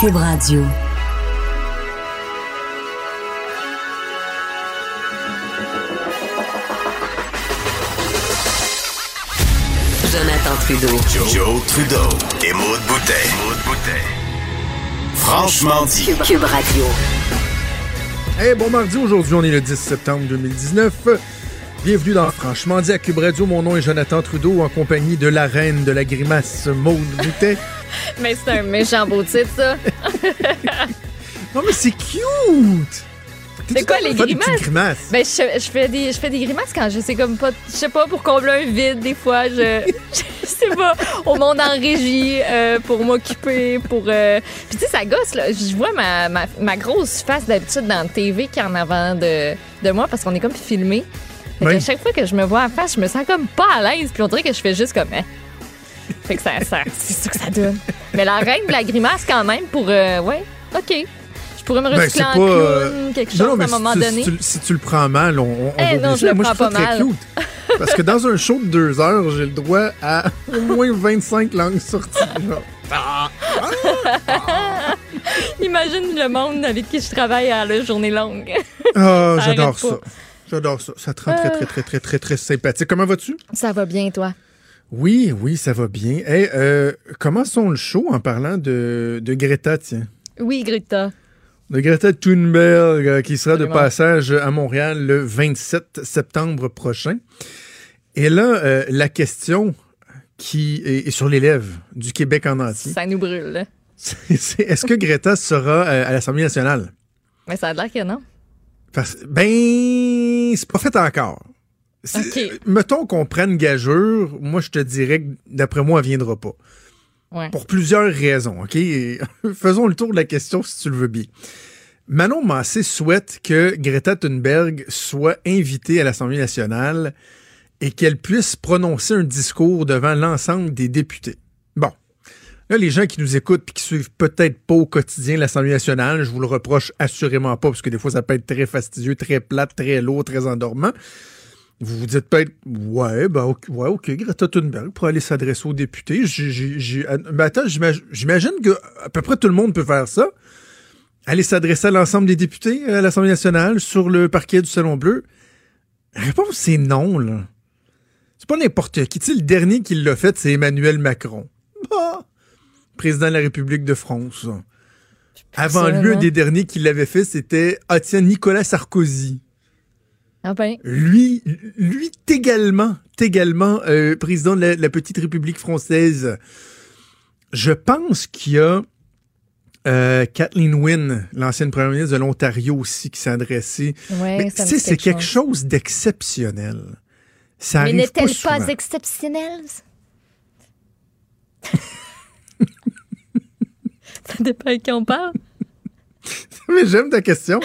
Cube Radio. Jonathan Trudeau. Joe, Trudeau. Et Maude Boutet. Franchement dit. Cube, Cube Radio. Hey, bon mardi, aujourd'hui on est le 10 septembre 2019. Bienvenue dans Franchement dit à Cube Radio. Mon nom est Jonathan Trudeau en compagnie de la reine de la grimace Maude Boutet. Mais c'est un méchant beau titre, ça. Non mais c'est cute! C'est quoi les grimaces? grimaces? Ben, je, je fais des, je fais des grimaces quand je sais comme pas, je sais pas, pour combler un vide, des fois, je, je sais pas, au monde en régie, euh, pour m'occuper, pour... euh, Puis tu sais, ça gosse, là, je vois ma, ma, ma grosse face d'habitude dans la TV qui est en avant de, de moi, parce qu'on est comme filmé. Oui. qu'à chaque fois que je me vois en face, je me sens comme pas à l'aise, puis on dirait que je fais juste comme... hein? Fait que ça, ça c'est ça que ça donne. Mais la reine de la grimace, quand même, pour... euh, ouais, OK. Je pourrais me Ben, recycler c'est en pas, euh, clown, quelque chose Non, non, mais à un moment si, tu- donné. Si, tu, si tu le prends mal, on, on Eh va non, je le. Moi, prends je trouve pas très mal. cute. Parce que dans un show de deux heures, j'ai le droit à au moins 25 langues sorties. Imagine le monde avec qui je travaille à la journée longue. Ah, j'adore ça. J'adore ça. Ça te rend très, très, très, très, très, très sympathique. Comment vas-tu? Ça va bien, toi? Oui, oui, ça va bien. Hey, euh, commençons le show en parlant de, de Greta, tiens. Oui, Greta. De Greta Thunberg, euh, qui sera de passage à Montréal le 27 septembre prochain. Et là, euh, la question qui est, est sur les lèvres du Québec en entier, Ça nous brûle, c'est, est-ce que Greta sera euh, à l'Assemblée nationale? Mais ça a l'air que non. Parce, ben, c'est pas fait encore. OK. Mettons qu'on prenne gageure, moi je te dirais que d'après moi, elle viendra pas. Ouais. Pour plusieurs raisons, OK? Faisons le tour de la question si tu le veux bien. Manon Massé souhaite que Greta Thunberg soit invitée à l'Assemblée nationale et qu'elle puisse prononcer un discours devant l'ensemble des députés. Bon. Là, les gens qui nous écoutent et qui suivent peut-être pas au quotidien l'Assemblée nationale, je vous le reproche assurément pas, parce que des fois, ça peut être très fastidieux, très plate, très lourd, très endormant. Vous vous dites peut-être, ouais, ben, ok, ouais, ok, Greta Thunberg pour aller s'adresser aux députés. J'ai, j'ai, j'ai- mais attends, j'imagine, que à peu près tout le monde peut faire ça. Aller s'adresser à l'ensemble des députés à l'Assemblée nationale sur le parquet du Salon Bleu. La réponse, c'est non, là. C'est pas n'importe qui. Tu sais, le dernier qui l'a fait, c'est Emmanuel Macron. Bah, président de la République de France. Avant lui, un des derniers qui l'avait fait, c'était, ah tiens, Nicolas Sarkozy. Ah ben, Lui, lui, également, également euh, président de la, la petite République française. Je pense qu'il y a euh, Kathleen Wynne, l'ancienne première ministre de l'Ontario aussi, qui s'est adressée. ouais, Mais c'est quelque chose d'exceptionnel. Ça Mais n'est-elle pas, pas, exceptionnelle? ça dépend à qui on parle. Mais j'aime ta question.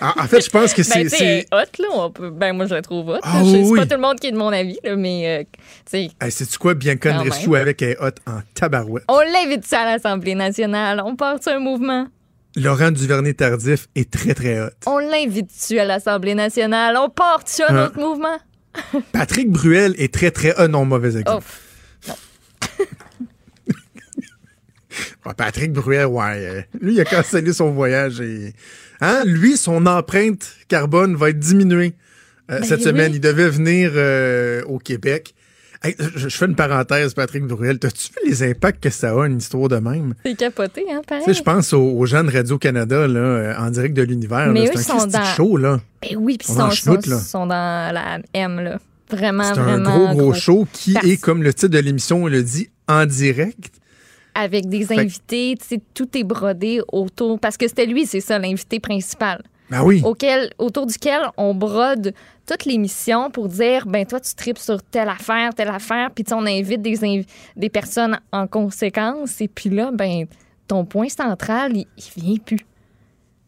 En, en fait, je pense que c'est... Ben, tu sais, c'est- hot, là. On peut, ben, moi, je la trouve hot. Ah. Je- c'est pas tout le monde qui est de mon avis, là, mais, euh, Hey, sais-tu quoi? Andreescu même. avec est hot en tabarouette. on l'invite à l'Assemblée nationale. On part sur un mouvement. Laurent Duvernay-Tardif est très, très hot. On l'invite-tu à l'Assemblée nationale? On part sur un Hein? autre mouvement? Patrick Bruel est très, très... hot. non, mauvais exemple. Oh, Ouais, Patrick Bruel, ouais. euh, Lui, il a cancellé son voyage et. Hein? Lui, son empreinte carbone va être diminuée euh, Ben cette oui. semaine. Il devait venir euh, au Québec. Hey, je, je fais une parenthèse, Patrick Bruel. T'as-tu vu les impacts que ça a, une histoire de même? c'est capoté, hein, pareil. Tu sais, je pense aux, aux gens de Radio-Canada, là, euh, en direct de l'univers. Mais là. eux C'est un sont dans- show, là. Ben oui, puis ils sont, sont, sont dans la M, là. Vraiment, C'est un vraiment. gros, gros show qui Parce- est, comme le titre de l'émission le dit, en direct. Avec des Fait- invités, tu sais, tout est brodé autour. Parce que c'était lui, c'est ça, l'invité principal. Ben oui. Auquel, autour duquel on brode toute l'émission pour dire, ben toi, tu tripes sur telle affaire, telle affaire, puis on invite des, des personnes en conséquence. Et puis là, ben ton point central, il, il vient plus.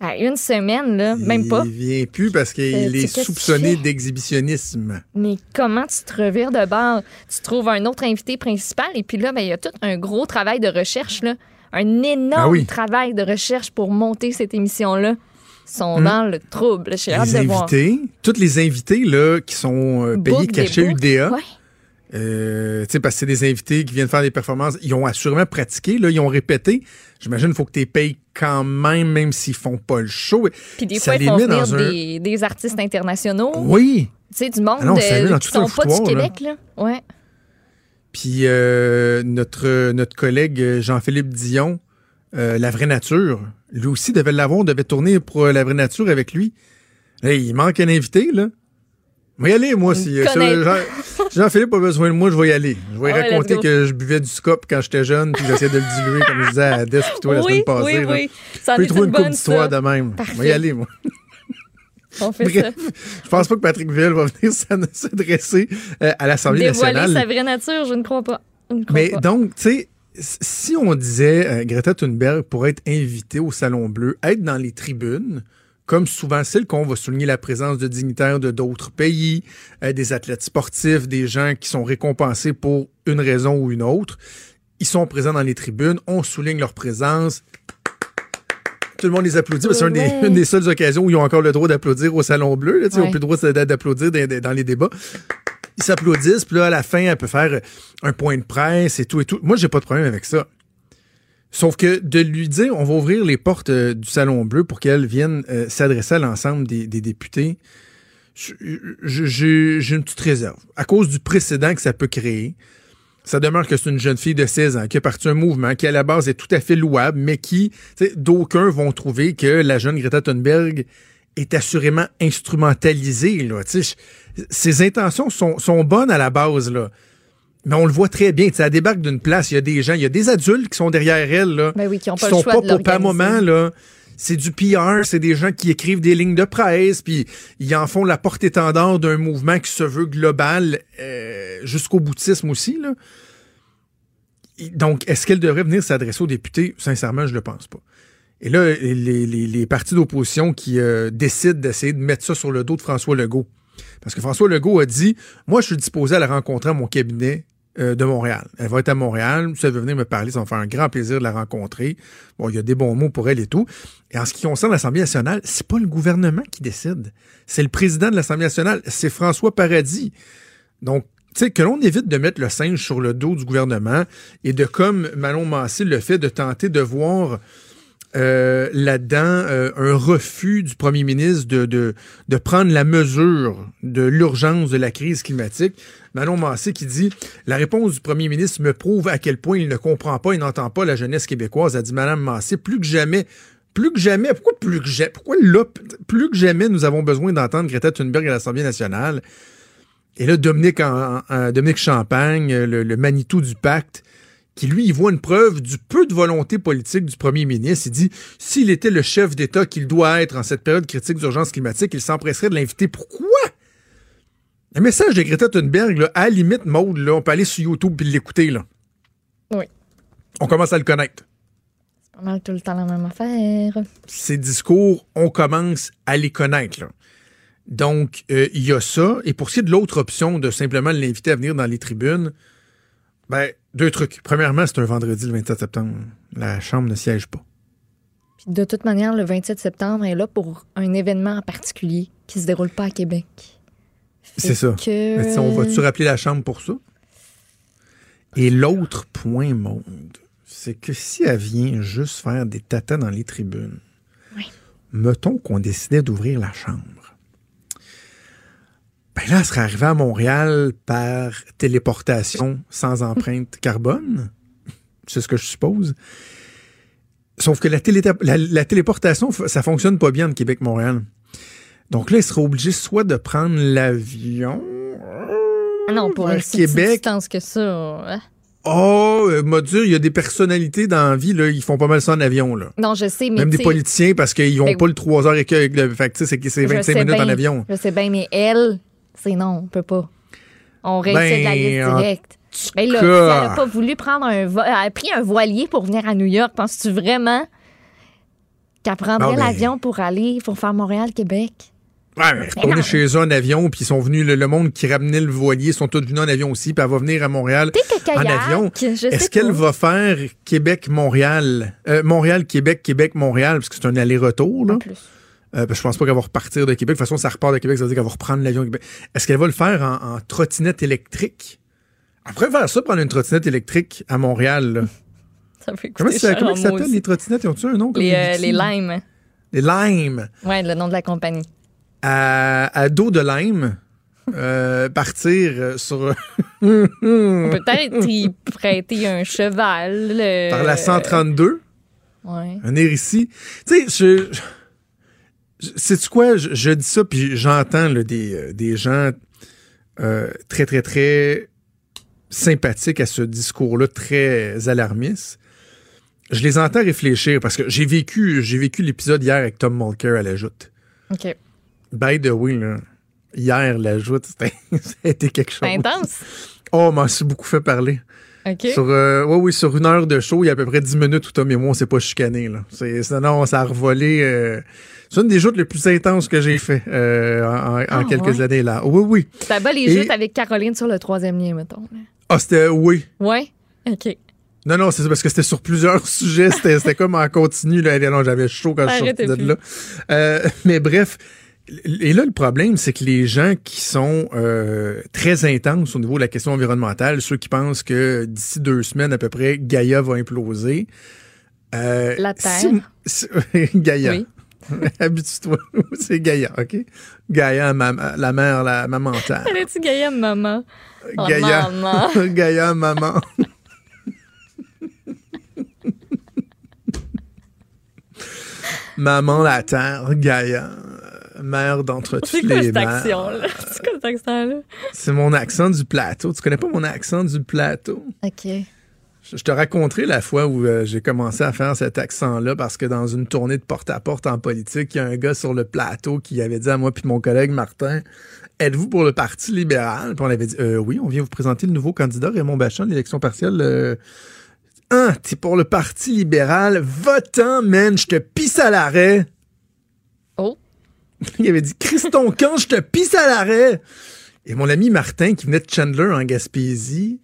À une semaine, là, même pas. Il vient plus parce qu'il Euh, est soupçonné d'exhibitionnisme. Mais comment tu te revires de bord? Tu trouves un autre invité principal et puis là, ben, il y a tout un gros travail de recherche, là. Un énorme Ah oui. travail de recherche pour monter cette émission-là. Ils sont Hmm. dans le trouble. J'ai hâte de voir. invités, tous les invités là, qui sont euh, payés books. UDA, Ouais. Euh, parce que c'est des invités qui viennent faire des performances. Ils ont assurément pratiqué, là, ils ont répété. J'imagine qu'il faut que tu les payes quand même, même s'ils font pas le show. Puis des Ça fois, ils font venir un- des, artistes internationaux. Oui. Tu sais, du monde Ah non, euh, qui sont pas du là. Québec, là. Ouais. Puis euh, notre, notre collègue euh, Jean-Philippe Dion, euh, La Vraie Nature, lui aussi devait l'avoir, devait tourner pour La Vraie Nature avec lui. Là, il manque un invité, là. Je vais y aller, moi. Si, euh. Jean- Jean-Philippe a besoin de moi, je vais y aller. Je vais Ah raconter que je buvais du scop quand j'étais jeune, puis j'essayais de le diluer, comme je disais à Des puis toi la semaine passée. oui, là. oui. Ça en Je peux est trouver une coupe d'histoire de même. Je vais y aller, moi. On fait Bref, ça. je pense pas que Patrick Ville va venir s'adresser euh, à l'Assemblée Dévoiler nationale. sa vraie nature, je ne crois pas. Je ne crois Mais pas. donc, tu sais, si on disait euh, Greta Thunberg pourrait être invitée au Salon Bleu, être dans les tribunes, comme souvent c'est le cas, on va souligner la présence de dignitaires de d'autres pays, euh, des athlètes sportifs, des gens qui sont récompensés pour une raison ou une autre. Ils sont présents dans les tribunes, on souligne leur présence. Tout le monde les applaudit. parce que C'est une, des- Ouais. une des seules occasions où ils ont encore le droit d'applaudir au Salon Bleu. Là, Ils n'ont plus le droit d'a- d'applaudir dans, dans les débats ils s'applaudissent, puis là, à la fin, elle peut faire un point de presse et tout et tout. Moi, j'ai pas de problème avec ça. Sauf que de lui dire, on va ouvrir les portes euh, du Salon Bleu pour qu'elle vienne euh, s'adresser à l'ensemble des, députés, j'ai une petite réserve. À cause du précédent que ça peut créer, ça demeure que c'est une jeune fille de 16 ans qui a parti un mouvement qui, à la base, est tout à fait louable, mais qui, d'aucuns vont trouver que la jeune Greta Thunberg est assurément instrumentalisée. Là. Ses intentions sont, sont bonnes à la base, là. Mais on le voit très bien. Elle débarque d'une place, il y a des gens, il y a des adultes qui sont derrière elle, là, Ben oui, qui ont qui pas sont le choix pas pour pas moment, là. C'est du PR, c'est des gens qui écrivent des lignes de presse, puis ils en font la porte-étendard d'un mouvement qui se veut global euh, jusqu'au boutisme aussi. Là. Donc, est-ce qu'elle devrait venir s'adresser aux députés? Sincèrement, je ne le pense pas. Et là, les, les- les partis d'opposition qui euh, décident d'essayer de mettre ça sur le dos de François Legault. Parce que François Legault a dit, moi, je suis disposé à la rencontrer à mon cabinet euh, de Montréal. Elle va être à Montréal. Si elle veut venir me parler, ça va me faire un grand plaisir de la rencontrer. Bon, il y a des bons mots pour elle et tout. Et en ce qui concerne l'Assemblée nationale, c'est pas le gouvernement qui décide. C'est le président de l'Assemblée nationale. C'est François Paradis. Donc, tu sais, que l'on évite de mettre le singe sur le dos du gouvernement et de, comme Manon Massé le fait, de tenter de voir euh, là-dedans euh, un refus du premier ministre de, prendre la mesure de l'urgence de la crise climatique. Manon Massé qui dit La réponse du premier ministre me prouve à quel point il ne comprend pas et n'entend pas la jeunesse québécoise, a dit Madame Massé, plus que jamais. Plus que jamais, pourquoi plus que jamais, pourquoi là, plus que jamais nous avons besoin d'entendre Greta Thunberg à l'Assemblée nationale? Et là, Dominique, en- Champagne, le Manitou du pacte, qui lui, il voit une preuve du peu de volonté politique du premier ministre. Il dit, s'il était le chef d'État qu'il doit être en cette période critique d'urgence climatique, il s'empresserait de l'inviter. Pourquoi? Un message de Greta Thunberg, là, à la limite, Maude, là, on peut aller sur YouTube et l'écouter. là. Oui. On commence à le connaître. C'est pas mal tout le temps la même affaire. Ces discours, on commence à les connaître. là. Donc, euh, il y a ça. Et pour ce qui est de l'autre option de simplement l'inviter à venir dans les tribunes, ben, deux trucs. Premièrement, c'est un vendredi le 27 septembre. La Chambre ne siège pas. Puis de toute manière, le 27 septembre est là pour un événement en particulier qui se déroule pas à Québec. C'est ça. Que... Mais on va-tu rappeler la Chambre pour ça? Et l'autre point, monde, c'est que si elle vient juste faire des tatas dans les tribunes, Oui. mettons qu'on décidait d'ouvrir la Chambre. Ben là, elle serait arrivée à Montréal par téléportation sans empreinte carbone. C'est ce que je suppose. Sauf que la, télé- la- la téléportation, ça fonctionne pas bien de Québec-Montréal. Donc là, il serait obligé soit de prendre l'avion. Ah non, pour vers un si petite Québec. distance que ça. hein? Oh, euh, m'a il y a des personnalités dans la vie, là, ils font pas mal ça en avion. Là. Non, je sais, mais Même des politiciens parce qu'ils n'ont Ben pas le 3 heures et que le fait que, c'est c'est je 25 sais minutes en avion. Je sais bien, mais elle, c'est non, on peut pas. On réussit de la liste Ben, directe. Mais là, si elle n'a pas voulu prendre un vo- elle a pris un voilier pour venir à New York, penses-tu vraiment qu'elle prendrait mais- l'avion pour aller, pour faire Montréal-Québec? Ouais, mais Ben retourner chez eux en avion, puis ils sont venus, le, le monde qui ramenait le voilier, sont tous venus en avion aussi, puis elle va venir à Montréal en avion. Est-ce qu'elle va faire Québec-Montréal? Euh, Montréal-Québec, Québec-Montréal, parce que c'est un aller-retour, là? En plus. Euh, parce que je pense pas qu'elle va repartir de Québec. De toute façon, ça repart de Québec, ça veut dire qu'elle va reprendre l'avion. Québec. Est-ce qu'elle va le faire en, en trottinette électrique? Après faire ça, prendre une trottinette électrique à Montréal, là. Ça fait Comment, ça, comment en ça s'appelle les trottinettes? Ils ont-tu un nom? comme Les, euh, les limes. Les limes. Ouais, le nom de la compagnie. À, à dos de lime. euh, partir euh, sur On peut peut-être y prêter un cheval. euh, par la 132, Ouais. venir ici. Tu sais, je, sais-tu quoi? Je, je dis ça, puis j'entends des, euh, des gens euh, très, très, très sympathiques à ce discours-là, très alarmiste. Je les entends réfléchir parce que j'ai vécu, j'ai vécu l'épisode hier avec Tom Mulcair à la joute. OK. By the way, là, hier, la joute, c'était- ça a été quelque chose. C'est intense? Oh, m'en suis beaucoup fait parler. OK. Sur, euh, ouais, oui, sur une heure de show, il y a à peu près 10 minutes où Tom et moi, on s'est pas chicané. Là. C'est, c'est- non, ça a revolé. euh, c'est une des joutes les plus intenses que j'ai fait euh, en, en Ah, quelques ouais? années. là. Oui, oui. Ça bat les Et- joutes avec Caroline sur le troisième lien, mettons. Ah, c'était oui. Ouais? OK. Non, non, c'est parce que c'était sur plusieurs sujets. C'était, comme en continu. Là. Non, j'avais chaud quand je suis Arrêtez sorti de plus. là. Euh, mais bref. Et là, le problème, c'est que les gens qui sont euh, très intenses au niveau de la question environnementale, ceux qui pensent que d'ici deux semaines à peu près, Gaïa va imploser. euh, La si- si- Gaïa. Oui. Habitue-toi. c'est Gaïa, OK? Gaïa, ma- la mère, la maman terre. Allais-tu Gaïa, maman? Oh, Gaïa. maman. Gaïa, maman. maman la terre, Gaïa, mère d'entre toutes quoi les cette mères. C'est quoi cet accent-là? C'est mon accent du plateau. Tu connais pas mon accent du plateau? OK. Je te raconterai la fois où euh, j'ai commencé à faire cet accent-là parce que dans une tournée de porte-à-porte en politique, il y a un gars sur le plateau qui avait dit à moi puis mon collègue Martin Êtes-vous pour le Parti libéral Puis on avait dit Euh, Oui, on vient vous présenter le nouveau candidat Raymond Bachand, l'élection partielle. euh, Ah, t'es pour le Parti libéral? Votant, man, je te pisse à l'arrêt. Oh. Il avait dit Christon, quand je te pisse à l'arrêt. Et mon ami Martin, qui venait de Chandler en Gaspésie,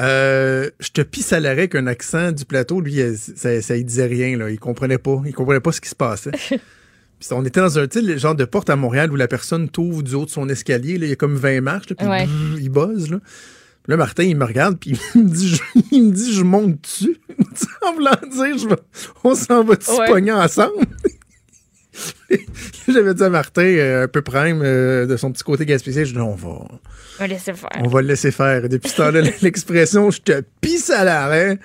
euh, je te pisse à l'arrêt qu'un accent du plateau, lui, ça, ça il disait rien, là. Il comprenait pas. Il comprenait pas ce qui se passait. Puis on était dans un, genre de porte à Montréal où la personne t'ouvre du haut de son escalier, là. Il y a comme 20 marches, puis Ouais. il buzz, là. Puis là, Martin, il me regarde, puis il me dit, je, il me dit, je monte dessus. en voulant dire, je on s'en va dessus Ouais. pogner ensemble? J'avais dit à Martin, euh, un peu prime, euh, de son petit côté gaspésien, je dis, on va, On va laisser faire. on va le laisser faire. Et depuis ce temps-là, l'expression je te pisse à l'arrêt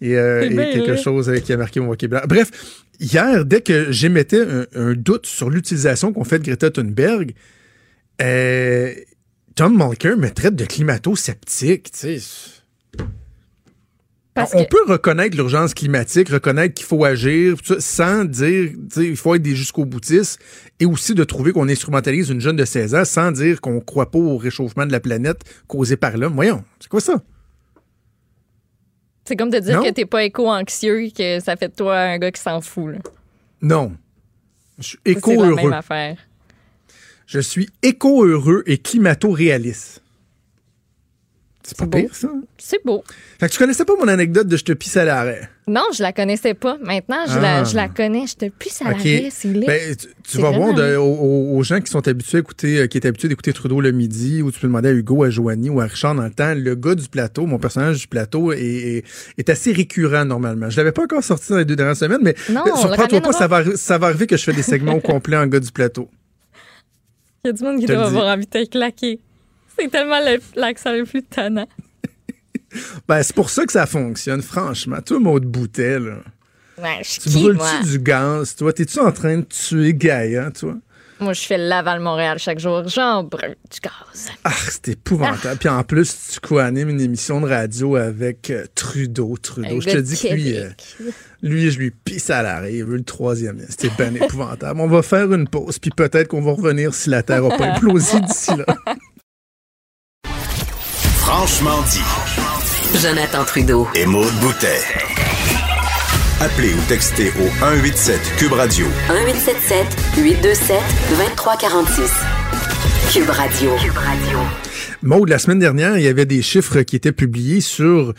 et, euh, et quelque là. chose euh, qui a marqué mon vocabulaire. Bref, hier, dès que j'émettais un, un doute sur l'utilisation qu'on fait de Greta Thunberg, Tom Mulcair me traite de climato-sceptique, tu sais. Parce on que- peut reconnaître l'urgence climatique, reconnaître qu'il faut agir, tout ça, sans dire, il faut être des jusqu'au boutistes, et aussi de trouver qu'on instrumentalise une jeune de 16 ans sans dire qu'on croit pas au réchauffement de la planète causé par l'homme. Voyons, c'est quoi ça? C'est comme de dire Non. que t'es pas éco-anxieux, que ça fait de toi un gars qui s'en fout. là. Non. Je suis C'est la éco-heureux. même affaire. Je suis éco-heureux et climato-réaliste. C'est pas beau. pire, ça? C'est beau. Fait que tu connaissais pas mon anecdote de je te pisse à l'arrêt? Non, je la connaissais pas. Maintenant, je, Ah. la, je la connais. Je te pisse à l'arrêt, c'est laid. Ben, tu, vas voir de- aux, gens qui sont habitués à écouter, euh, qui étaient habitués d'écouter Trudeau le midi, ou tu peux demander à Hugo, à Joanie ou à Richard dans le temps, le gars du plateau, mon personnage du plateau, est, est- est assez récurrent normalement. Je l'avais pas encore sorti dans les deux dernières semaines, mais Non, euh, surprends-toi pas, ça va, ça va arriver que je fais des segments au complet en gars du plateau. Il y a du monde qui doit avoir envie de te claquer. C'est tellement le- l'accent le plus tannant. Ben, c'est pour ça que ça fonctionne, franchement. Toi, Maud Boutet, là. Ouais, je suis Tu brûles-tu du gaz, toi? T'es-tu en train de tuer Gaïa, toi? Moi, je fais le Laval-Montréal chaque jour. J'en brûle du gaz. Ah, c'est épouvantable. Puis en plus, tu co-animes une émission de radio avec euh, Trudeau. Trudeau, Un je te dis que lui, euh, lui, je lui pisse à l'arrêt. Il veut le troisième. C'était bien épouvantable. On va faire une pause, puis peut-être qu'on va revenir si la Terre n'a pas implosé d'ici là. Franchement dit. Jonathan Trudeau. Et Maude Boutet. Appelez ou textez au 187 Cube Radio 1877 827 2346. Cube Radio. Cube Radio. Maud, la semaine dernière, il y avait des chiffres qui étaient publiés sur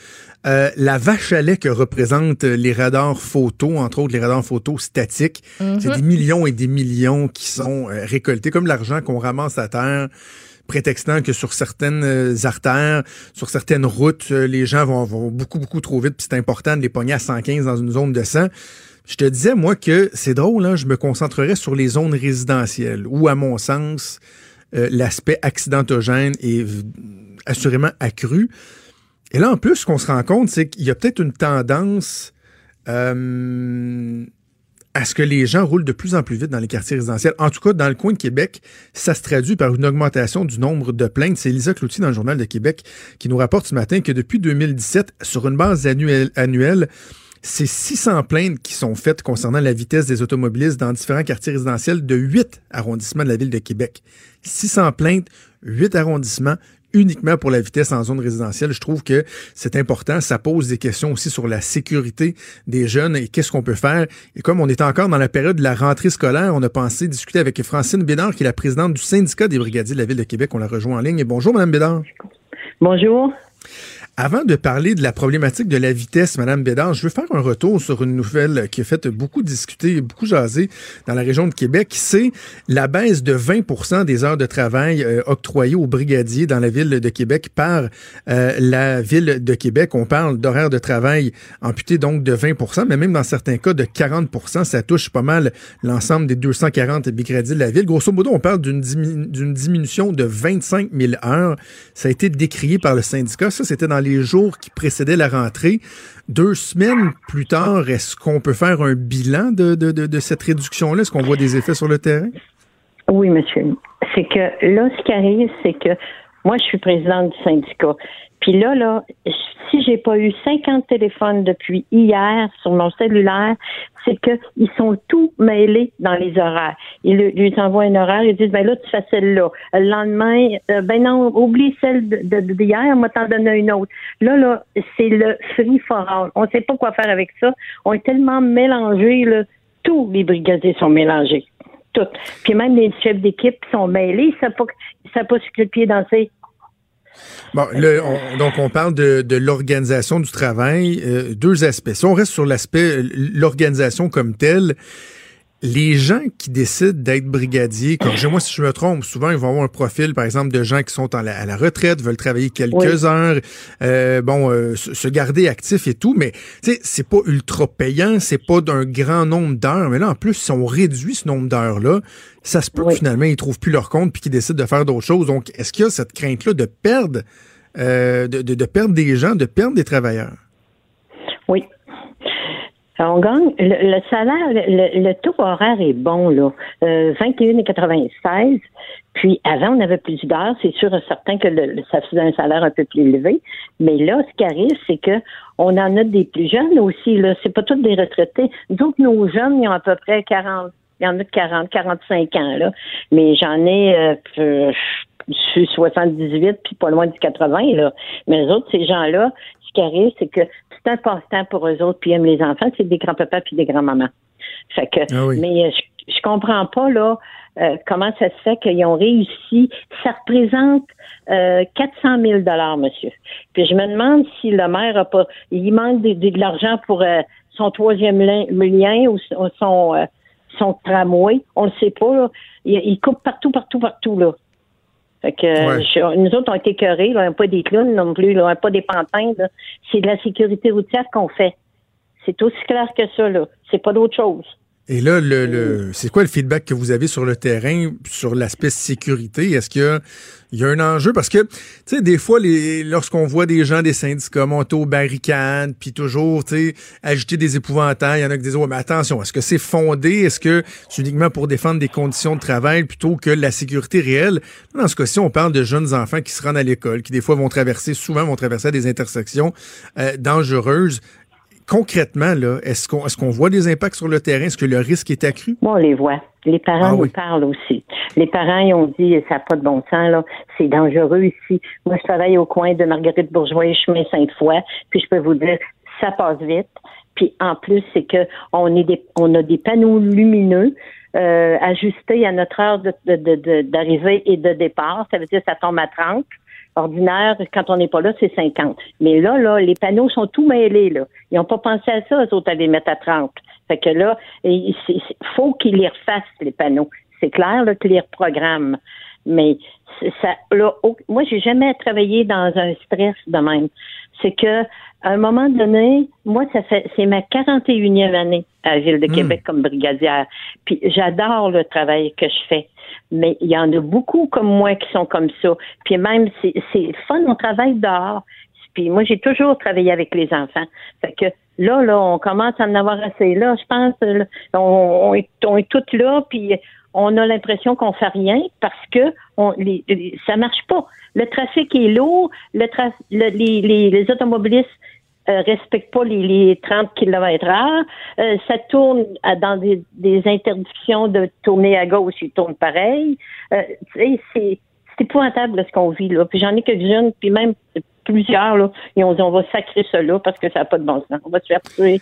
euh, la vache à lait que représentent les radars photo, entre autres les radars photo statiques. C'est des millions et des millions qui sont euh, récoltés, comme l'argent qu'on ramasse à terre, prétextant que sur certaines euh, artères, sur certaines routes, euh, les gens vont, beaucoup, beaucoup trop vite, puis c'est important de les pogner à 115 dans une zone de 100. Je te disais, moi, que c'est drôle, hein, je me concentrerais sur les zones résidentielles, où, à mon sens, euh, l'aspect accidentogène est assurément accru. Et là, en plus, ce qu'on se rend compte, c'est qu'il y a peut-être une tendance à ce que les gens roulent de plus en plus vite dans les quartiers résidentiels. En tout cas, dans le coin de Québec, ça se traduit par une augmentation du nombre de plaintes. C'est Elisa Cloutier dans le Journal de Québec qui nous rapporte ce matin que depuis 2017, sur une base annuelle, annuelle c'est 600 plaintes qui sont faites concernant la vitesse des automobilistes dans différents quartiers résidentiels de 8 arrondissements de la ville de Québec. 600 plaintes, 8 arrondissements, uniquement pour la vitesse en zone résidentielle. Je trouve que c'est important. Ça pose des questions aussi sur la sécurité des jeunes et qu'est-ce qu'on peut faire. Et comme on est encore dans la période de la rentrée scolaire, on a pensé discuter avec Francine Bédard, qui est la présidente du syndicat des brigadiers de la ville de Québec. On la rejoint en ligne. Bonjour, Madame Bédard. Bonjour. Avant de parler de la problématique de la vitesse, Madame Bédard, je veux faire un retour sur une nouvelle qui a fait beaucoup discuter, beaucoup jaser dans la région de Québec. C'est la baisse de 20% des heures de travail euh, octroyées aux brigadiers dans la ville de Québec par euh, la ville de Québec. On parle d'horaires de travail amputés donc de 20% mais même dans certains cas de 40% Ça touche pas mal l'ensemble des 240 brigadiers de la ville. Grosso modo, on parle d'une diminution de 25 000 heures. Ça a été décrié par le syndicat. Ça, c'était dans les jours qui précédaient la rentrée. Deux semaines plus tard, est-ce qu'on peut faire un bilan de, de, cette réduction-là? Est-ce qu'on voit des effets sur le terrain? Oui, monsieur. C'est que là, ce qui arrive, c'est que moi, je suis présidente du syndicat. Puis là, là, si j'ai pas eu 50 téléphones depuis hier sur mon cellulaire, c'est qu'ils sont tous mêlés dans les horaires. Ils lui envoient un horaire, ils disent, ben là, tu fais celle-là. Le lendemain, euh, ben non, oublie celle d'hier, on va t'en donner une autre. Là, là, c'est le free for all. On sait pas quoi faire avec ça. On est tellement mélangés, là. Tous les brigadiers sont mélangés. Toutes. Puis même les chefs d'équipe sont mêlés, ils savent pas, ils pas sur quel pied danser. Bon, donc on parle de, l'organisation du travail, euh, deux aspects. Si on reste sur l'aspect l'organisation comme telle, les gens qui décident d'être brigadiers, comme moi si je me trompe, souvent ils vont avoir un profil, par exemple, de gens qui sont à la retraite, veulent travailler quelques heures, euh, bon, euh, se garder actifs et tout, mais tu sais, c'est pas ultra payant, c'est pas d'un grand nombre d'heures, mais là en plus, si on réduit ce nombre d'heures-là, ça se peut que finalement ils trouvent plus leur compte puis qu'ils décident de faire d'autres choses. Donc, est-ce qu'il y a cette crainte-là de perdre, euh, de, de perdre des gens, de perdre des travailleurs? Oui, on gagne le, salaire, le, taux horaire est bon là, euh, 21,96. Puis avant, on avait plus d'heures. C'est sûr et certain que ça faisait un salaire un peu plus élevé. Mais là, ce qui arrive, c'est que on en a des plus jeunes aussi. Là, c'est pas tous des retraités. Donc nos jeunes, ils ont à peu près 40. Il y en a de 40, 45 ans là. Mais j'en ai. Euh, je suis 78 puis pas loin du 80 là. Mais les autres, ces gens-là, ce qui arrive, c'est que c'est un passe-temps pour eux autres, puis ils aiment les enfants, c'est des grands-papas puis des grands-mamans. Fait que, ah mais euh, je, je comprends pas, là, euh, comment ça se fait qu'ils ont réussi. Ça représente euh, 400 000 dollars, monsieur. Puis je me demande si le maire a pas, il manque de, l'argent pour euh, son troisième lien, ou son son tramway. On le sait pas. Là. Il, il coupe partout, partout, partout là. Fait que nous autres, on été écœurés, on n'a pas des clowns non plus, on n'a pas des pantins. C'est de la sécurité routière qu'on fait. C'est aussi clair que ça, là. C'est pas d'autre chose. Et là, le, c'est quoi le feedback que vous avez sur le terrain, sur l'aspect sécurité? Est-ce qu'il y a, il y a un enjeu? Parce que, tu sais, des fois, lorsqu'on voit des gens des syndicats monter aux barricades, puis toujours, tu sais, agiter des épouvantails, il y en a qui disent, ouais, mais attention, est-ce que c'est fondé? Est-ce que c'est uniquement pour défendre des conditions de travail plutôt que la sécurité réelle? Dans ce cas-ci, on parle de jeunes enfants qui se rendent à l'école, qui des fois vont traverser, souvent vont traverser des intersections euh, dangereuses concrètement, là, est-ce qu'on est-ce qu'on voit des impacts sur le terrain? Est-ce que le risque est accru? Moi, on les voit. Les parents ah nous parlent aussi. Les parents, ils ont dit, ça n'a pas de bon sens, là. C'est dangereux ici. Moi, je travaille au coin de Marguerite Bourgeois et chemin Sainte-Foy. Puis je peux vous dire, ça passe vite. Puis en plus, c'est que on est des, on a des panneaux lumineux euh, ajustés à notre heure d'arrivée de, et de départ. Ça veut dire que ça tombe à 30 ordinaire, quand on n'est pas là, c'est 50. Mais là, là, les panneaux sont tout mêlés, là. Ils n'ont pas pensé à ça, eux autres, à les mettre à 30. Fait que là, il faut qu'ils les refassent, les panneaux. C'est clair, là, qu'ils les reprogramment. Mais ça, là, moi, j'ai jamais travaillé dans un stress de même. C'est que, à un moment donné, moi, ça fait, c'est ma 41e année à la Ville de hmm. Québec comme brigadière. Puis j'adore le travail que je fais. Mais il y en a beaucoup comme moi qui sont comme ça. Puis même, c'est, fun, on travaille dehors. Puis moi, j'ai toujours travaillé avec les enfants. Fait que là, là, on commence à en avoir assez. Là, je pense, on, est, on est toutes là, puis on a l'impression qu'on fait rien parce que on, les, ça marche pas. Le trafic est lourd, le, les, les, automobilistes euh, respectent pas les, 30 km heure. Euh, ça tourne dans des, interdictions de tourner à gauche, ils tournent pareil. Euh, c'est c'est épouvantable ce qu'on vit là. Puis j'en ai quelques-unes, puis même plusieurs là, ils ont dit on va sacrer cela parce que ça n'a pas de bon sens. On va se faire tuer.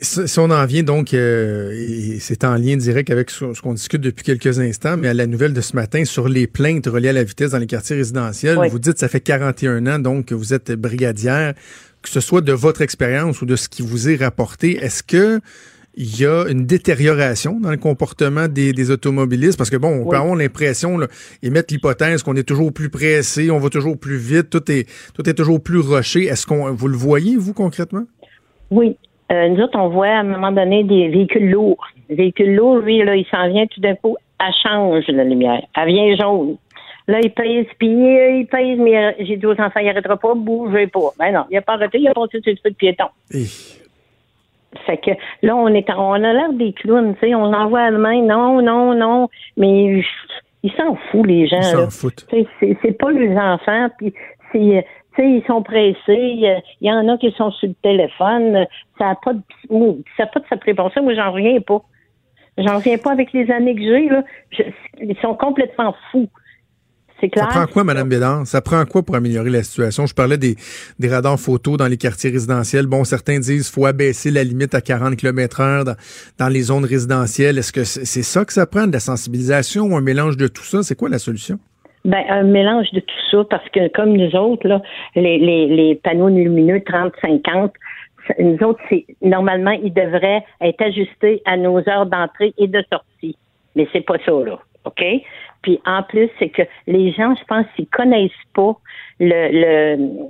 Si on en vient donc, euh, c'est en lien direct avec ce, qu'on discute depuis quelques instants, mais à la nouvelle de ce matin sur les plaintes reliées à la vitesse dans les quartiers résidentiels, vous dites que ça fait 41 ans donc que vous êtes brigadière, que ce soit de votre expérience ou de ce qui vous est rapporté, est-ce que il y a une détérioration dans le comportement des, automobilistes? Parce que bon, on peut avoir l'impression et mettre l'hypothèse qu'on est toujours plus pressé, on va toujours plus vite, tout est tout est toujours plus rushé. Est-ce qu'on vous le voyez vous concrètement? Oui, euh, nous autres, on voit à un moment donné des véhicules lourds. Les véhicules lourds, lui, là, il s'en vient tout d'un coup, elle change la lumière. Elle vient jaune. Là, il pèse, puis il pèse, mais j'ai dit aux enfants, il n'arrêtera pas, bougez pas. Ben non, il n'a pas arrêté, il a passé sur le feu de piéton. Fait que là, on est on a l'air des clowns, tu sais, on envoie à la main, non, non, non, mais ils s'en foutent, les gens. Ils s'en foutent. C'est pas les enfants, puis c'est sais, ils sont pressés. Il y en a qui sont sur le téléphone. Ça n'a pas de, ça pas de sa prévention. Moi, j'en reviens pas. J'en reviens pas avec les années que j'ai, là. ils sont complètement fous. C'est clair. Ça prend quoi, Mme Bédard? Ça prend quoi pour améliorer la situation? Je parlais des, des radars photos dans les quartiers résidentiels. Bon, certains disent qu'il faut abaisser la limite à 40 km heure dans, dans les zones résidentielles. Est-ce que c'est ça que ça prend, de la sensibilisation ou un mélange de tout ça? C'est quoi la solution? Ben, un mélange de tout ça, parce que comme nous autres, là, les, les, les panneaux lumineux 30-50, nous autres, c'est normalement, ils devraient être ajustés à nos heures d'entrée et de sortie. Mais c'est pas ça, là. OK? Puis en plus, c'est que les gens, je pense, ils connaissent pas le, le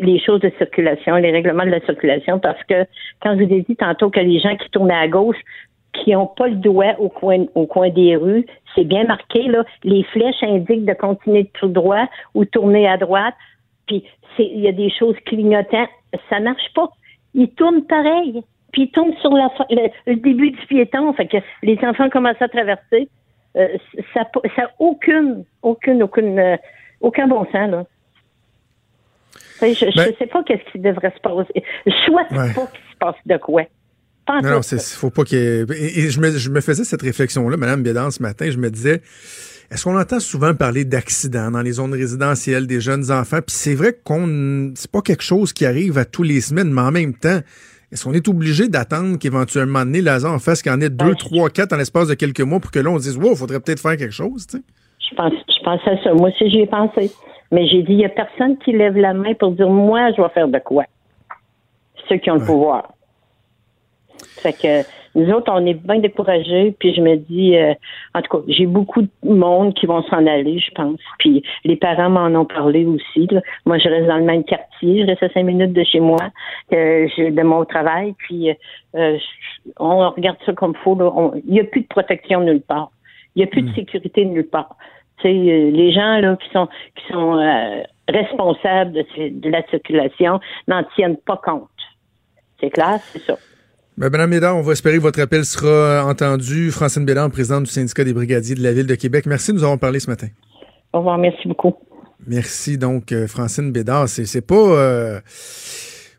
les choses de circulation, les règlements de la circulation, parce que quand je vous ai dit tantôt que les gens qui tournaient à gauche, qui n'ont pas le doigt au coin, au coin des rues, c'est bien marqué, là. Les flèches indiquent de continuer tout droit ou tourner à droite. Puis il y a des choses clignotantes. Ça marche pas. Ils tournent pareil. Puis ils tournent sur la, le, début du piéton. Fait que les enfants commencent à traverser. Euh, ça n'a aucune, aucune, aucune, euh, aucun bon sens, là. Je ne ben sais pas qu'est-ce qui devrait se passer. Je souhaite pas qu'il se passe de quoi. Non, non, il faut pas qu'il et, je, me, je me faisais cette réflexion-là, Madame Bédan, ce matin. Je me disais, est-ce qu'on entend souvent parler d'accidents dans les zones résidentielles des jeunes enfants? Puis c'est vrai qu'on c'est pas quelque chose qui arrive à tous les semaines, mais en même temps, est-ce qu'on est obligé d'attendre qu'éventuellement donné, Lazare en fasse qu'il y en ait deux, trois, quatre en l'espace de quelques mois pour que là, on dise, wow, faudrait peut-être faire quelque chose, tu sais? Je pense, je pense à ça. Moi aussi, j'y ai pensé. Mais j'ai dit, il n'y a personne qui lève la main pour dire, moi, je vais faire de quoi? Ceux qui ont le pouvoir. Fait que nous autres, on est bien découragés. Puis je me dis, euh, en tout cas, j'ai beaucoup de monde qui vont s'en aller, je pense. Puis les parents m'en ont parlé aussi. Moi, je reste dans le même quartier. Je reste à cinq minutes de chez moi, euh, de mon travail. Puis euh, on regarde ça comme faux. Il n'y a plus de protection nulle part. Il n'y a plus de hmm. sécurité nulle part. sais, les gens là qui sont qui sont responsables de, de la circulation n'en tiennent pas compte. C'est clair, c'est ça. Ben, Madame Bédard, on va espérer que votre appel sera entendu. Francine Bédard, présidente du syndicat des brigadiers de la ville de Québec. Merci, nous avons parlé ce matin. Au revoir, merci beaucoup. Merci donc, euh, Francine Bédard. C'est pas euh,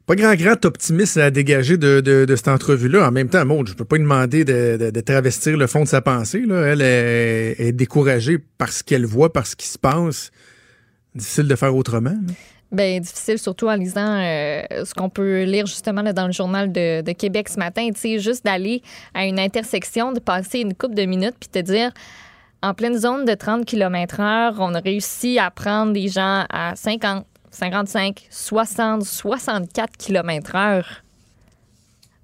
pas grand grand optimiste à dégager de, de, cette entrevue-là. En même temps, Maud, je peux pas lui demander de, de, travestir le fond de sa pensée. Là. Elle est, découragée par ce qu'elle voit, par ce qui se passe. Difficile de faire autrement. Bien, difficile, surtout en lisant euh, ce qu'on peut lire justement dans le journal de, Québec ce matin. Tu sais, juste d'aller à une intersection, de passer une coupe de minutes, puis te dire, en pleine zone de 30 km/h, on a réussi à prendre des gens à 50, 55, 60, 64 km/h.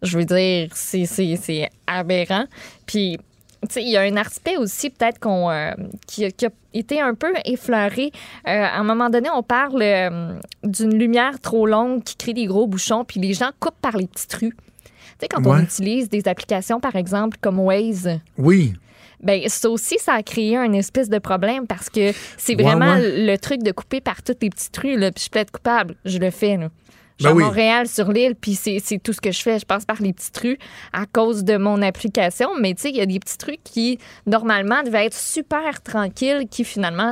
Je veux dire, c'est aberrant. Puis il y a un aspect aussi peut-être qu'on euh, qui, a- qui a été un peu effleuré. Euh, à un moment donné, on parle euh, d'une lumière trop longue qui crée des gros bouchons, puis les gens coupent par les petites rues. Tu sais, quand on utilise des applications, par exemple, comme Waze, Oui. ben ça aussi, ça a créé un espèce de problème parce que c'est Ouais, vraiment ouais. le truc de couper par toutes les petites rues. Là, puis je peux être coupable, je le fais. Là. Je suis Ben à oui. Montréal, sur l'île, puis c'est c'est tout ce que je fais. Je passe par les petites rues à cause de mon application. Mais tu sais, il y a des petits trucs qui, normalement, devaient être super tranquilles, qui finalement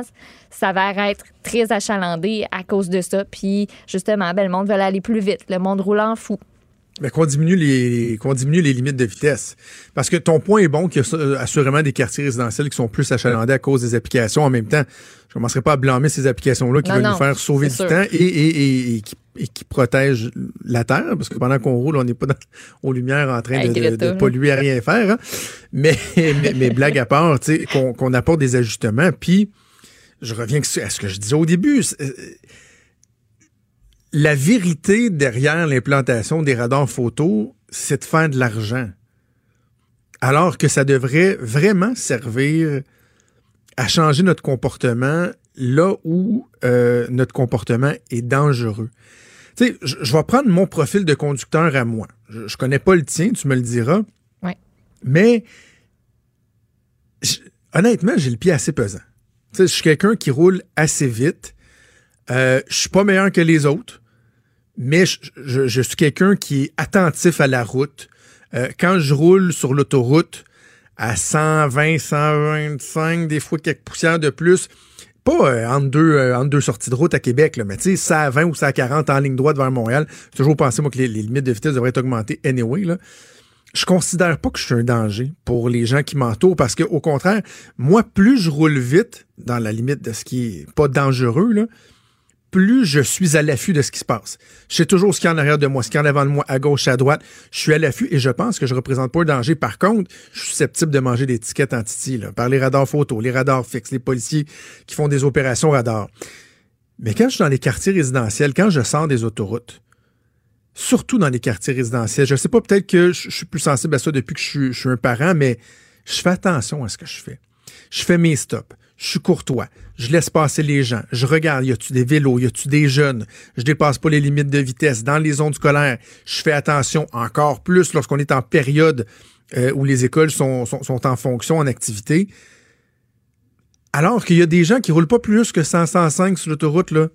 s'avèrent être très achalandés à cause de ça. Puis justement, ben, le monde veut aller plus vite. Le monde roule en fou. Mais qu'on diminue les qu'on diminue les limites de vitesse. Parce que ton point est bon qu'il y a euh, assurément des quartiers résidentiels qui sont plus achalandés à cause des applications. En même temps, je commencerai pas à blâmer ces applications-là qui Non, veulent non, nous faire sauver du sûr. temps et, et, et, et qui, protègent la Terre, parce que pendant qu'on roule, on n'est pas dans- aux lumières en train de, polluer à rien faire. hein. Mais, mais, mais blague à part, tu sais, qu'on qu'on apporte des ajustements. Puis, je reviens à ce que je disais au début. La vérité derrière l'implantation des radars photo, c'est de faire de l'argent. Alors que ça devrait vraiment servir à changer notre comportement là où euh, notre comportement est dangereux. Tu sais, je, je vais prendre mon profil de conducteur à moi. Je, je connais pas le tien, tu me le diras. Ouais. Mais je- honnêtement, j'ai le pied assez pesant. Tu sais, je suis quelqu'un qui roule assez vite. Euh, je suis pas meilleur que les autres, mais je, suis quelqu'un qui est attentif à la route. Euh, quand je roule sur l'autoroute à 120, 125, des fois quelques poussières de plus, pas euh, entre, deux, euh, deux sorties de route à Québec, mais tu sais, 120 ou 140 en ligne droite vers Montréal, toujours pensé, moi, que les, limites de vitesse devraient être augmentées anyway. Là. Je considère pas que je suis un danger pour les gens qui m'entourent parce que, au contraire, moi, plus je roule vite, dans la limite de ce qui est pas dangereux, plus je suis à l'affût de ce qui se passe. Je sais toujours ce qu'il y a en arrière de moi, ce qu'il y a en avant de moi, à gauche, à droite. Je suis à l'affût et je pense que je représente pas un danger. Par contre, je suis susceptible de manger des tickets là, par les radars photo, les radars fixes, les policiers qui font des opérations radars. Mais quand je suis dans les quartiers résidentiels, quand je sors des autoroutes, surtout dans les quartiers résidentiels, je sais pas, peut-être que je suis plus sensible à ça depuis que je suis un parent, mais je fais attention à ce que je fais. Je fais mes stops. Je suis courtois. Je laisse passer les gens. Je regarde, y a-tu des vélos, y a-tu des jeunes? Je dépasse pas les limites de vitesse. Dans les zones scolaires, je fais attention encore plus lorsqu'on est en période euh, où les écoles sont, sont, sont en fonction, en activité. Alors qu'il y a des gens qui roulent pas plus que 100, 105 sur l'autoroute, là.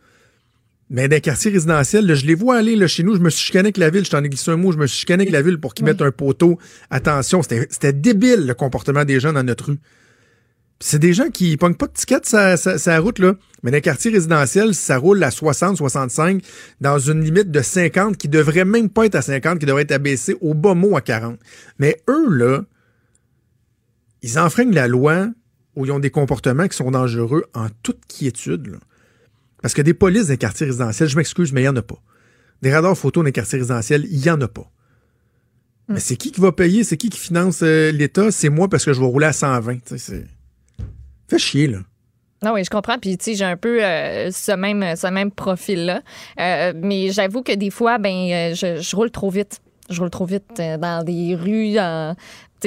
Mais dans les quartiers résidentiels, là, je les vois aller là, chez nous. Je me suis chicané avec la ville. Je t'en ai glissé un mot. Je me suis chicané avec la ville pour qu'ils Oui. mettent un poteau. Attention, c'était c'était débile le comportement des gens dans notre rue. C'est des gens qui pognent pas de tickets sa, sa, sa route, là. Mais dans les quartiers résidentiels, ça roule à 60, 65, dans une limite de 50 qui devrait même pas être à 50, qui devrait être abaissée au bas mot à 40. Mais eux, là, ils enfreignent la loi où ils ont des comportements qui sont dangereux en toute quiétude, là. Parce que des polices dans les quartiers résidentiels, je m'excuse, mais il n'y en a pas. Des radars photo dans les quartiers résidentiels, il n'y en a pas. Mais c'est qui qui va payer? C'est qui qui finance euh, l'État? C'est moi parce que je vais rouler à 120. tu sais, c'est- Chier, là. Non, oui, je comprends. Puis, tu sais, j'ai un peu euh, ce même, ce même profil-là. Euh, mais j'avoue que des fois, ben, euh, je, roule trop vite. Je roule trop vite dans des rues, dans-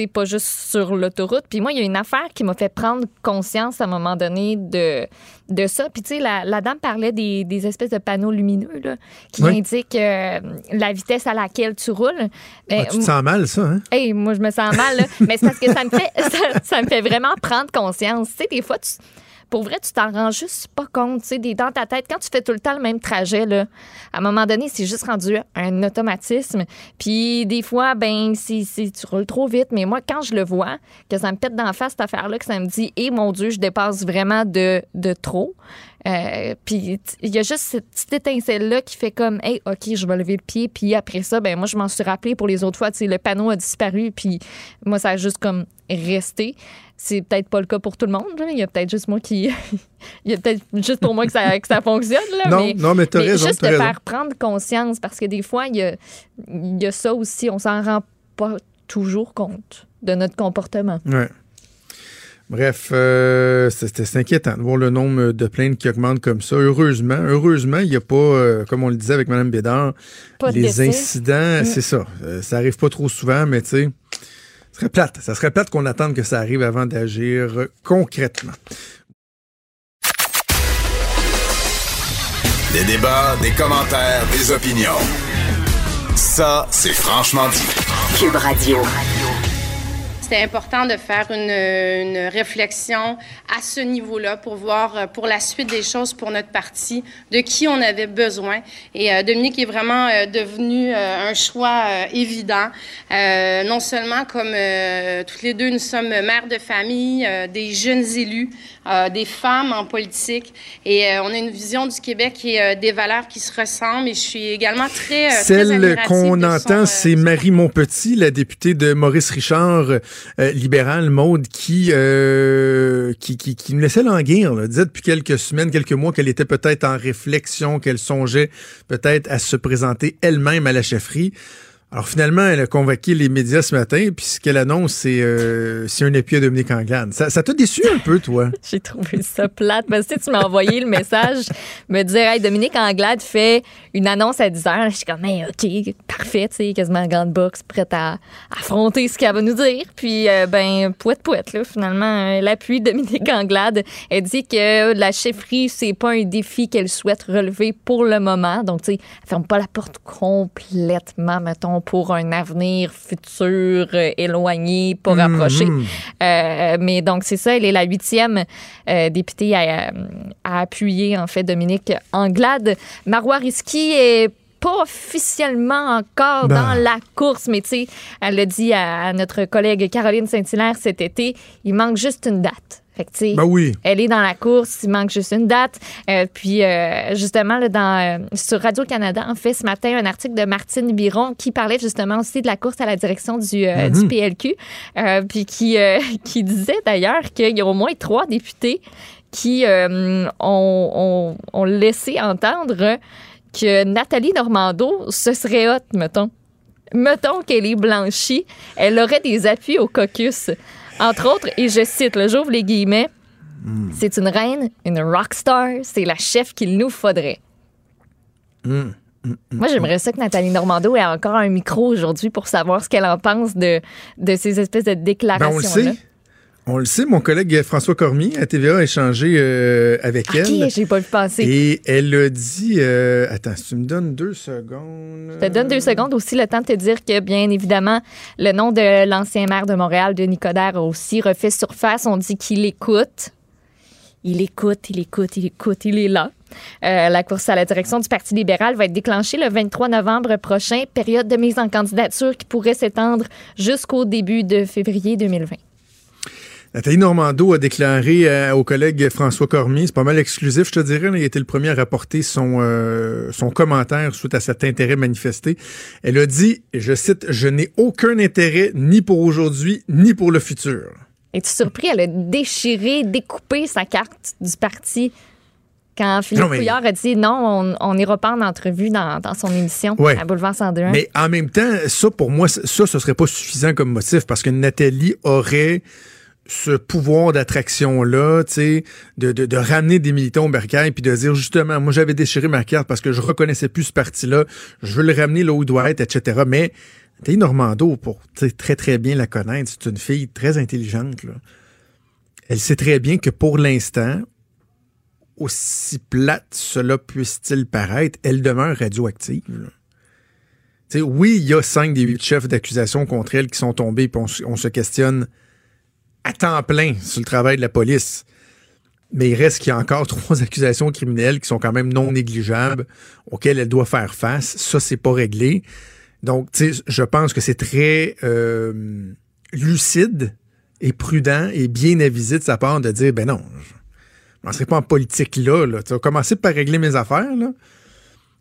pas juste sur l'autoroute. Puis moi, il y a une affaire qui m'a fait prendre conscience à un moment donné de, de ça. Puis, tu sais, la, la dame parlait des, des espèces de panneaux lumineux là, qui Oui. indiquent euh, la vitesse à laquelle tu roules. Ben, Ah, tu te sens mal, ça, hein? Hey, moi, je me sens mal, là. mais c'est parce que ça me fait, ça, ça me fait vraiment prendre conscience. Tu sais, des fois, tu, pour vrai, tu t'en rends juste pas compte, tu sais, dans ta tête. Quand tu fais tout le temps le même trajet, là, à un moment donné, c'est juste rendu un automatisme. Puis des fois, ben, c'est, c'est- tu roules trop vite. Mais moi, quand je le vois, que ça me pète d'en face, cette affaire-là, que ça me dit, et mon Dieu, je dépasse vraiment de, trop. Euh, puis il y a juste cette petite étincelle-là qui fait comme, hey, OK, je vais lever le pied. Puis après ça, ben moi, je m'en suis rappelé pour les autres fois. Tu sais, le panneau a disparu. Puis moi, ça a juste comme resté. C'est peut-être pas le cas pour tout le monde. là. Il y a peut-être juste moi qui. Il y a peut-être juste pour moi que ça, que ça fonctionne. Là, Non, mais, non, mais raison, juste de raison. faire prendre conscience parce que des fois, il y a, il y a ça aussi. On s'en rend pas toujours compte de notre comportement. Ouais. Bref, euh, c'est inquiétant de voir le nombre de plaintes qui augmente comme ça. Heureusement, heureusement, il n'y a pas, euh, comme on le disait avec Mme Bédard, Pas les décès. incidents, Mm. c'est ça. Euh, ça arrive pas trop souvent, mais tu sais, Ça serait plate. Ça serait plate qu'on attende que ça arrive avant d'agir concrètement. Des débats, des commentaires, des opinions. Ça, c'est franchement dit. Cube Radio. C'était important de faire une, réflexion à ce niveau-là pour voir euh, pour la suite des choses pour notre parti, de qui on avait besoin. Et euh, Dominique est vraiment euh, devenu un choix évident. Non seulement comme toutes les deux, nous sommes mères de famille, des jeunes élus, des femmes en politique. Et on a une vision du Québec et des valeurs qui se ressemblent. Et je suis également très... Celle qu'on entend, c'est Marie Montpetit, la députée de Maurice Richard euh, libérale, Maude, qui, euh, qui, qui, qui, nous laissait languir. Là. disait depuis quelques semaines, quelques mois qu'elle était peut-être en réflexion, qu'elle songeait peut-être à se présenter elle-même à la chefferie. Alors finalement, elle a convoqué les médias ce matin, puis ce qu'elle annonce, c'est euh, un épi à Dominique Anglade. Ça, t'a déçu un peu, toi? J'ai trouvé ça plate. Parce que tu m'as envoyé le message, me dire, hey, Dominique Anglade fait une annonce à 10 h. Je suis comme, OK, parfait, tu sais, quasiment en grande box, prête à affronter ce qu'elle va nous dire. Puis, euh, ben, pouette, pouette, là, finalement, elle appuie Dominique Anglade. Elle dit que la chefferie, c'est pas un défi qu'elle souhaite relever pour le moment. Donc, tu sais, elle ferme pas la porte complètement, mettons, pour un avenir futur euh, éloigné, pas rapproché. Euh, mais donc, c'est ça, elle est la huitième euh, députée à, à appuyer, en fait, Dominique Anglade. Marois Risky est pas officiellement encore Ben. dans la course, mais tu sais, elle l'a dit à, à notre collègue Caroline Saint-Hilaire cet été, il manque juste une date. Fait que, Ben oui. elle est dans la course, il manque juste une date. Euh, puis, euh, justement, là, dans, euh, sur Radio-Canada, en fait, ce matin, un article de Martine Biron qui parlait justement aussi de la course à la direction du, du PLQ, puis qui, qui disait d'ailleurs qu'il y a au moins trois députés qui ont, ont- ont laissé entendre que Nathalie Normando, ce serait hot, mettons. Mettons qu'elle est blanchie, elle aurait des appuis au caucus. Entre autres, et je cite, le j'ouvre les guillemets, c'est une reine, une rockstar, c'est la chef qu'il nous faudrait. Moi, j'aimerais ça que Nathalie Normando ait encore un micro aujourd'hui pour savoir ce qu'elle en pense de, de ces espèces de Ben, déclarations. On le sait. Mon collègue François Cormier à TVA a échangé euh, avec elle. Ok, j'ai pas vu passer. Et elle a dit, euh, attends, si tu me donnes deux secondes. Je te donne deux secondes aussi le temps de te dire que, bien évidemment, le nom de l'ancien maire de Montréal, Denis Coderre, a aussi refait surface. On dit qu'il écoute. Il écoute, il écoute, il écoute, il est là. Euh, la course à la direction du Parti libéral va être déclenchée le 23 novembre prochain, période de mise en candidature qui pourrait s'étendre jusqu'au début de février 2020. Nathalie Normando a déclaré euh, au collègue François Cormier, c'est pas mal exclusif, je te dirais, il a été le premier à rapporter son, euh, son commentaire suite à cet intérêt manifesté. Elle a dit, je cite, Je n'ai aucun intérêt ni pour aujourd'hui, ni pour le futur. Es-tu surpris? Elle a déchiré, découpé sa carte du parti quand Philippe Non, mais- Couillard a dit non, on, on n'ira pas en entrevue dans, dans son émission Ouais. à Boulevard 102. Mais en même temps, ça, pour moi, ça, ce serait pas suffisant comme motif parce que Nathalie aurait ce pouvoir d'attraction-là, tu sais, de, de, de ramener des militants au bercail puis de dire justement, moi j'avais déchiré ma carte parce que je reconnaissais plus ce parti-là, je veux le ramener là où il doit être, etc. Mais Nathalie Normando, pour très très bien la connaître, c'est une fille très intelligente. Là. Elle sait très bien que pour l'instant, aussi plate cela puisse-t-il paraître, elle demeure radioactive. là. Tu sais, oui, il y a cinq des huit chefs d'accusation contre elle qui sont tombés, puis on, on se questionne à temps plein sur le travail de la police. Mais il reste qu'il y a encore trois accusations criminelles qui sont quand même non négligeables, auxquelles elle doit faire face. Ça, c'est pas réglé. Donc, tu sais, je pense que c'est très euh, lucide et prudent et bien avisé de sa part de dire, ben non, je ne serai pas en politique là. Tu vas commencer par régler mes affaires, là.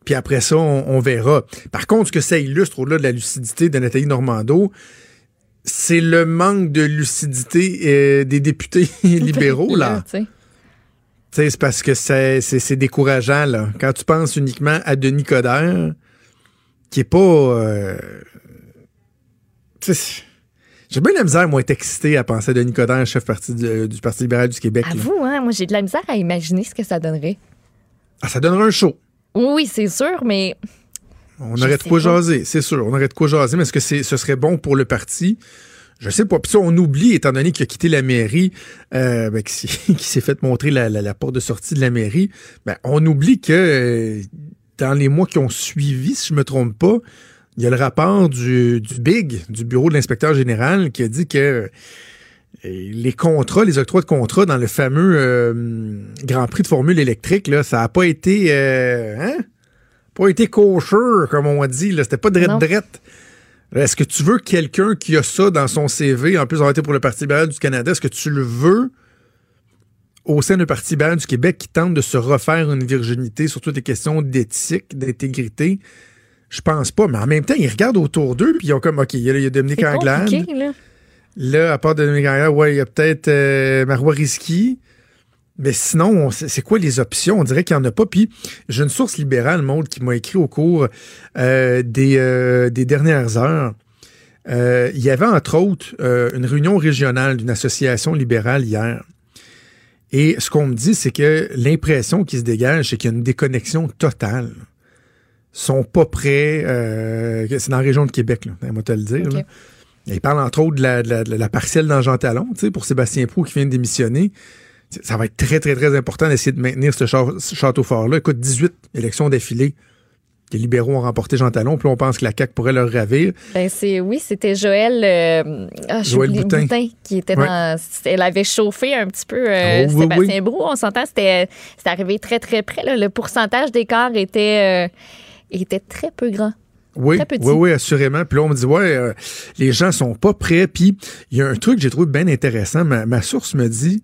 Puis après ça, on, on verra. Par contre, ce que ça illustre au-delà de la lucidité de Nathalie Normando, c'est le manque de lucidité euh, des députés libéraux, là. c'est parce que c'est, décourageant, là. Quand tu penses uniquement à Denis Coderre, qui est pas... euh, j'ai bien la misère, moi, être excité à penser à Denis Coderre, chef parti du, du Parti libéral du Québec. là. Avoue, hein, moi j'ai de la misère à imaginer ce que ça donnerait. Ah, ça donnerait un show. Oui, oui, c'est sûr, mais On aurait de quoi pas. jaser, c'est sûr. On aurait de quoi jaser, mais est-ce que c'est, ce serait bon pour le parti? Je sais pas. Puis ça, on oublie, étant donné qu'il a quitté la mairie, euh, ben, qui s'est fait montrer la, la, porte de sortie de la mairie, ben, on oublie que euh, dans les mois qui ont suivi, si je me trompe pas, il y a le rapport du, du BIG, du bureau de l'inspecteur général, qui a dit que euh, les contrats, les octrois de contrats dans le fameux euh, Grand Prix de Formule électrique, là, ça n'a pas été hein? Pas été kosher, comme on dit. C'était pas drette-drette. Est-ce que tu veux quelqu'un qui a ça dans son CV, en plus d'avoir été pour le Parti libéral du Canada, est-ce que tu le veux au sein du Parti libéral du Québec qui tente de se refaire une virginité sur toutes les questions d'éthique, d'intégrité? Je pense pas, mais en même temps, ils regardent autour d'eux, puis ils ont comme, OK, il y a, Dominique Anglade. Là. là. à part Dominique Anglade, ouais, il y a peut-être euh, Marois Risky. Mais sinon, c'est quoi les options? On dirait qu'il n'y en a pas. Puis j'ai une source libérale, Maud, qui m'a écrit au cours euh, des, euh, des, dernières heures. Euh, il y avait entre autres une réunion régionale d'une association libérale hier. Et ce qu'on me dit, c'est que l'impression qui se dégage, c'est qu'il y a une déconnexion totale. Ils sont pas prêts. c'est dans la région de Québec, là, on va te le dire. Ils parlent entre autres de la, de la, partielle dans Jean Talon, pour Sébastien Prou qui vient de démissionner ça va être très, très, très important d'essayer de maintenir ce, château fort-là. Écoute, 18 élections d'affilée. Les libéraux ont remporté Jean Talon, puis on pense que la CAQ pourrait leur ravir. Ben c'est oui, c'était Joël, euh, ah, Joël Boutin. qui était dans. Elle avait chauffé un petit peu euh, oh, Sébastien Brou. On s'entend, c'était arrivé très très près. Le pourcentage d'écart était euh, était très peu grand. Oui, oui, oui, assurément. Puis là, on me dit, ouais, les gens sont pas prêts. Puis il y a un truc que j'ai trouvé bien intéressant. ma source me dit,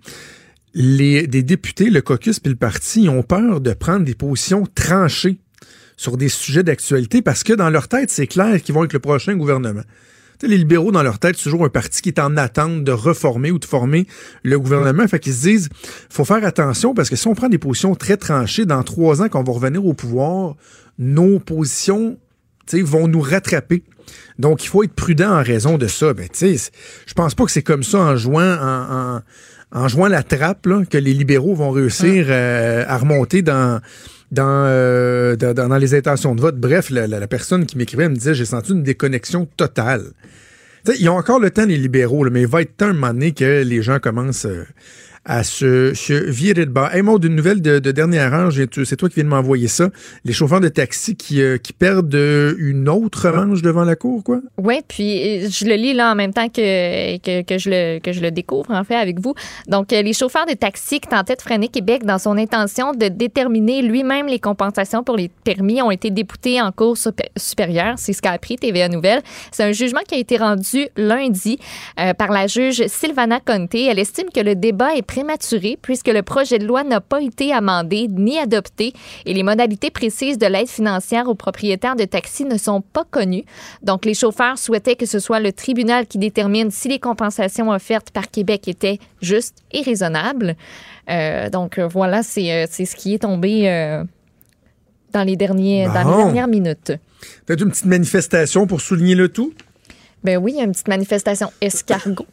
les, des députés, le caucus puis le parti, ont peur de prendre des positions tranchées sur des sujets d'actualité parce que dans leur tête, c'est clair qu'ils vont être le prochain gouvernement. les libéraux, dans leur tête, c'est toujours un parti qui est en attente de reformer ou de former le gouvernement. Fait qu'ils se disent, faut faire attention parce que si on prend des positions très tranchées, dans trois ans, qu'on va revenir au pouvoir, nos positions vont nous rattraper. Donc, il faut être prudent en raison de ça. Ben, je pense pas que c'est comme ça en jouant en, en jouant la trappe que les libéraux vont réussir ah. euh, à remonter dans euh, dans, dans, les intentions de vote. Bref, la, personne qui m'écrivait me disait j'ai senti une déconnexion totale. T'sais, ils ont encore le temps, les libéraux, mais il va être temps un moment donné que les gens commencent euh, à se, se virer de bas. Hey, Maud, une nouvelle de, de dernière heure, c'est toi qui viens de m'envoyer ça. Les chauffeurs de taxi qui, euh, qui perdent euh, une autre range devant la cour, quoi? Oui, puis euh, je le lis là en même temps que, que, que, je le, que je le découvre, en fait, avec vous. Donc, les chauffeurs de taxi qui tentaient de freiner Québec dans son intention de déterminer lui-même les compensations pour les permis ont été déboutés en cours supérieure. C'est ce qu'a appris TVA Nouvelle. C'est un jugement qui a été rendu lundi par la juge Sylvana Conte. Elle estime que le débat est prématuré puisque le projet de loi n'a pas été amendé ni adopté et les modalités précises de l'aide financière aux propriétaires de taxis ne sont pas connues. Donc, les chauffeurs souhaitaient que ce soit le tribunal qui détermine si les compensations offertes par Québec étaient justes et raisonnables. Euh, donc, euh, voilà, euh, c'est ce qui est tombé dans, les derniers, dans les dernières minutes. Peut-être une petite manifestation pour souligner le tout? Ben oui, une petite manifestation escargot.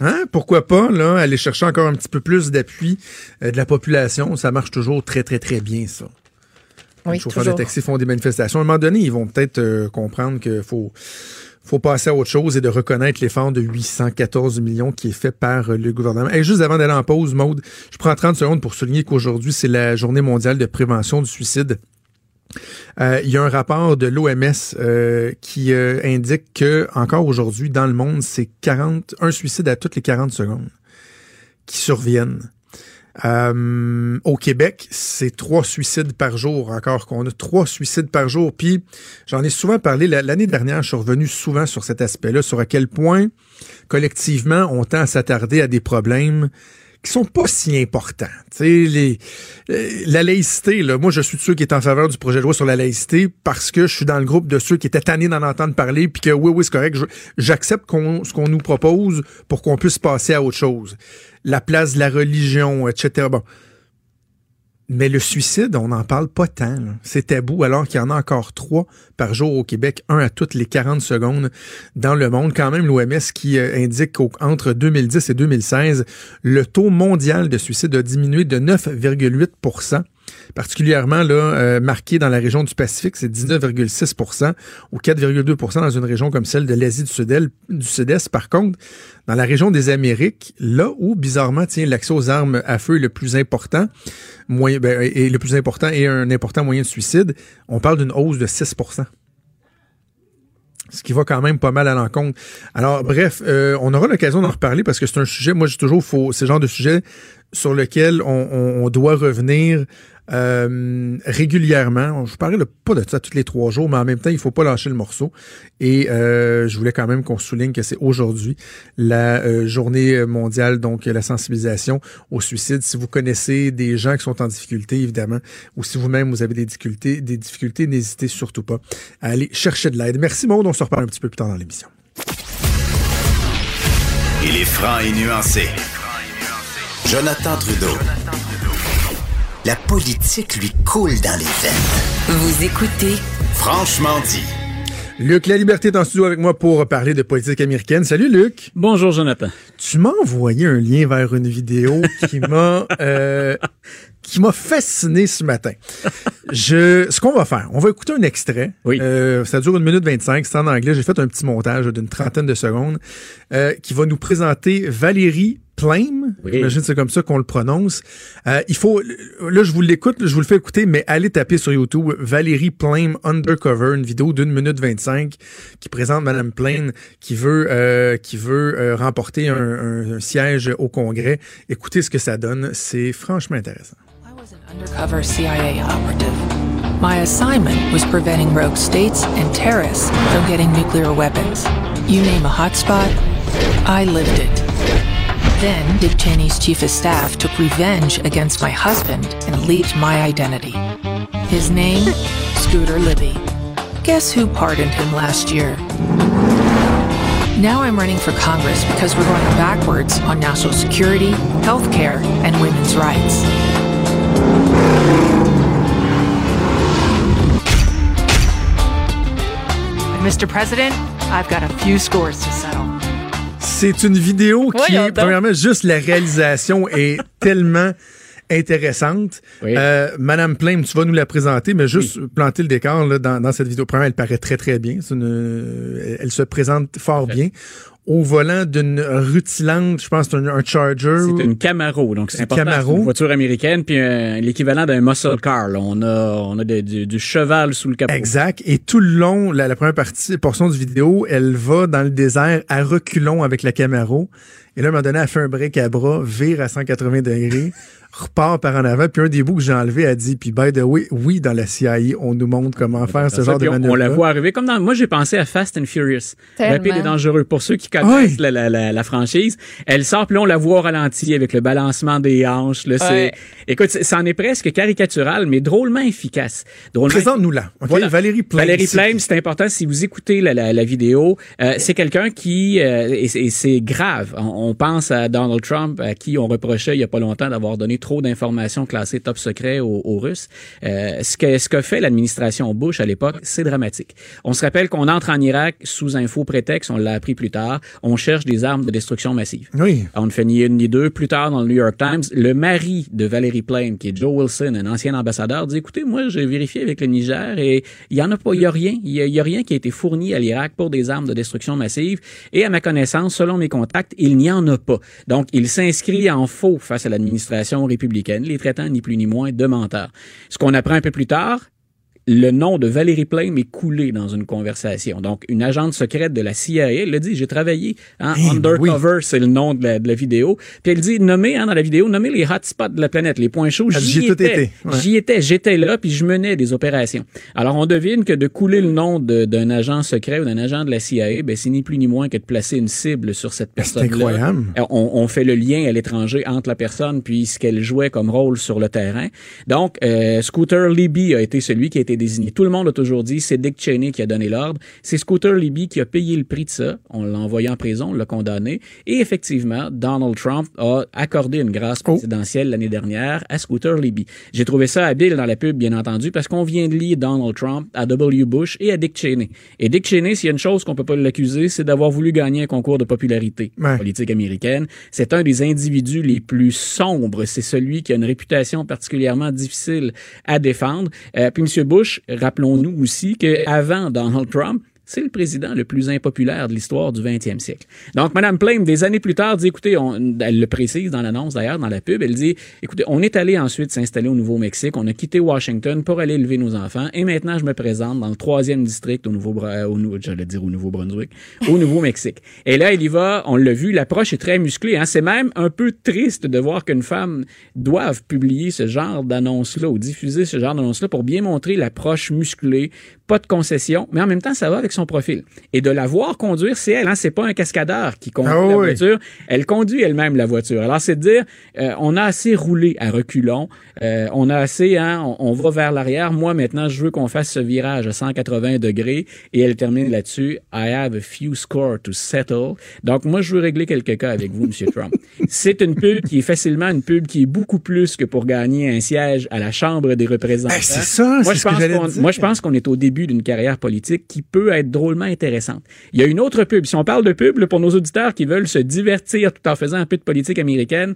Hein? Pourquoi pas, là, aller chercher encore un petit peu plus d'appui euh, de la population? Ça marche toujours très, très, très bien, ça. les chauffeurs de taxi font des manifestations. À un moment donné, ils vont peut-être euh, comprendre qu'il faut, faut passer à autre chose et de reconnaître l'effort de 814 millions qui est fait par euh, le gouvernement. Et juste avant d'aller en pause, Maude, je prends 30 secondes pour souligner qu'aujourd'hui, c'est la journée mondiale de prévention du suicide. Euh, il y a un rapport de l'OMS euh, qui euh, indique que encore aujourd'hui dans le monde, c'est 40 un suicide à toutes les 40 secondes qui surviennent. au Québec, c'est trois suicides par jour encore qu'on a trois suicides par jour. Puis j'en ai souvent parlé l'année dernière, je suis revenu souvent sur cet aspect-là, sur à quel point collectivement on tend à s'attarder à des problèmes qui sont pas si importants. Les, euh, la laïcité, là, moi je suis de ceux qui est en faveur du projet de loi sur la laïcité parce que je suis dans le groupe de ceux qui étaient tannés d'en entendre parler puis que oui, oui, c'est correct, j'accepte ce qu'on nous propose pour qu'on puisse passer à autre chose. La place de la religion, etc. Bon. Mais le suicide, on n'en parle pas tant. C'est tabou, alors qu'il y en a encore trois par jour au Québec, un à toutes les 40 secondes dans le monde. Quand même, l'OMS qui euh, indique qu'entre 2010 et 2016, le taux mondial de suicide a diminué de 9,8 particulièrement là, euh, marqué dans la région du Pacifique, c'est 19,6% ou 4,2% dans une région comme celle de l'Asie du Sud-Est. Par contre, dans la région des Amériques, là où, bizarrement, tiens, l'accès aux armes à feu est le plus important, moyen, ben, important et un important moyen de suicide, on parle d'une hausse de 6% ce qui va quand même pas mal à l'encontre. Alors, bref, euh, on aura l'occasion d'en reparler parce que c'est un sujet, moi, j'ai toujours, faut, c'est le genre de sujet sur lequel on doit revenir euh, régulièrement. Je vous parlais pas de ça tous les trois jours, mais en même temps, il faut pas lâcher le morceau. Et euh, je voulais quand même qu'on souligne que c'est aujourd'hui la euh, journée mondiale, donc la sensibilisation au suicide. Si vous connaissez des gens qui sont en difficulté, évidemment, ou si vous-même vous avez des difficultés, des difficultés, n'hésitez surtout pas à aller chercher de l'aide. Merci Maud, on se reparle un petit peu plus tard dans l'émission. Il est franc et nuancé. Jonathan Trudeau la politique lui coule dans les veines. Vous écoutez Franchement dit. Luc La Liberté est en studio avec moi pour parler de politique américaine. Salut Luc. Bonjour Jonathan. Tu m'as envoyé un lien vers une vidéo qui m'a euh, qui m'a fasciné ce matin. Je, ce qu'on va faire, on va écouter un extrait. Oui. Euh, ça dure une minute 25, c'est en anglais. J'ai fait un petit montage d'une trentaine de secondes euh, qui va nous présenter Valérie Plame, j'imagine c'est comme ça qu'on le prononce. Euh, il faut, là je vous l'écoute, je vous le fais écouter, mais allez taper sur YouTube Valérie Plame Undercover, une vidéo d'une minute 25 qui présente Madame Plame qui veut euh, qui veut euh, remporter un, un, un, siège au Congrès. Écoutez ce que ça donne, c'est franchement intéressant. I was an undercover CIA operative. My assignment was preventing rogue states and terrorists from getting nuclear weapons. You name a hotspot, I lived it. Then, Dick Cheney's chief of staff took revenge against my husband and leaked my identity. His name, Scooter Libby. Guess who pardoned him last year? Now I'm running for Congress because we're going backwards on national security, health care, and women's rights. Mr. President, I've got a few scores to settle. C'est une vidéo qui Voyons est, donc. premièrement, juste la réalisation est tellement intéressante. Oui. Euh, Madame Plame, tu vas nous la présenter, mais juste planter le décor là, dans, dans cette vidéo. Premièrement, elle paraît très, très bien. Une- elle se présente fort bien. Au volant d'une rutilante, je pense un, un Charger. C'est une Camaro, donc c'est important. Camaro. Une voiture américaine, puis l'équivalent d'un muscle car. là. On a, on a de- du, du cheval sous le capot. Exact. Et tout le long, la, la première partie, portion du vidéo, elle va dans le désert à reculons avec la Camaro. Et là, à un moment donné, elle fait un break à bras, vire à 180 degrés, repart par en avant. Puis un des bouts que j'ai enlevé a dit, puis by the way, oui, dans la CIA, on nous montre comment faire ce Ça, genre de manœuvre. on la voit arriver comme dans. Moi, j'ai pensé à Fast and Furious. Tellement. Rapide et dangereux. Pour ceux qui connaissent Oui. la, la, la, la franchise, elle sort, puis là, on la voit au ralenti avec le balancement des hanches. Là, c'est, écoute, c'est- c'en est presque caricatural, mais drôlement efficace. Drôlement Présente-nous-la. OK? Voilà. Valérie Plame. Valérie Plame, c'est important. Si vous écoutez la, la, la vidéo, euh, c'est quelqu'un qui euh, et, c'est- et c'est grave. On, on pense à Donald Trump, à qui on reprochait il y a pas longtemps d'avoir donné trop d'informations classées top secret aux, aux Russes. Euh, ce que ce que fait l'administration Bush à l'époque, c'est dramatique. On se rappelle qu'on entre en Irak sous un faux prétexte. On l'a appris plus tard. On cherche des armes de destruction massive. Oui. On ne fait ni une ni deux. Plus tard, dans le New York Times, le mari de Valérie Plame, qui est Joe Wilson, un ancien ambassadeur, dit, écoutez, moi, j'ai vérifié avec le Niger et il y en a pas, il y a rien. Il y a, il y a rien qui a été fourni à l'Irak pour des armes de destruction massive. Et à ma connaissance, selon mes contacts, il n'y en a pas. Donc, il s'inscrit en faux face à l'administration républicaine, les traitant ni plus ni moins de menteurs. Ce qu'on apprend un peu plus tard, le nom de Valérie Plame est coulé dans une conversation. Donc, une agente secrète de la CIA, elle l'a dit, j'ai travaillé, hein, Eh, Undercover, c'est le nom de la, de la vidéo. Puis elle dit, nommez hein, dans la vidéo, nommez les hotspots de la planète, les points chauds. Dit, J'y étais, j'y étais, j'étais là, puis je menais des opérations. Alors, on devine que de couler le nom d'un agent secret ou d'un agent de la CIA, ben, c'est ni plus ni moins que de placer une cible sur cette Ben, C'est incroyable. Euh, On, on fait le lien à l'étranger entre la personne puis ce qu'elle jouait comme rôle sur le terrain. Donc, euh, Scooter Libby a été celui qui a été été désigné. Tout le monde a toujours dit c'est Dick Cheney qui a donné l'ordre. C'est Scooter Libby qui a payé le prix de ça. On l'a envoyé en prison, on l'a condamné. Et effectivement, Donald Trump a accordé une grâce Oh. présidentielle l'année dernière à Scooter Libby. J'ai trouvé ça habile dans la pub, bien entendu, parce qu'on vient de lier Donald Trump à W. Bush et à Dick Cheney. Et Dick Cheney, s'il y a une chose qu'on peut pas l'accuser, c'est d'avoir voulu gagner un concours de popularité Ouais. politique américaine. C'est un des individus les plus sombres. C'est celui qui a une réputation particulièrement difficile à défendre. Euh, puis M. Bush, rappelons-nous aussi qu'avant Donald Trump, c'est le président le plus impopulaire de l'histoire du 20e siècle. Donc, Mme Plame, des années plus tard, dit, écoutez, on, elle le précise dans l'annonce d'ailleurs, dans la pub, elle dit, écoutez, on est allé ensuite s'installer au Nouveau-Mexique, on a quitté Washington pour aller élever nos enfants, et maintenant je me présente dans le troisième district au Nouveau, au, Nou- j'allais dire au Nouveau-Brunswick, au Nouveau-Mexique. Et là, il y va, on l'a vu, l'approche est très musclée. Hein? C'est même un peu triste de voir qu'une femme doive publier ce genre d'annonce-là ou diffuser ce genre d'annonce-là pour bien montrer l'approche musclée, pas de concession, mais en même temps, ça va avec son profil. Et de la voir conduire, c'est elle, hein? c'est pas un cascadeur qui conduit Ah la oui. voiture, elle conduit elle-même la voiture. Alors, c'est de dire, euh, on a assez roulé à reculons, euh, on a assez, hein, on, on va vers l'arrière. Moi, maintenant, je veux qu'on fasse ce virage à 180 degrés. Et elle termine là-dessus, I have a few scores to settle. Donc, moi, je veux régler quelques cas avec vous, Monsieur Trump. C'est une pub qui est facilement une pub qui est beaucoup plus que pour gagner un siège à la Chambre des représentants. Ben, c'est ça, Moi, c'est je pense qu'on- moi, je pense qu'on est au début d'une carrière politique qui peut être drôlement intéressante. Il y a une autre pub. Si on parle de pub, pour nos auditeurs qui veulent se divertir tout en faisant un peu de politique américaine,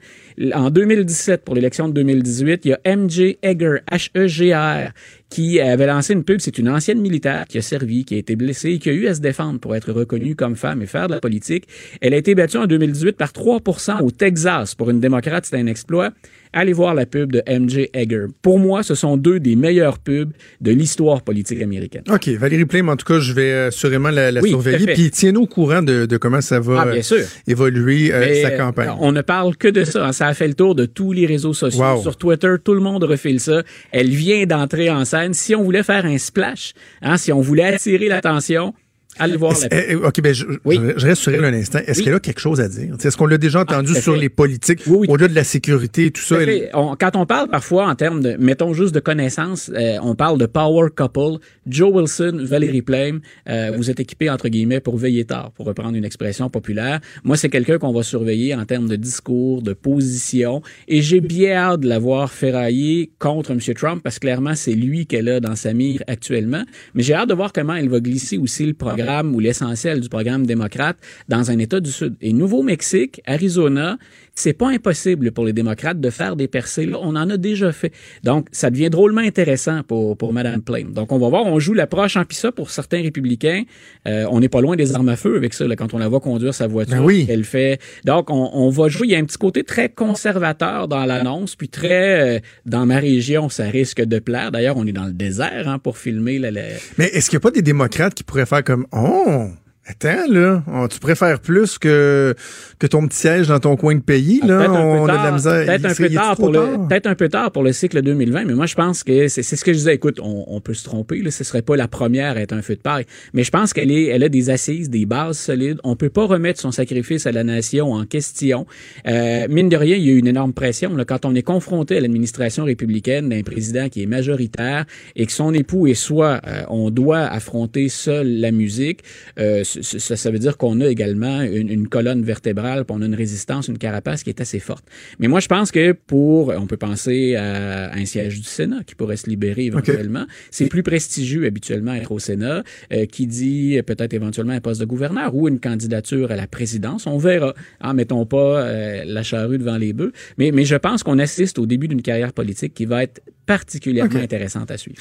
en 2017, pour l'élection de 2018, il y a MJ Eger, H-E-G-R, qui avait lancé une pub. C'est une ancienne militaire qui a servi, qui a été blessée, et qui a eu à se défendre pour être reconnue comme femme et faire de la politique. Elle a été battue en 2018 par 3% au Texas. Pour une démocrate, c'est un exploit. Allez voir la pub de MJ Eger. Pour moi, ce sont deux des meilleures pubs de l'histoire politique américaine. OK, Valérie Plame, en tout cas, je vais euh, assurément la, la Oui, surveiller. Puis tiens-nous au courant de, de comment ça va Ah, bien euh, sûr. évoluer euh, sa campagne. On ne parle que de ça. hein. Ça a fait le tour de tous les réseaux sociaux. Wow. Sur Twitter, tout le monde refile ça. Elle vient d'entrer en Si on voulait faire un splash, hein, si on voulait attirer l'attention, allez voir la OK, ben, je, Oui. je- reste sur elle un instant. Est-ce Oui. qu'elle a quelque chose à dire? Est-ce qu'on l'a déjà entendu tout à sur les politiques, Oui, au-delà de la sécurité et tout ça? Elle-. On- quand on parle parfois en termes de, mettons juste de connaissances, euh, on parle de power couple. Joe Wilson, Valérie Plame, euh, vous êtes équipés entre guillemets pour veiller tard, pour reprendre une expression populaire. Moi, c'est quelqu'un qu'on va surveiller en termes de discours, de position, et j'ai bien hâte de la voir ferrailler contre M. Trump parce que clairement c'est lui qu'elle a dans sa mire actuellement. Mais j'ai hâte de voir comment elle va glisser aussi le programme ou l'essentiel du programme démocrate dans un État du Sud. Et Nouveau-Mexique, Arizona, c'est pas impossible pour les démocrates de faire des percées. Là, on en a déjà fait. Donc, ça devient drôlement intéressant pour, pour Mme Plame. Donc, on va voir, on joue l'approche en pissa pour certains républicains. Euh, on n'est pas loin des armes à feu avec ça, là, quand on la voit conduire sa voiture. Ben oui. Elle fait. Donc, on, on va jouer. Il y a un petit côté très conservateur dans l'annonce, puis très euh, dans ma région, ça risque de plaire. D'ailleurs, on est dans le désert hein, pour filmer la, la- Mais est-ce qu'il n'y a pas des démocrates qui pourraient faire comme Oh, attends, là, tu préfères plus que, que ton petit siège dans ton coin de pays, là? Ah, Peut-être un peu on a de la misère. Peut-être un peu tard pour le, peut-être un peu tard pour le cycle 2020, mais moi je pense que c'est c'est ce que je disais. Écoute, on, on peut se tromper, là, ce serait pas la première à être un feu de paille, mais je pense qu'elle est, elle a des assises, des bases solides. On peut pas remettre son sacrifice à la nation en question. Euh, mine de rien, il y a eu une énorme pression là, quand on est confronté à l'administration républicaine d'un président qui est majoritaire et que son époux et soi, euh, on doit affronter seul la musique. Euh, ça, ça veut dire qu'on a également une, une colonne vertébrale, puis on a une résistance, une carapace qui est assez forte. Mais moi, je pense que pour, on peut penser à un siège du Sénat qui pourrait se libérer éventuellement. C'est plus prestigieux habituellement être au Sénat, euh, qui dit peut-être éventuellement un poste de gouverneur ou une candidature à la présidence. On verra. En mettons pas euh, la charrue devant les bœufs. Mais, mais je pense qu'on assiste au début d'une carrière politique qui va être particulièrement intéressante à suivre.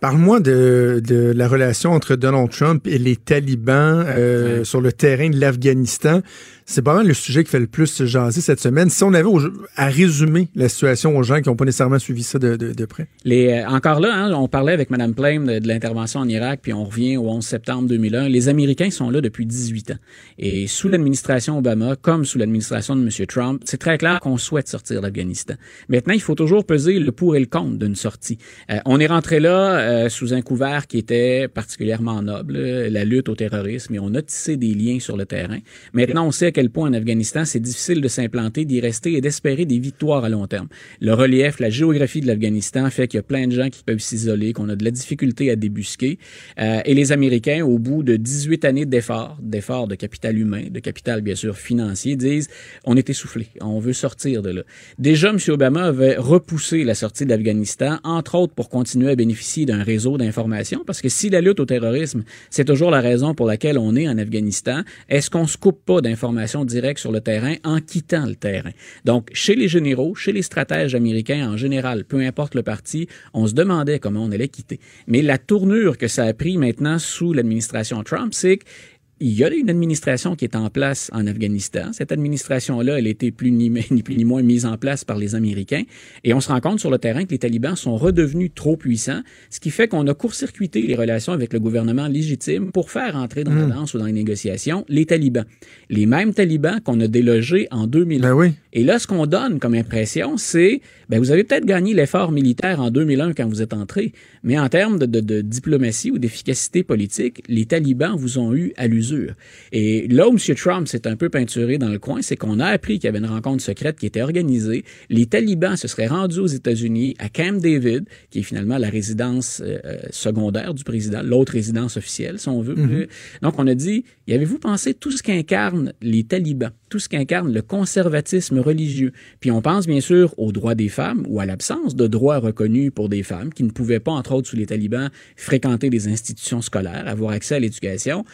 Parle-moi de, de la relation entre Donald Trump et les talibans euh, Ouais. sur le terrain de l'Afghanistan. C'est pas mal le sujet qui fait le plus se jaser cette semaine. Si on avait à résumer la situation aux gens qui n'ont pas nécessairement suivi ça de, de, près. Les, euh, encore là, hein, on parlait avec Mme Plame de, l'intervention en Irak, puis on revient au 11 septembre 2001. Les Américains sont là depuis 18 ans. Et sous l'administration Obama, comme sous l'administration de M. Trump, c'est très clair qu'on souhaite sortir d'Afghanistan. Maintenant, il faut toujours peser le pour et le contre d'une sortie. Euh, on est rentré là euh, sous un couvert qui était particulièrement noble, euh, la lutte au terrorisme, et on a tissé des liens sur le terrain. Maintenant, on sait quel point en Afghanistan c'est difficile de s'implanter, d'y rester et d'espérer des victoires à long terme. Le relief, la géographie de l'Afghanistan fait qu'il y a plein de gens qui peuvent s'isoler, qu'on a de la difficulté à débusquer. Euh, et les Américains, au bout de 18 années d'efforts, d'efforts de capital humain, de capital bien sûr financier, disent on est essoufflé, on veut sortir de là. Déjà, M. Obama avait repoussé la sortie de l'Afghanistan, entre autres pour continuer à bénéficier d'un réseau d'information, parce que si la lutte au terrorisme, c'est toujours la raison pour laquelle on est en Afghanistan, est-ce qu'on se coupe pas d'informations directes sur le terrain en quittant le terrain? Donc, chez les généraux, chez les stratèges américains en général, peu importe le parti, on se demandait comment on allait quitter. Mais la tournure que ça a pris maintenant sous l'administration Trump, c'est que il y a une administration qui est en place en Afghanistan. Cette administration-là, elle a été plus ni, ni, plus ni moins mise en place par les Américains. Et on se rend compte sur le terrain que les talibans sont redevenus trop puissants, ce qui fait qu'on a court-circuité les relations avec le gouvernement légitime pour faire entrer dans la Hmm. danse ou dans les négociations les talibans. Les mêmes talibans qu'on a délogés en 2000. Ben oui. Et là, ce qu'on donne comme impression, c'est, ben, vous avez peut-être gagné l'effort militaire en 2001 quand vous êtes entré, mais en termes de, de, de diplomatie ou d'efficacité politique, les talibans vous ont eu à l'usure. Et là où M. Trump s'est un peu peinturé dans le coin, c'est qu'on a appris qu'il y avait une rencontre secrète qui était organisée. Les talibans se seraient rendus aux États-Unis, à Camp David, qui est finalement la résidence euh, euh, secondaire du président, l'autre résidence officielle, si on veut. Mhm. Euh, Donc, on a dit, y avez-vous pensé tout ce qu'incarnent les talibans, tout ce qu'incarne le conservatisme religieux? Puis on pense bien sûr aux droits des femmes ou à l'absence de droits reconnus pour des femmes qui ne pouvaient pas, entre autres sous les talibans, fréquenter des institutions scolaires, avoir accès à l'éducation.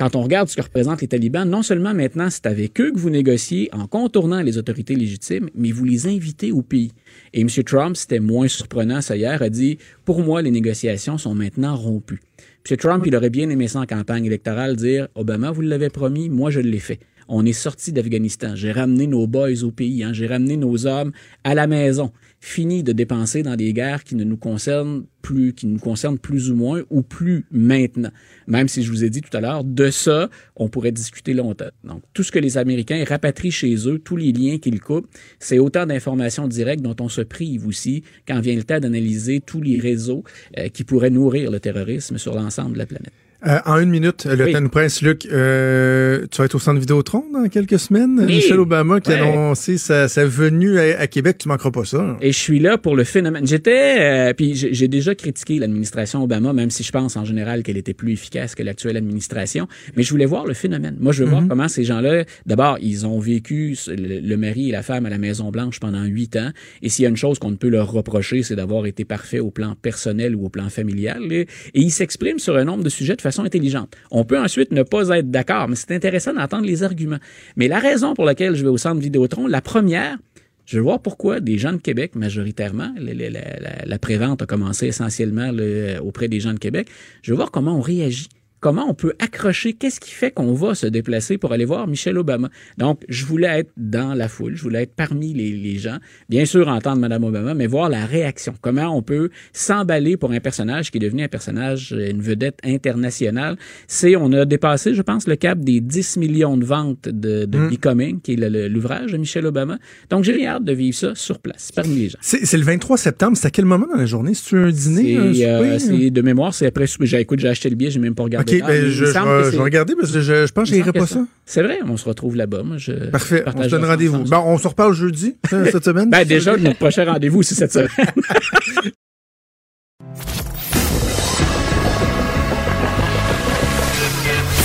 Quand on regarde ce que représentent les talibans, non seulement maintenant c'est avec eux que vous négociez en contournant les autorités légitimes, mais vous les invitez au pays. Et M. Trump, c'était moins surprenant ça hier, a dit Pour moi, les négociations sont maintenant rompues. M. Trump, il aurait bien aimé ça en campagne électorale, dire Obama, vous l'avez promis, moi je l'ai fait. On est sorti d'Afghanistan. J'ai ramené nos boys au pays. Hein. J'ai ramené nos hommes à la maison. Fini de dépenser dans des guerres qui ne nous concernent plus, qui nous concernent plus ou moins ou plus maintenant. Même si je vous ai dit tout à l'heure, de ça, on pourrait discuter longtemps. Donc, tout ce que les Américains rapatrient chez eux, tous les liens qu'ils coupent, c'est autant d'informations directes dont on se prive aussi quand vient le temps d'analyser tous les réseaux euh, qui pourraient nourrir le terrorisme sur l'ensemble de la planète. Euh, en une minute, le Oui. temps nous presse, Luc. Euh, tu vas être au centre Vidéotron dans quelques semaines. Oui. Michel Obama qui a annoncé sa, sa venue à, à Québec. Tu manqueras pas ça. Et je suis là pour le phénomène. J'étais, euh, puis j'ai déjà critiqué l'administration Obama, même si je pense en général qu'elle était plus efficace que l'actuelle administration. Mais je voulais voir le phénomène. Moi, je veux voir comment ces gens-là, d'abord, ils ont vécu le, le mari et la femme à la Maison Blanche pendant huit ans. Et s'il y a une chose qu'on ne peut leur reprocher, c'est d'avoir été parfait au plan personnel ou au plan familial. Et, et ils s'expriment sur un nombre de sujets de façon intelligente. On peut ensuite ne pas être d'accord, mais c'est intéressant d'entendre les arguments. Mais la raison pour laquelle je vais au centre Vidéotron, la première, je veux voir pourquoi des gens de Québec, majoritairement, la, prévente a commencé essentiellement le- auprès des gens de Québec. Je veux voir comment on réagit. Comment on peut accrocher, qu'est-ce qui fait qu'on va se déplacer pour aller voir Michel Obama? Donc, je voulais être dans la foule, je voulais être parmi les, les gens, bien sûr entendre Mme Obama, mais voir la réaction. Comment on peut s'emballer pour un personnage qui est devenu un personnage, une vedette internationale? C'est, on a dépassé, je pense, le cap des 10 millions de ventes de, de Becoming, qui est l'ouvrage de Michel Obama. Donc, j'ai hâte de vivre ça sur place, parmi les gens. C'est le 23 septembre. C'est à quel moment dans la journée? C'est-tu un dîner? C'est, euh, de mémoire, c'est après j'ai acheté le billet, j'ai même pas regardé. OK, ben, je, je vais, que je c'est- vais regarder parce que je, je pense que j'irai pas ça. C'est vrai, on se retrouve là-bas. Moi, je Parfait, on se donne rendez-vous. Bon, on se reparle jeudi, hein, cette semaine? Ben, déjà, notre prochain rendez-vous, c'est cette semaine.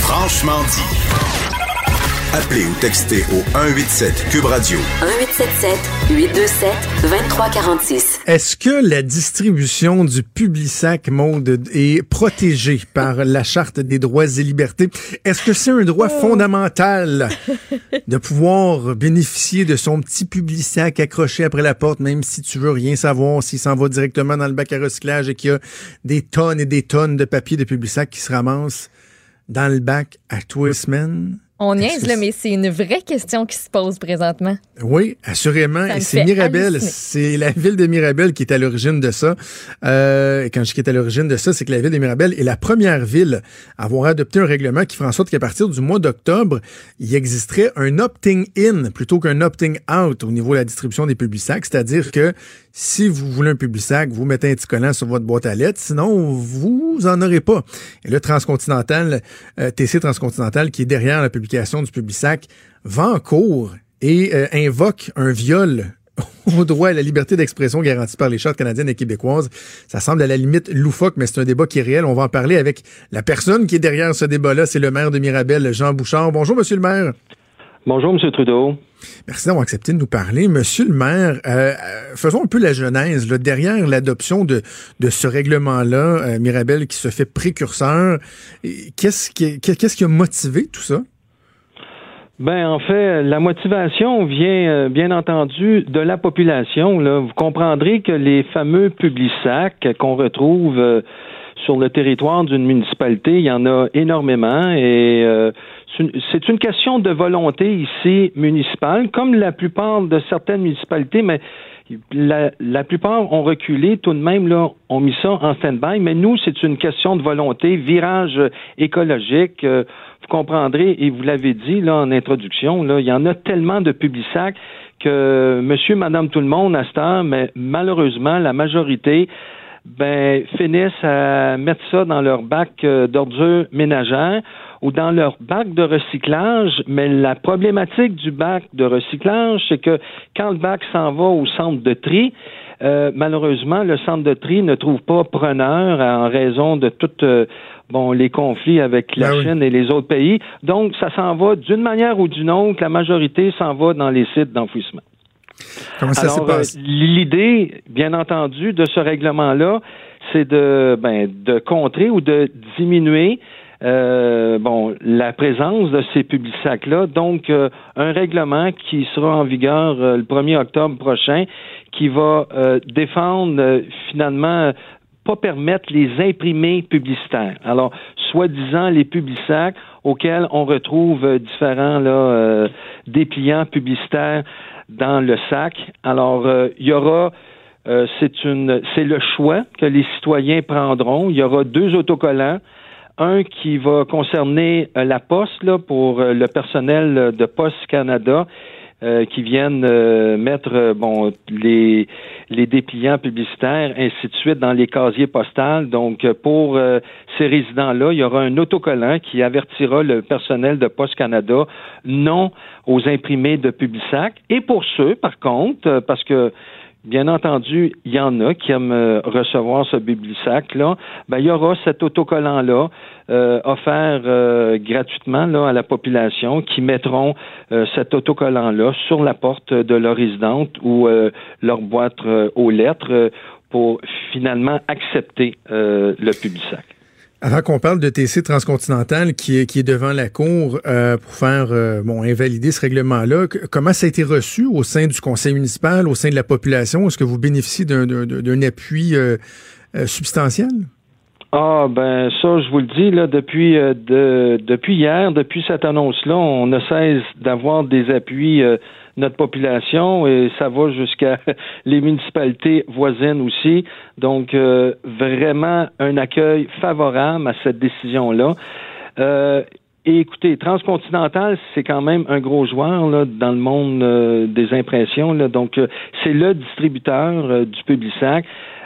Franchement dit. Appelez ou textez au 187 Cube Radio. 1877 827 2346. Est-ce que la distribution du Publisac Mode est protégée par la Charte des droits et libertés? Est-ce que c'est un droit fondamental de pouvoir bénéficier de son petit Publisac accroché après la porte, même si tu veux rien savoir, s'il s'en va directement dans le bac à recyclage et qu'il y a des tonnes et des tonnes de papier de Publisac qui se ramassent dans le bac à tous les semaines? On niaise, là, mais c'est une vraie question qui se pose présentement. Oui, assurément. Ça Et c'est fait Mirabel. C'est la ville de Mirabel qui est à l'origine de ça. Euh, et quand je dis qui est à l'origine de ça, c'est que la ville de Mirabel est la première ville à avoir adopté un règlement qui fera en sorte qu'à partir du mois d'octobre, il existerait un opting in plutôt qu'un opting out au niveau de la distribution des publics sacs. C'est-à-dire que si vous voulez un public sac, vous mettez un petit collant sur votre boîte à lettres, sinon vous en aurez pas. Et le Transcontinental, euh, TC Transcontinental, qui est derrière la publication du public sac, va en cours et euh, invoque un viol au droit à la liberté d'expression garantie par les chartes canadiennes et québécoises. Ça semble à la limite loufoque, mais c'est un débat qui est réel. On va en parler avec la personne qui est derrière ce débat-là. C'est le maire de Mirabel, Jean Bouchard. Bonjour, monsieur le maire. Bonjour, monsieur Trudeau. Merci d'avoir accepté de nous parler. Monsieur le maire, euh, faisons un peu la genèse. Derrière l'adoption de, ce règlement-là, euh, Mirabel qui se fait précurseur, qu'est-ce qui, a motivé tout ça? Ben en fait, la motivation vient euh, bien entendu de la population. Vous comprendrez que les fameux publics-sacs qu'on retrouve euh, sur le territoire d'une municipalité, il y en a énormément et c'est une question de volonté ici municipale, comme la plupart de certaines municipalités, mais la, la, plupart ont reculé tout de même, là, ont mis ça en stand-by, mais nous, c'est une question de volonté, virage écologique. Euh, vous comprendrez, et vous l'avez dit là en introduction, là, il y en a tellement de publics que monsieur, madame, tout le monde à ce temps, mais malheureusement, la majorité ben, finissent à mettre ça dans leur bac euh, d'ordures ménagères ou dans leur bac de recyclage, mais la problématique du bac de recyclage, c'est que quand le bac s'en va au centre de tri, euh, malheureusement, le centre de tri ne trouve pas preneur en raison de toutes euh, bon les conflits avec la ben Chine et les autres pays. Donc, ça s'en va d'une manière ou d'une autre. La majorité s'en va dans les sites d'enfouissement. Comment ça se passe? Euh, l'idée, bien entendu, de ce règlement-là, c'est de, ben, de contrer ou de diminuer euh, bon, la présence de ces publics sacs-là. Donc, euh, un règlement qui sera en vigueur le 1er octobre prochain, qui va défendre finalement pas permettre les imprimés publicitaires. Alors, soi-disant les publics sacs auxquels on retrouve différents là, dépliants publicitaires dans le sac. Alors, euh, il y aura euh, c'est une c'est le choix que les citoyens prendront. Il y aura deux autocollants. Un qui va concerner euh, la poste là, pour le personnel de Poste Canada qui viennent mettre bon les les dépliants publicitaires ainsi de suite dans les casiers postales. Donc pour ces résidents-là, il y aura un autocollant qui avertira le personnel de Poste Canada non aux imprimés de Publisac. Et pour ceux, par contre, euh, parce que Bien entendu, il y en a qui aiment euh, recevoir ce Publisac-là. Ben, il y aura cet autocollant-là euh, offert gratuitement là, à la population qui mettront cet autocollant-là sur la porte de leur résidente ou leur boîte aux lettres pour finalement accepter le Publisac. Avant qu'on parle de TC Transcontinental qui est, qui est devant la Cour euh, pour faire euh, bon invalider ce règlement-là, comment ça a été reçu au sein du conseil municipal, au sein de la population? Est-ce que vous bénéficiez d'un appui euh, substantiel? Ah ben ça, je vous le dis là depuis de, depuis hier, depuis cette annonce-là, on ne cesse d'avoir des appuis notre population et ça va jusqu'à les municipalités voisines aussi. Donc, euh, vraiment un accueil favorable à cette décision-là. Euh, et écoutez, Transcontinental, c'est quand même un gros joueur là, dans le monde euh, des impressions. Là, donc, c'est le distributeur du Publisac.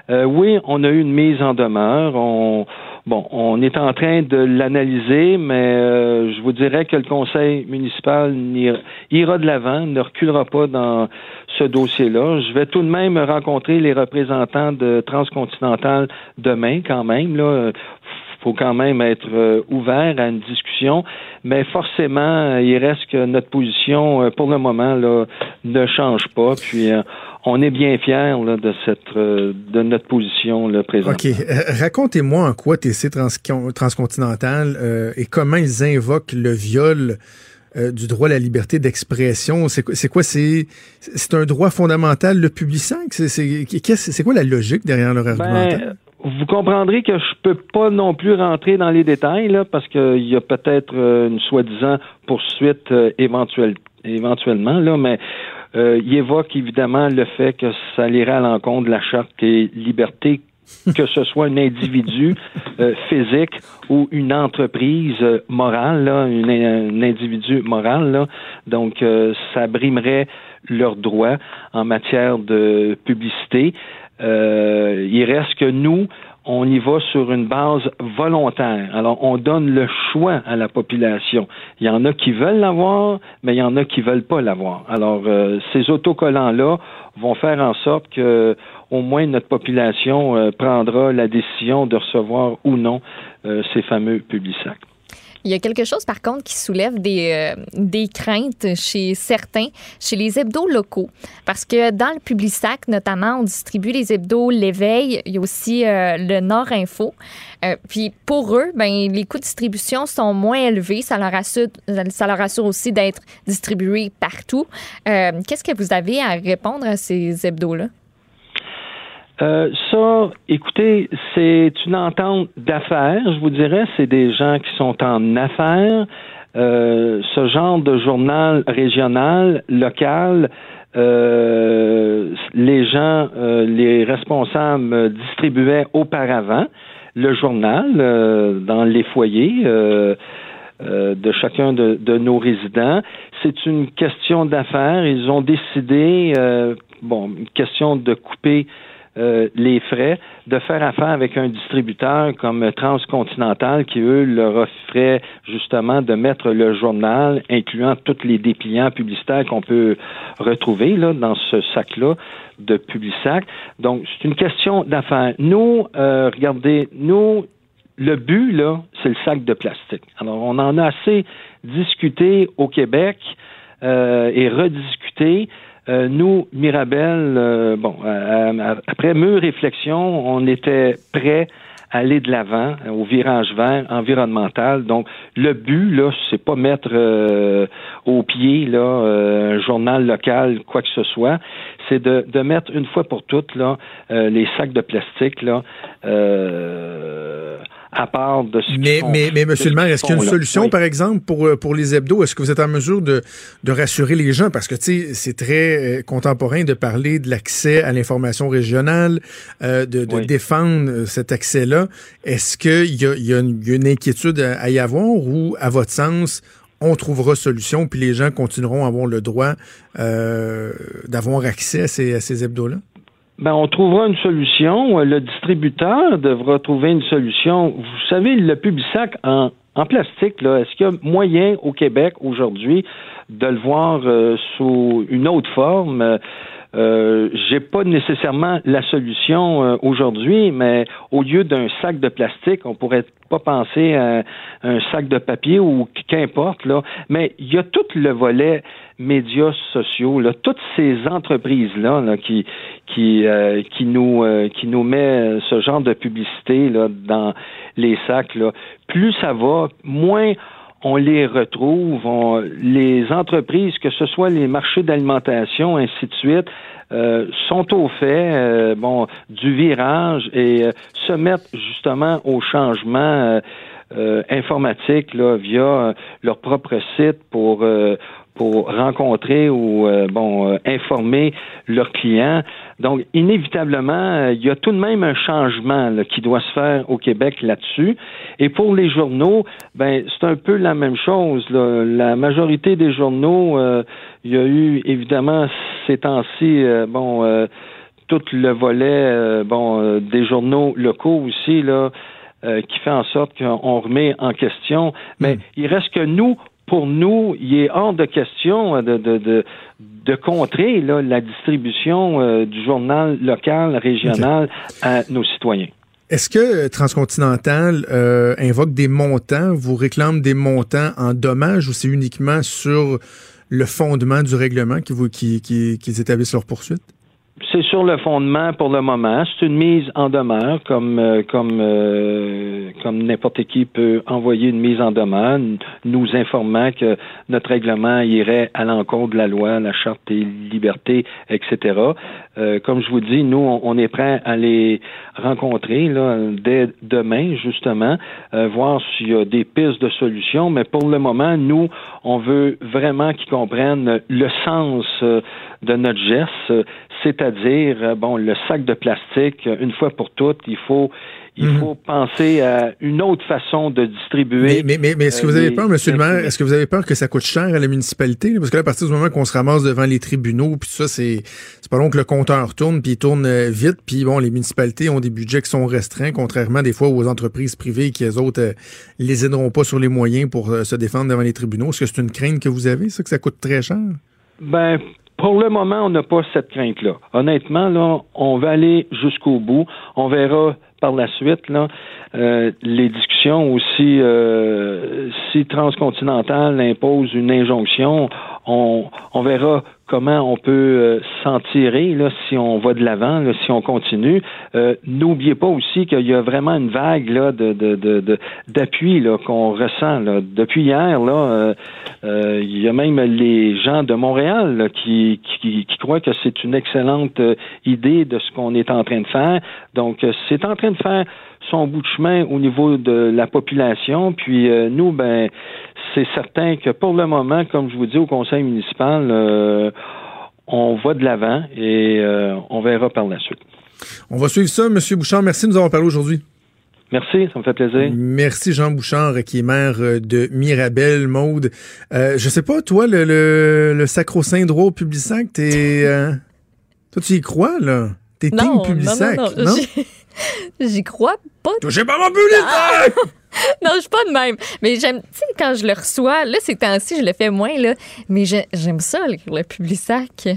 oui, on a eu une mise en demeure. On, Bon, on est en train de l'analyser, mais euh, je vous dirais que le conseil municipal ira de l'avant, ne reculera pas dans ce dossier-là. Je vais tout de même rencontrer les représentants de Transcontinental demain, quand même. Là, faut quand même être euh, ouvert à une discussion, mais forcément, il reste que notre position, euh, pour le moment, là, ne change pas. Puis, euh, on est bien fiers de cette de notre position là, présente. OK. Racontez-moi en quoi TC Transcontinental et comment ils invoquent le viol du droit à la liberté d'expression. C'est quoi? C'est un droit fondamental, le public C'est quoi la logique derrière leur ben, argumentaire? Vous comprendrez que je peux pas non plus rentrer dans les détails là, parce qu'il y a peut-être euh, une soi-disant poursuite euh, éventuellement là, mais euh, il évoque évidemment le fait que ça irait à l'encontre de la charte des libertés que ce soit un individu physique ou une entreprise morale, là, un individu moral. Là. Donc, ça brimerait leurs droits en matière de publicité. Euh, il reste que nous, on y va sur une base volontaire. Alors, on donne le choix à la population. Il y en a qui veulent l'avoir, mais il y en a qui veulent pas l'avoir. Alors, euh, ces autocollants-là vont faire en sorte que au moins notre population euh, prendra la décision de recevoir ou non euh, ces fameux publics-sacs. Il y a quelque chose, par contre, qui soulève des, euh, des craintes chez certains, chez les hebdos locaux. Parce que dans le Publisac, notamment, on distribue les hebdos L'Éveil. Il y a aussi euh, le Nord Info. Euh, puis pour eux, ben, les coûts de distribution sont moins élevés. Ça leur assure, ça leur assure aussi d'être distribués partout. Qu'est-ce que vous avez à répondre à ces hebdos-là? Euh, ça, écoutez, c'est une entente d'affaires, je vous dirais. C'est des gens qui sont en affaires. Euh, ce genre de journal régional, local, euh, les gens, les responsables distribuaient auparavant le journal dans les foyers. de chacun de, de, nos résidents. C'est une question d'affaires. Ils ont décidé, bon, une question de couper euh, les frais de faire affaire avec un distributeur comme Transcontinental qui, eux, leur offrait justement de mettre le journal, incluant tous les dépliants publicitaires qu'on peut retrouver là, dans ce sac-là de Publisac. Donc, c'est une question d'affaires. Nous, euh, regardez, nous, le but, là, c'est le sac de plastique. Alors, on en a assez discuté au Québec euh, et rediscuté. Euh, nous, Mirabel, euh, bon, euh, après mûre réflexion, on était prêts à aller de l'avant au virage vert environnemental. Donc, le but, là, c'est pas mettre au pied là, un journal local, quoi que ce soit. C'est de, de mettre une fois pour toutes là, les sacs de plastique là, à part de ce Mais, mais, mais, Monsieur le maire, est-ce qu'il y a une solution, par exemple, pour, euh, pour les hebdos? Est-ce que vous êtes en mesure de, de rassurer les gens? Parce que, tu sais, c'est très euh, contemporain de parler de l'accès à l'information régionale, euh, de, de défendre cet accès-là. Est-ce qu'il y a, y, a une, y a une inquiétude à, y avoir ou, à votre sens, on trouvera solution, puis les gens continueront à avoir le droit euh, d'avoir accès à ces, à ces hebdos-là? Ben, on trouvera une solution. Le distributeur devra trouver une solution. Vous savez, le Publisac en, en plastique, là, est-ce qu'il y a moyen au Québec aujourd'hui de le voir euh, sous une autre forme? Euh, j'ai pas nécessairement la solution euh, aujourd'hui, mais au lieu d'un sac de plastique, on pourrait pas penser à un sac de papier ou qu'importe là. Mais il y a tout le volet médias sociaux, là, toutes ces entreprises là, qui qui euh, qui nous euh, qui nous met ce genre de publicité là dans les sacs là. Plus ça va, moins on les retrouve, les entreprises, que ce soit les marchés d'alimentation, ainsi de suite, euh, sont au fait euh, bon du virage et euh, se mettent justement au changement informatique là, via leur propre site pour pour rencontrer ou euh, bon euh, informer leurs clients. Donc, inévitablement, euh, il y a tout de même un changement qui doit se faire au Québec là-dessus. Et pour les journaux, ben c'est un peu la même chose. La majorité des journaux, il y a eu évidemment ces temps-ci, bon, tout le volet, bon, des journaux locaux aussi là. qui fait en sorte qu'on remet en question. Mais hmm. il reste que nous, pour nous, il est hors de question euh, de, de, de, de contrer là, la distribution euh, du journal local, régional à nos citoyens. Est-ce que euh, Transcontinental invoque des montants, vous réclame des montants en dommages ou c'est uniquement sur le fondement du règlement qu'ils qui, qui, qui établissent leur poursuite? C'est sur le fondement pour le moment. C'est une mise en demeure, comme euh, comme euh, comme n'importe qui peut envoyer une mise en demeure, nous informant que notre règlement irait à l'encontre de la loi, la charte des libertés, etc. Euh, comme je vous dis, nous, on, est prêt à les rencontrer là, dès demain, justement, voir s'il y a des pistes de solutions. Mais pour le moment, nous, on veut vraiment qu'ils comprennent le sens de notre geste, c'est-à-dire euh, bon, le sac de plastique, euh, une fois pour toutes, il faut il Mhm. faut penser à une autre façon de distribuer. Mais, mais, mais, mais est-ce que euh, vous avez peur, monsieur le maire, est-ce que vous avez peur que ça coûte cher à la municipalité? Parce que là, à partir du moment qu'on se ramasse devant les tribunaux, puis ça, c'est c'est pas long que le compteur tourne, puis il tourne vite, puis bon, les municipalités ont des budgets qui sont restreints, contrairement des fois aux entreprises privées qui, eux autres, les aideront pas sur les moyens pour se défendre devant les tribunaux. Est-ce que c'est une crainte que vous avez, ça, que ça coûte très cher? Ben, pour le moment, on n'a pas cette crainte-là. Honnêtement, là, on va aller jusqu'au bout. On verra par la suite là, euh, les discussions aussi euh, si Transcontinental impose une injonction, on, on verra comment on peut euh, s'en tirer là, si on va de l'avant, si on continue. Euh, N'oubliez pas aussi qu'il y a vraiment une vague là, de, de, de, de- d'appui là, qu'on ressent. Là. Depuis hier, là, euh, euh, il y a même les gens de Montréal là, qui, qui, qui croient que c'est une excellente idée de ce qu'on est en train de faire. Donc, c'est en train de faire son bout de chemin au niveau de la population. Puis euh, nous, ben, c'est certain que pour le moment, comme je vous dis au conseil municipal, euh, on va de l'avant et euh, on verra par la suite. On va suivre ça, monsieur Bouchard. Merci de nous avoir parlé aujourd'hui. Merci, ça me fait plaisir. Merci Jean Bouchard, qui est maire de Mirabel, Maude. Euh, je sais pas, toi, le, le, le sacro-saint droit au Publisac, t'es... euh, toi, tu y crois, là? T'es team Non, non, Publisac, non, non? J'y- crois pas. Touchez pas mon Publisac! Non, je suis pas de même. Mais j'aime, tu sais, quand je le reçois, là, ces temps-ci, je le fais moins, là. Mais j'ai- j'aime ça, le, le Publisac.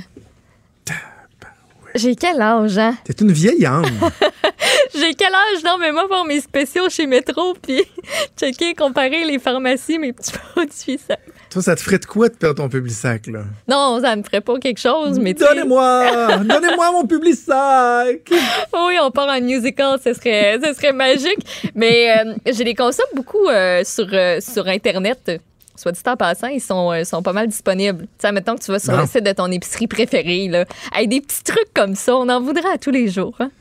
J'ai quel âge, hein? T'es une vieille âme. J'ai quel âge? Non, mais moi, pour mes spéciaux chez Métro, puis checker, comparer les pharmacies, mes petits produits, ça. Toi, ça te ferait de quoi de perdre ton Publisac, là? Non, ça me ferait pas quelque chose, mais Donnez-moi! Donnez-moi mon Publisac! Oui, on part en musical, ce serait, ce serait magique. Mais euh, je les consomme beaucoup euh, sur, euh, sur Internet. Soit dit en passant, ils sont, euh, sont pas mal disponibles. Tu sais, mettons que tu vas sur Non. le site de ton épicerie préférée, là, avec des petits trucs comme ça, on en voudrait à tous les jours. Hein?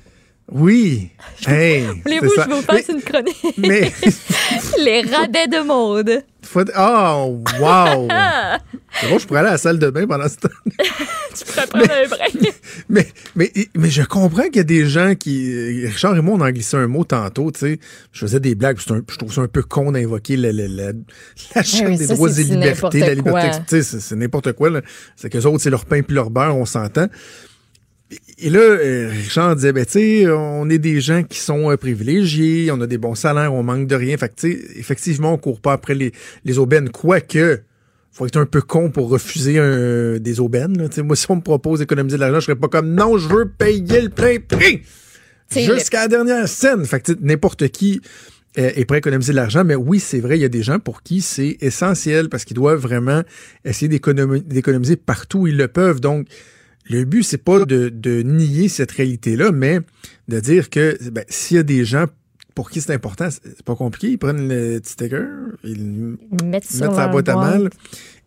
Oui! Hey! Voulez-vous c'est que je vous fasse une chronique? Mais, les radais de mode. Faut... Oh, wow! C'est bon, je pourrais aller à la salle de bain pendant ce temps. Tu pourrais prendre un break. Mais, mais, mais je comprends qu'il y a des gens qui. Richard et moi, on en glissé un mot tantôt, tu sais. Je faisais des blagues, un- je trouve ça un peu con d'invoquer la, la, la, la charte oui, des ça, droits et libertés, la n'importe liberté. c'est- c'est n'importe quoi, là. C'est qu'eux autres, c'est leur pain puis leur beurre, on s'entend. Et là, euh, Richard disait, ben, tu sais, on est des gens qui sont euh, privilégiés, on a des bons salaires, on manque de rien. Fait que, tu sais, effectivement, on court pas après les, les aubaines. Quoique, faut être un peu con pour refuser un- des aubaines. Là. Moi, si on me propose d'économiser de l'argent, je serais pas comme, non, je veux payer le plein prix jusqu'à la dernière scène. Fait que, n'importe qui euh, est prêt à économiser de l'argent, mais oui, c'est vrai, il y a des gens pour qui c'est essentiel parce qu'ils doivent vraiment essayer d'économi- d'économiser partout où ils le peuvent. Donc, le but, c'est pas de, de nier cette réalité-là, mais de dire que ben, s'il y a des gens pour qui c'est important, c'est pas compliqué. Ils prennent le petit sticker, ils mettent sur la leur boîte à mal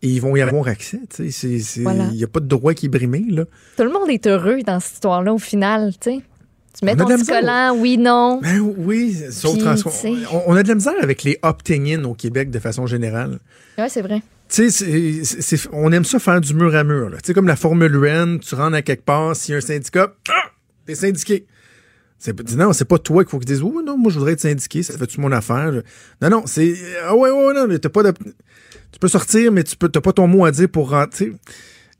et ils vont y avoir accès. Il Voilà. n'y a pas de droit qui est brimé. Là. Tout le monde est heureux dans cette histoire-là au final, tu sais. Tu mets ton petit collant, oui, non. Ben oui, sauf Puis, on, on a de la misère avec les opting-in au Québec de façon générale. Ouais, c'est vrai. Tu sais, on aime ça faire du mur à mur. Tu sais, comme la Formule Rennes, tu rentres à quelque part, s'il y a un syndicat, ah, t'es syndiqué. C'est, non, c'est pas toi qu'il faut qu'ils disent, oui, non, moi, je voudrais être syndiqué, ça fait-tu mon affaire? Non, non, c'est, ah ouais, ouais, non, t'as pas de, tu peux sortir, mais tu peux, t'as pas ton mot à dire pour rentrer.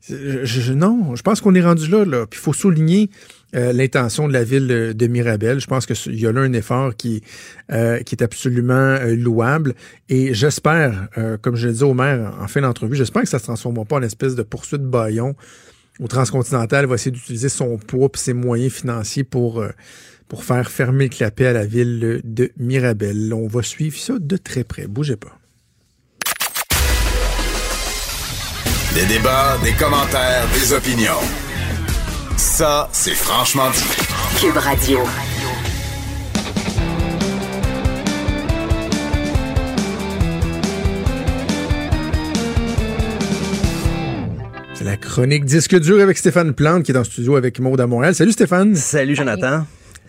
Non, je pense qu'on est rendu là, là. Puis il faut souligner euh, l'intention de la ville de Mirabel. Je pense qu'il y a là un effort qui, euh, est absolument euh, louable. Et j'espère, comme je l'ai dit au maire en fin d'entrevue, j'espère que ça ne se transformera pas en espèce de poursuite baillon où Transcontinental va essayer d'utiliser son poids et ses moyens financiers pour, pour faire fermer le clapet à la ville de Mirabel. On va suivre ça de très près. Bougez pas. Des débats, des commentaires, des opinions. Ça, c'est franchement dit. Cube Radio. C'est la chronique Disque dur avec Stéphane Plante qui est en studio avec Maude à Montréal. Salut Stéphane. Salut Jonathan.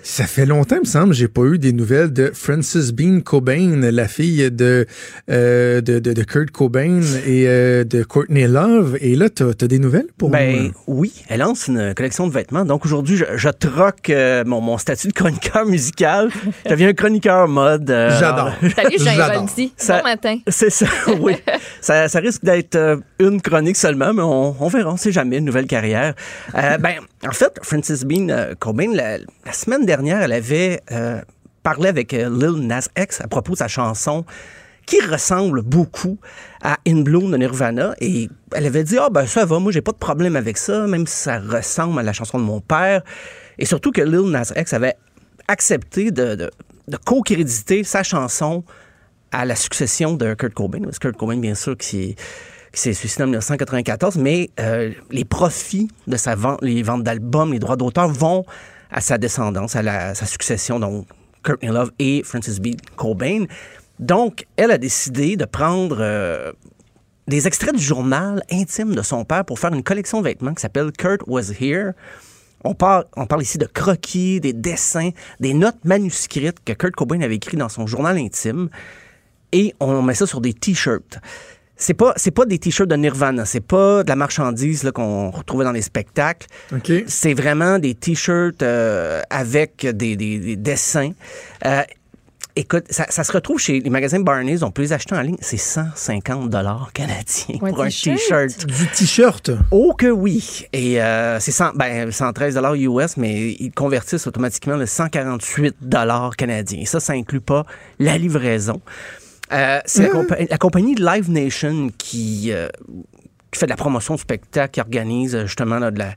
Ça fait longtemps, il me semble, j'ai pas eu des nouvelles de Frances Bean Cobain, la fille de, euh, de, de, de Kurt Cobain et euh, de Courtney Love. Et là, t'as as des nouvelles pour Ben moi? oui, elle lance une collection de vêtements. Donc aujourd'hui, je, je troque euh, mon, mon statut de chroniqueur musical. Je deviens un chroniqueur mode. euh, J'adore. Salut, Jean J'adore. Bondy. Ça- Bon matin. C'est ça, oui. ça, ça risque d'être euh, une chronique seulement, mais on, on verra, on sait jamais, une nouvelle carrière. Euh, ben, en fait, Frances Bean euh, Cobain, la, semaine dernière, elle avait euh, parlé avec euh, Lil Nas X à propos de sa chanson qui ressemble beaucoup à In Bloom de Nirvana. Et elle avait dit, ah ben ça va, moi j'ai pas de problème avec ça, même si ça ressemble à la chanson de mon père. Et surtout que Lil Nas X avait accepté de, co-créditer sa chanson à la succession de Kurt Cobain. Parce que Kurt Cobain, bien sûr, qui qui s'est suicidé en 1994, mais euh, les profits de sa vente, les ventes d'albums, les droits d'auteur vont à sa descendance, à, sa succession, donc Courtney Love et Francis B. Cobain. Donc, elle a décidé de prendre euh, des extraits du journal intime de son père pour faire une collection de vêtements qui s'appelle Kurt Was Here. On parle, on parle ici de croquis, des dessins, des notes manuscrites que Kurt Cobain avait écrites dans son journal intime et on met ça sur des t-shirts. C'est pas c'est pas des t-shirts de Nirvana, c'est pas de la marchandise là, qu'on retrouvait dans les spectacles. C'est vraiment des t-shirts euh, avec des, des- des dessins. Euh, écoute, ça, ça se retrouve chez les magasins Barney's, on peut les acheter en ligne, c'est 150 dollars canadiens Ouais, pour un t-shirt. Du t-shirt? Oh que oui. Et euh, c'est 100 ben, 113 dollars US, mais ils convertissent automatiquement le 148 dollars canadiens. Et ça, ça inclut pas la livraison. Euh, c'est la, compa- la compagnie Live Nation qui, euh, qui fait de la promotion de spectacle, qui organise euh, justement de la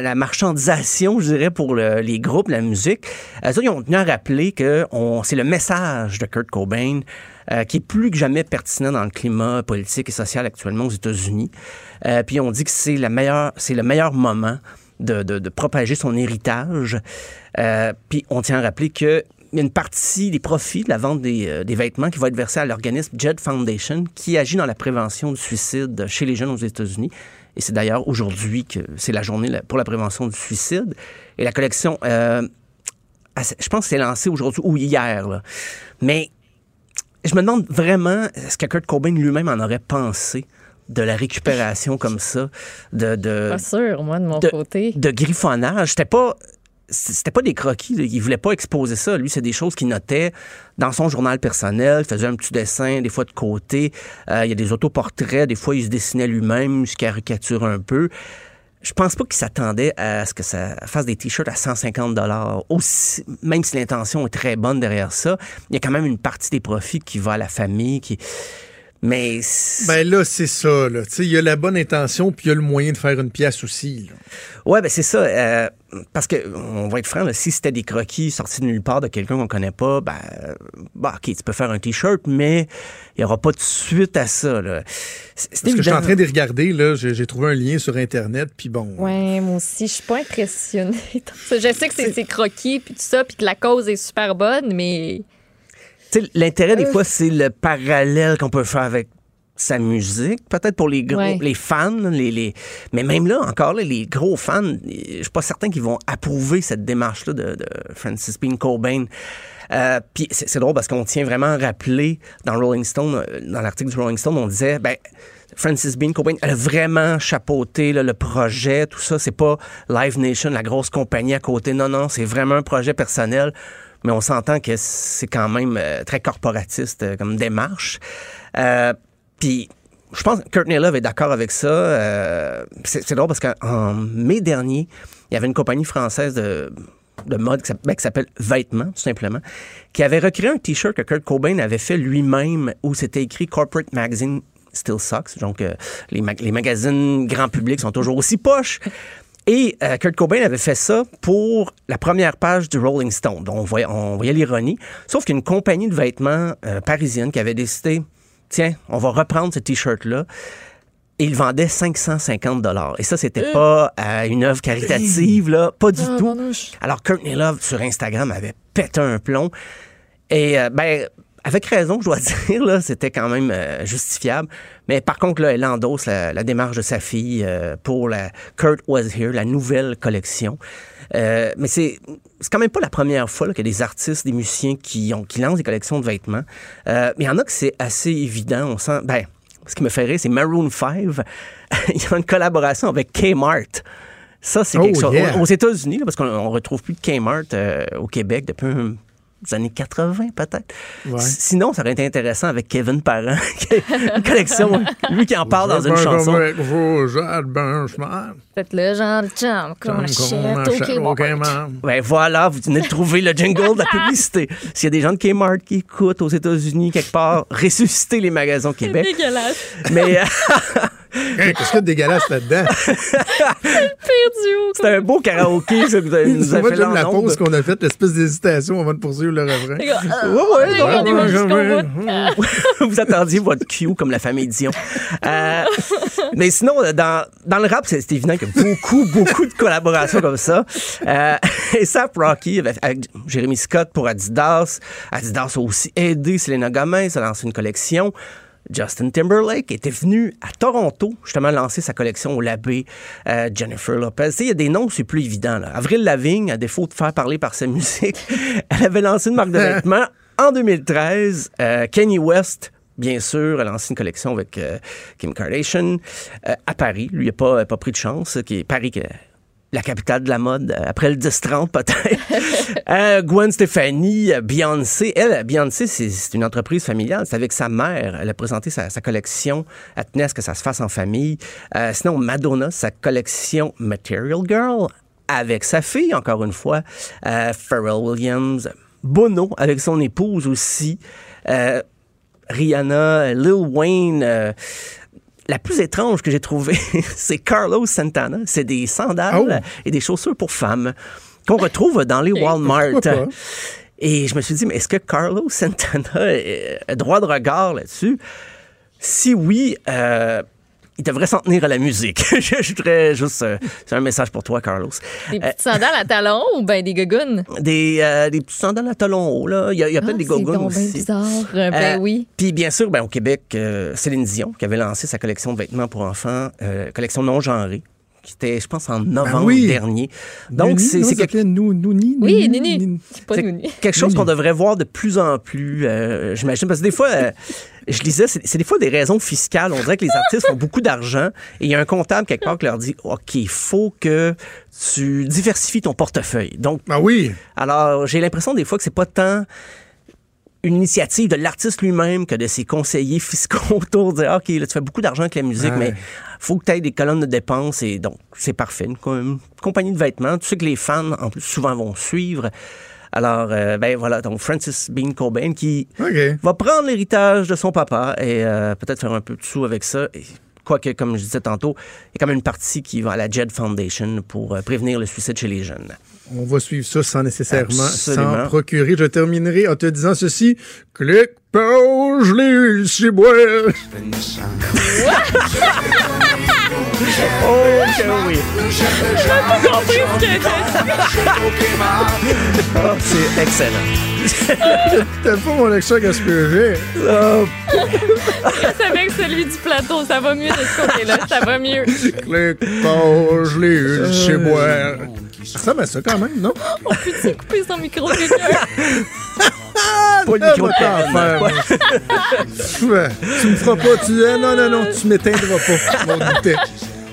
la marchandisation, je dirais, pour le- les groupes, la musique. Ils ont tenu à rappeler que c'est le message de Kurt Cobain qui est plus que jamais pertinent dans le climat politique et social actuellement aux États-Unis. Puis on dit que c'est le meilleur moment de, de- propager son héritage. Puis on tient à rappeler que il y a une partie des profits de la vente des, euh, des vêtements qui va être versée à l'organisme Jed Foundation qui agit dans la prévention du suicide chez les jeunes aux États-Unis. Et c'est d'ailleurs aujourd'hui que c'est la journée pour la prévention du suicide. Et la collection, euh, je pense que c'est lancé aujourd'hui ou hier. là. Mais je me demande vraiment ce que Kurt Cobain lui-même en aurait pensé de la récupération comme ça, de, de, Pas sûr, moi, de mon de, côté. de griffonnage? C'était pas c'était pas des croquis, il voulait pas exposer ça. Lui, c'est des choses qu'il notait dans son journal personnel, il faisait un petit dessin, des fois de côté. Euh, il y a des autoportraits, des fois il se dessinait lui-même, il se caricature un peu. Je pense pas qu'il s'attendait à ce que ça fasse des t-shirts à 150 dollars. Aussi, même si l'intention est très bonne derrière ça, il y a quand même une partie des profits qui va à la famille, qui. Mais Ben là, c'est ça. là. Tu sais, Il y a la bonne intention, puis il y a le moyen de faire une pièce aussi. là. Ouais, ben c'est ça. euh, parce que, on va être franc, là, si c'était des croquis sortis de nulle part de quelqu'un qu'on connaît pas, ben, euh, bah, OK, tu peux faire un T-shirt, mais il n'y aura pas de suite à ça. Là. Parce que je suis en train de regarder, là, j'ai trouvé un lien sur Internet, puis bon. Ouais, moi aussi, je suis pas impressionnée. Je sais que c'est croquis puis tout ça, puis que la cause est super bonne, mais L'intérêt, des fois, c'est le parallèle qu'on peut faire avec sa musique, peut-être pour les gros, Ouais. les fans, les, les- mais même là, encore là, les gros fans, je suis pas certain qu'ils vont approuver cette démarche-là de, de Francis Bean Cobain. Euh, Puis c'est c'est drôle parce qu'on tient vraiment à rappeler dans Rolling Stone, euh, dans l'article du Rolling Stone, on disait, ben, Francis Bean Cobain, elle a vraiment chapeauté là, le projet, tout ça. C'est pas Live Nation, la grosse compagnie à côté. Non, non, c'est vraiment un projet personnel. Mais on s'entend que c'est quand même euh, très corporatiste euh, comme démarche. Euh, Puis je pense que Courtney Love est d'accord avec ça. Euh, c'est drôle parce qu'en mai dernier, il y avait une compagnie française de, de mode ben, qui s'appelle Vêtements, tout simplement, qui avait recréé un T-shirt que Kurt Cobain avait fait lui-même où c'était écrit Corporate Magazine Still Sucks. Donc, euh, les, les magazines grand public sont toujours aussi poches. Et euh, Kurt Cobain avait fait ça pour la première page du Rolling Stone. Donc, on voyait, on voyait l'ironie. Sauf qu'une compagnie de vêtements euh, parisienne qui avait décidé, tiens, on va reprendre ce T-shirt-là. Et il vendait 550 dollars. Et ça, c'était pas euh, une œuvre caritative, là, pas du tout. Alors, Courtney Love, sur Instagram, avait pété un plomb. Et, euh, ben, avec raison, je dois dire, là, c'était quand même euh, justifiable. Mais par contre, là, elle endosse la, la démarche de sa fille euh, pour la Kurt Was Here, la nouvelle collection. Euh, mais c'est c'est quand même pas la première fois là, qu'il y a des artistes, des musiciens qui, ont, qui lancent des collections de vêtements. Mais il y en a que c'est assez évident. On sent, ben, ce qui me fait rire, c'est Maroon 5. il y a une collaboration avec Kmart. Ça, c'est Oh, quelque chose. yeah. Aux États-Unis, parce qu'on on retrouve plus de Kmart au Québec depuis un- les années 80, peut-être. Ouais. Sinon, ça aurait été intéressant avec Kevin Parent, qui a une collection, lui qui en parle dans une chanson. Faites le genre de chum qu'on achète au au Kmart. Kmart. Ben voilà, vous venez de trouver le jingle de la publicité. S'il y a des gens de Kmart qui écoutent aux États-Unis, quelque part, ressusciter les magasins au Québec. Dégueulasse. Mais euh, Qu'est-ce qu'il y a de dégueulasse là-dedans? Pire duo. c'est un beau karaoké, ça, que vous avez- nous Moi, fait j'aime la pause qu'on a faite, l'espèce d'hésitation avant de poursuivre le refrain. Gars, euh, bout. vous attendiez votre cue comme la famille Dion. Euh, mais sinon, dans, dans le rap, c'est c'est évident qu'il y a beaucoup, beaucoup de collaborations comme ça. Euh, et ça, Rocky, avec, avec Jérémy Scott pour Adidas. Adidas a aussi aidé Selena Gomez à lancer une collection. Justin Timberlake était venu à Toronto, justement, lancer sa collection au Labé. Euh, Jennifer Lopez. Il y a des noms, c'est plus évident. Là. Avril Lavigne, à défaut de faire parler par sa musique, elle avait lancé une marque de vêtements en 2013. Euh, Kanye West, bien sûr, a lancé une collection avec euh, Kim Kardashian euh, à Paris. Lui, il n'a pas, pris de chance. Qui est Paris, la capitale de la mode, euh, après le 10-30 peut-être. Euh, Gwen Stefani, euh, Beyoncé. Elle, Beyoncé, c'est une entreprise familiale. C'est avec sa mère. Elle a présenté sa, sa collection. Elle tenait à ce que ça se fasse en famille. Euh, sinon, Madonna, sa collection Material Girl avec sa fille, encore une fois. Euh, Pharrell Williams. Bono avec son épouse aussi. Euh, Rihanna, Lil Wayne. La plus étrange que j'ai trouvée, c'est Carlos Santana. C'est des sandales Oh. et des chaussures pour femmes qu'on retrouve dans les Walmart. Et je me suis dit, mais est-ce que Carlos Santana a droit de regard là-dessus? Si oui, euh, il devrait s'en tenir à la musique. je, je voudrais juste... euh, c'est un message pour toi, Carlos. Des petites sandales à talons ou ben des gogoons? Des, euh, des petits sandales à talons hauts, là. Il y a, il y a peut-être Ah, des c'est gogoons aussi. bizarre. Euh, ben Euh, oui. Puis bien sûr, ben, au Québec, euh, Céline Dion, qui avait lancé sa collection de vêtements pour enfants, euh, collection non genrée, qui était, je pense, en novembre Ben oui. dernier. Donc, c'est quelque. Oui, pas quelque chose qu'on devrait voir de plus en plus, euh, j'imagine. Parce que des fois, euh, je lisais, c'est des fois des raisons fiscales. On dirait que les artistes ont beaucoup d'argent et il y a un comptable quelque part qui leur dit, OK, il faut que tu diversifies ton portefeuille. Donc, Ah oui. alors, j'ai l'impression des fois que c'est pas tant une initiative de l'artiste lui-même que de ses conseillers fiscaux autour de dire, OK, là, tu fais beaucoup d'argent avec la musique, Ouais. mais faut que tu aies des colonnes de dépenses et donc, c'est parfait. Une, co- une compagnie de vêtements, tu sais que les fans, en plus, souvent vont suivre. Alors, euh, ben voilà, donc Francis Bean Cobain qui va prendre l'héritage de son papa et euh, peut-être faire un peu de sous avec ça. Et, quoique, comme je disais tantôt, il y a quand même une partie qui va à la JED Foundation pour euh, prévenir le suicide chez les jeunes. On va suivre ça sans nécessairement s'en procurer. Je terminerai en te disant ceci. Clic, pause, je l'ai eu chez moi. Oh, que oui! Oh, c'est excellent. T'as pas mon accent gaspillé. Oh, C'est avec celui du plateau. Ça va mieux de ce côté-là. Ça va mieux. Clic, pause, eu chez moi. Ça ressemble à ça quand même, non? On peut-tu couper son micro, quelqu'un? pas le Ah, micro de tu me feras pas. Tu non, non, non, tu m'éteindras pas. Mon.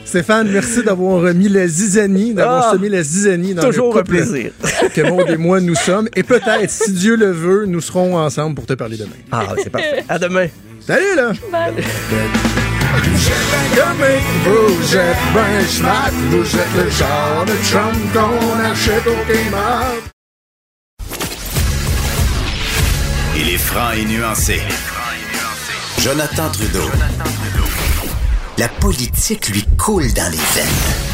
Stéphane, merci d'avoir mis la zizanie, d'avoir Ah, semé la zizanie dans Toujours le un couple plaisir. que Maud et moi nous sommes. Et peut-être, si Dieu le veut, nous serons ensemble pour te parler demain. Ah, c'est parfait. À demain. Salut, là! Bye. Vous êtes ben schmack, vous êtes le genre de Trump qu'on achète au Kmart. Il est franc et nuancé. Jonathan Trudeau. La politique lui coule dans les veines.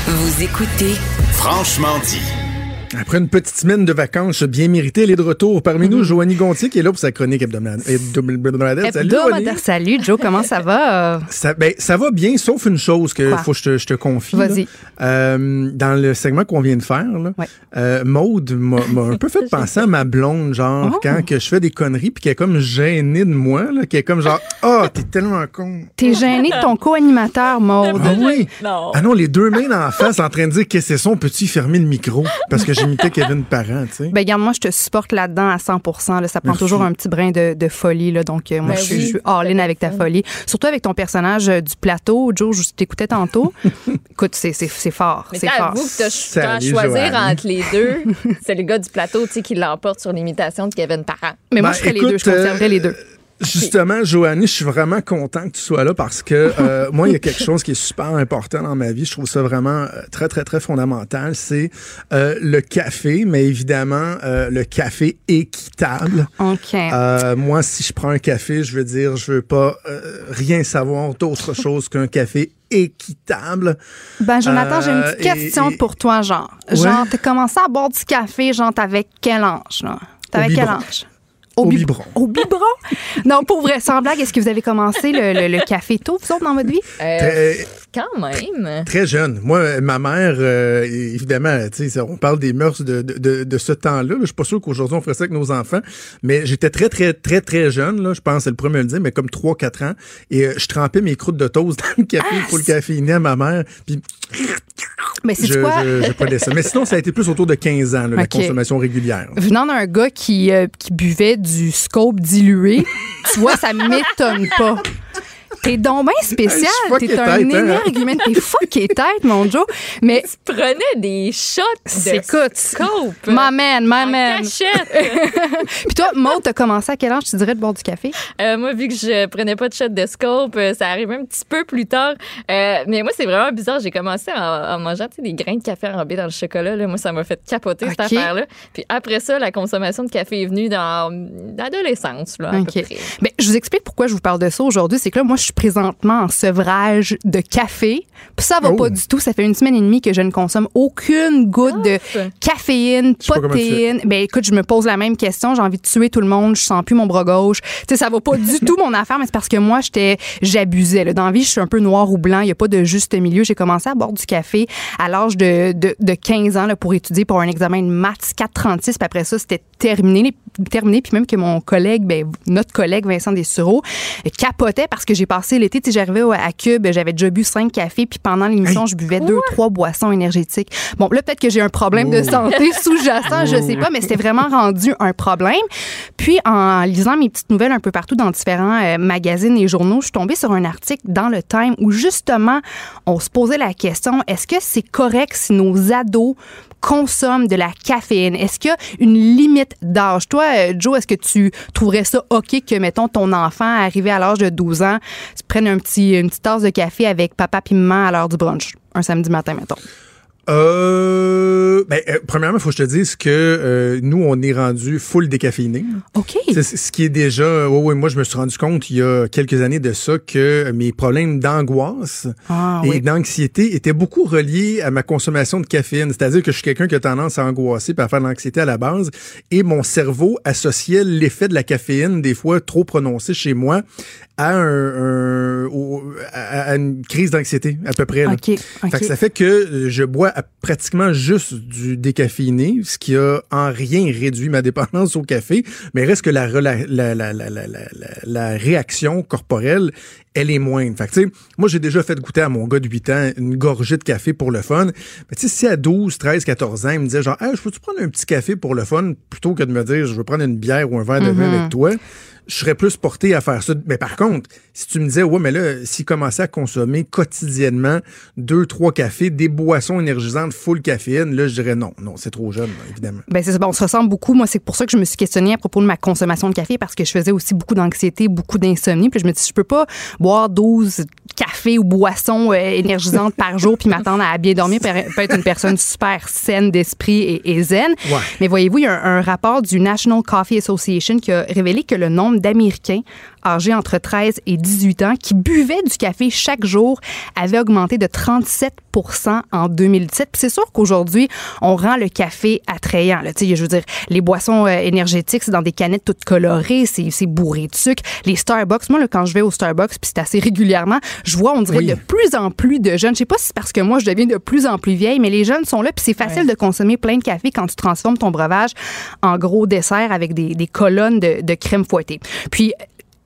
Vous écoutez Franchement dit. Après une petite semaine de vacances bien méritée, elle est de retour. Parmi nous, Joanie Gontier qui est là pour sa chronique hebdomadaire. hebdomadaire. Salut, Joanie. Salut, Joe, comment ça va? Ça, ben, ça va bien, sauf une chose que Quoi? faut que je te, je te confie. Vas-y. Euh, dans le segment qu'on vient de faire, là, Ouais. euh, Maude m'a un peu fait penser à ma blonde, genre, Oh. quand que je fais des conneries, puis qu'elle est comme gênée de moi, là, qui est comme genre, ah, t'es tellement con. T'es gêné de ton co-animateur, Maude. Ah oui? Non. Ah non, les deux mains en face en train de dire qu'est-ce que c'est ça, on peut-tu fermer le micro? Parce que j'imitais Kevin Parent, tu sais. Ben, regarde, moi, je te supporte là-dedans à 100 là. Ça prend Merci. toujours un petit brin de, de folie. Là. Donc, euh, moi, Ben je, suis- oui. je suis all-in avec ta folie. Surtout avec ton personnage euh, du plateau. Joe, je t'écoutais tantôt. Écoute, c'est c'est- c'est fort. C'est fort. avoué que ch- t'as à Salut, choisir Joanne. entre les deux. C'est le gars du plateau tu sais, qui l'emporte sur l'imitation de Kevin Parent. Mais moi, Ben, je ferais les deux. Je conserverais euh, les deux. Justement, Joannie, je suis vraiment content que tu sois là parce que euh, moi, il y a quelque chose qui est super important dans ma vie. Je trouve ça vraiment euh, très, très, très fondamental. C'est euh, le café, mais évidemment, euh, le café équitable. OK. Euh, moi, si je prends un café, je veux dire, je veux pas euh, rien savoir d'autre chose qu'un café équitable. Ben, Jonathan, j'ai une petite et- question et- pour toi, genre. Ouais. Genre, t'as commencé à boire du café, genre, t'avais quel âge, là? T'avais Au quel âge? Au bib- biberon. Au biberon? Non, pour vrai, sans blague, est-ce que vous avez commencé le, le- le café tôt, vous autres, dans votre vie? Euh, Très, quand même. très jeune. Moi, ma mère, euh, évidemment, tu sais, on parle des mœurs de, de, de, de ce temps-là. Je suis pas sûr qu'aujourd'hui on ferait ça avec nos enfants, mais j'étais très, très, très, très jeune. Là, je pense, c'est le premier à le dire, mais comme 3-4 ans. Et euh, je trempais mes croûtes de toast dans le café pour le caféiner à ma mère. Puis Mais c'est je, quoi? je, ça. Mais sinon, ça a été plus autour de 15 ans, là, la consommation régulière. Venant d'un gars qui, euh, qui buvait du scope dilué, tu vois, ça m'étonne pas. T'es donc bien spécial. T'es un tête, hein? énergumène. T'es fucké tête, mon Joe. Mais Prenais des shots de écoute, scope. my man, en man. cachette. Puis toi, Maud, t'as commencé à quel âge, tu dirais, de boire du café? Euh, moi, vu que je prenais pas de shot de scope, euh, ça arrivait un petit peu plus tard. Euh, mais moi, c'est vraiment bizarre. J'ai commencé en, en mangeant tu des grains de café enrobés dans le chocolat. Là. Moi, ça m'a fait capoter cette affaire-là. Puis après ça, la consommation de café est venue dans l'adolescence, là, à OK. peu près. Ben, je vous explique pourquoi je vous parle de ça aujourd'hui. C'est que là, moi, je suis présentement en sevrage de café. Puis ça va Oh. pas du tout. Ça fait une semaine et demie que je ne consomme aucune goutte de caféine, protéine. Ben, écoute, je me pose la même question. J'ai envie de tuer tout le monde. Je sens plus mon bras gauche. Tu sais, ça va pas du tout mon affaire, mais c'est parce que moi, j'étais, j'abusais. là. Dans la vie, je suis un peu noir ou blanc. Il y a pas de juste milieu. J'ai commencé à boire du café à l'âge de, de, de 15 ans là, pour étudier pour un examen de maths 436. Puis après ça, c'était terminé. Terminé. Puis même que mon collègue, ben, notre collègue Vincent Dessureau, euh, capotait parce que j'ai passé l'été, tu sais, j'arrivais à Cube, j'avais déjà bu cinq cafés, puis pendant l'émission, je buvais deux, trois boissons énergétiques. Bon, là, peut-être que j'ai un problème de santé sous-jacent, je sais pas, mais c'était vraiment rendu un problème. Puis, en lisant mes petites nouvelles un peu partout dans différents euh, magazines et journaux, je suis tombée sur un article dans le Time où justement, on se posait la question, est-ce que c'est correct si nos ados consomment de la caféine? Est-ce qu'il y a une limite d'âge? Toi, euh, Joe, est-ce que tu trouverais ça OK que, mettons, ton enfant, arrivé à l'âge de 12 ans, se prenne une petite tasse de café avec papa puis maman à l'heure du brunch? Un samedi matin, mettons? Euh, ben, euh, premièrement, il faut que je te dise que euh, nous, on est rendu full décaféiné. OK. C'est c'est ce qui est déjà. Oui, oui, moi, je me suis rendu compte il y a quelques années de ça que mes problèmes d'angoisse Ah, et oui. d'anxiété étaient beaucoup reliés à ma consommation de caféine. C'est-à-dire que je suis quelqu'un qui a tendance à angoisser et à faire de l'anxiété à la base. Et mon cerveau associait l'effet de la caféine, des fois trop prononcé chez moi, à, un, un- au- à à une crise d'anxiété, à peu près. là. OK. OK. Fait que ça fait que euh, je bois à- pratiquement juste du décaféiné, ce qui a en rien réduit ma dépendance au café, mais reste que la, la réaction corporelle, elle est moindre. Fait que, moi, j'ai déjà fait goûter à mon gars de 8 ans une gorgée de café pour le fun. Mais tu sais, si à 12, 13, 14 ans, il me disait genre, hey, je peux-tu prendre un petit café pour le fun, plutôt que de me dire, je veux prendre une bière ou un verre de vin avec toi, je serais plus porté à faire ça. Mais par contre, si tu me disais, ouais, mais là, s'il commençait à consommer quotidiennement deux, trois cafés, des boissons énergisantes full caféine, là, je dirais non. Non, c'est trop jeune, évidemment. Ben c'est ça, Ben, on se ressemble beaucoup. Moi, c'est pour ça que je me suis questionnée à propos de ma consommation de café parce que je faisais aussi beaucoup d'anxiété, beaucoup d'insomnie. Puis je me dis, je peux pas boire 12 cafés ou boissons euh, énergisantes par jour puis m'attendre à bien dormir, peut être une personne super saine d'esprit et, et zen. Ouais. Mais voyez-vous, il y a un, un rapport du National Coffee Association qui a révélé que le nombre d'Américains âgés entre 13 et 18 ans qui buvaient du café chaque jour avait augmenté de 37 en 2017. Puis c'est sûr qu'aujourd'hui, on rend le café attrayant. Là. Je veux dire, les boissons euh, énergétiques, c'est dans des canettes toutes colorées, c'est, c'est bourré de sucre. Les Starbucks, moi, là, quand je vais au Starbucks, puis c'est assez régulièrement, je vois, on dirait de plus en plus de jeunes. Je sais pas si c'est parce que moi, je deviens de plus en plus vieille, mais les jeunes sont là, puis c'est facile de consommer plein de café quand tu transformes ton breuvage en gros dessert avec des, des colonnes de, de crème fouettée. Puis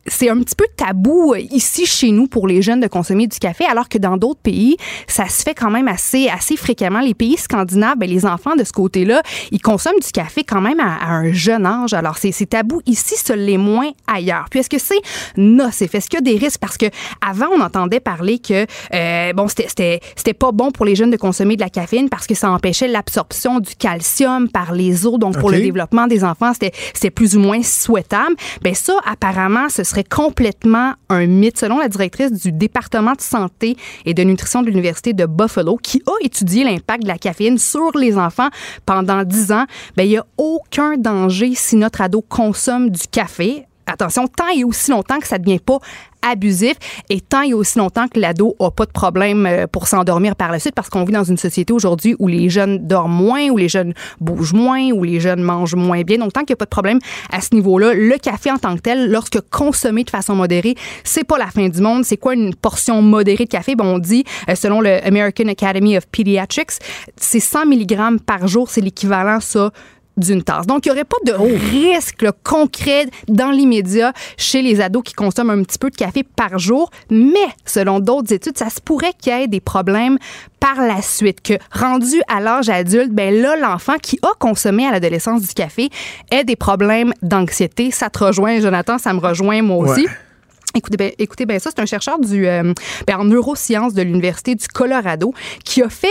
c'est un petit peu tabou euh, ici chez nous pour les jeunes de consommer du café, alors que dans d'autres pays, ça se fait quand même assez, assez fréquemment. Les pays scandinaves, ben, les enfants de ce côté-là, ils consomment du café quand même à, un jeune âge. Alors, c'est tabou ici, ce l'est moins ailleurs. Puis, est-ce que c'est nocif? Est-ce qu'il y a des risques? Parce que avant, on entendait parler que, euh, bon, c'était pas bon pour les jeunes de consommer de la caféine parce que ça empêchait l'absorption du calcium par les os. Donc, pour le développement des enfants, c'était plus ou moins souhaitable. Ben ça, apparemment, ce serait complètement un mythe, selon la directrice du département de santé et de nutrition de l'Université de Buffalo, qui a étudié l'impact de la caféine sur les enfants pendant 10 ans. Ben, il n'y a aucun danger si notre ado consomme du café attention, tant et aussi longtemps que ça ne devient pas abusif et tant et aussi longtemps que l'ado a pas de problème euh, pour s'endormir par la suite parce qu'on vit dans une société aujourd'hui où les jeunes dorment moins, où les jeunes bougent moins, où les jeunes mangent moins bien. Donc tant qu'il n'y a pas de problème à ce niveau-là, le café en tant que tel, lorsque consommé de façon modérée, c'est pas la fin du monde. C'est quoi une portion modérée de café? Bon, on dit, euh, selon le American Academy of Pediatrics, c'est 100 mg par jour, c'est l'équivalent ça d'une tasse. Donc, il n'y aurait pas de risque concret dans l'immédiat chez les ados qui consomment un petit peu de café par jour, mais selon d'autres études, ça se pourrait qu'il y ait des problèmes par la suite, que rendu à l'âge adulte, ben là, l'enfant qui a consommé à l'adolescence du café ait des problèmes d'anxiété. Ça te rejoint, Jonathan, ça me rejoint moi aussi. Écoutez bien, écoutez bien ça, c'est un chercheur du, euh, ben, en neurosciences de l'Université du Colorado qui a fait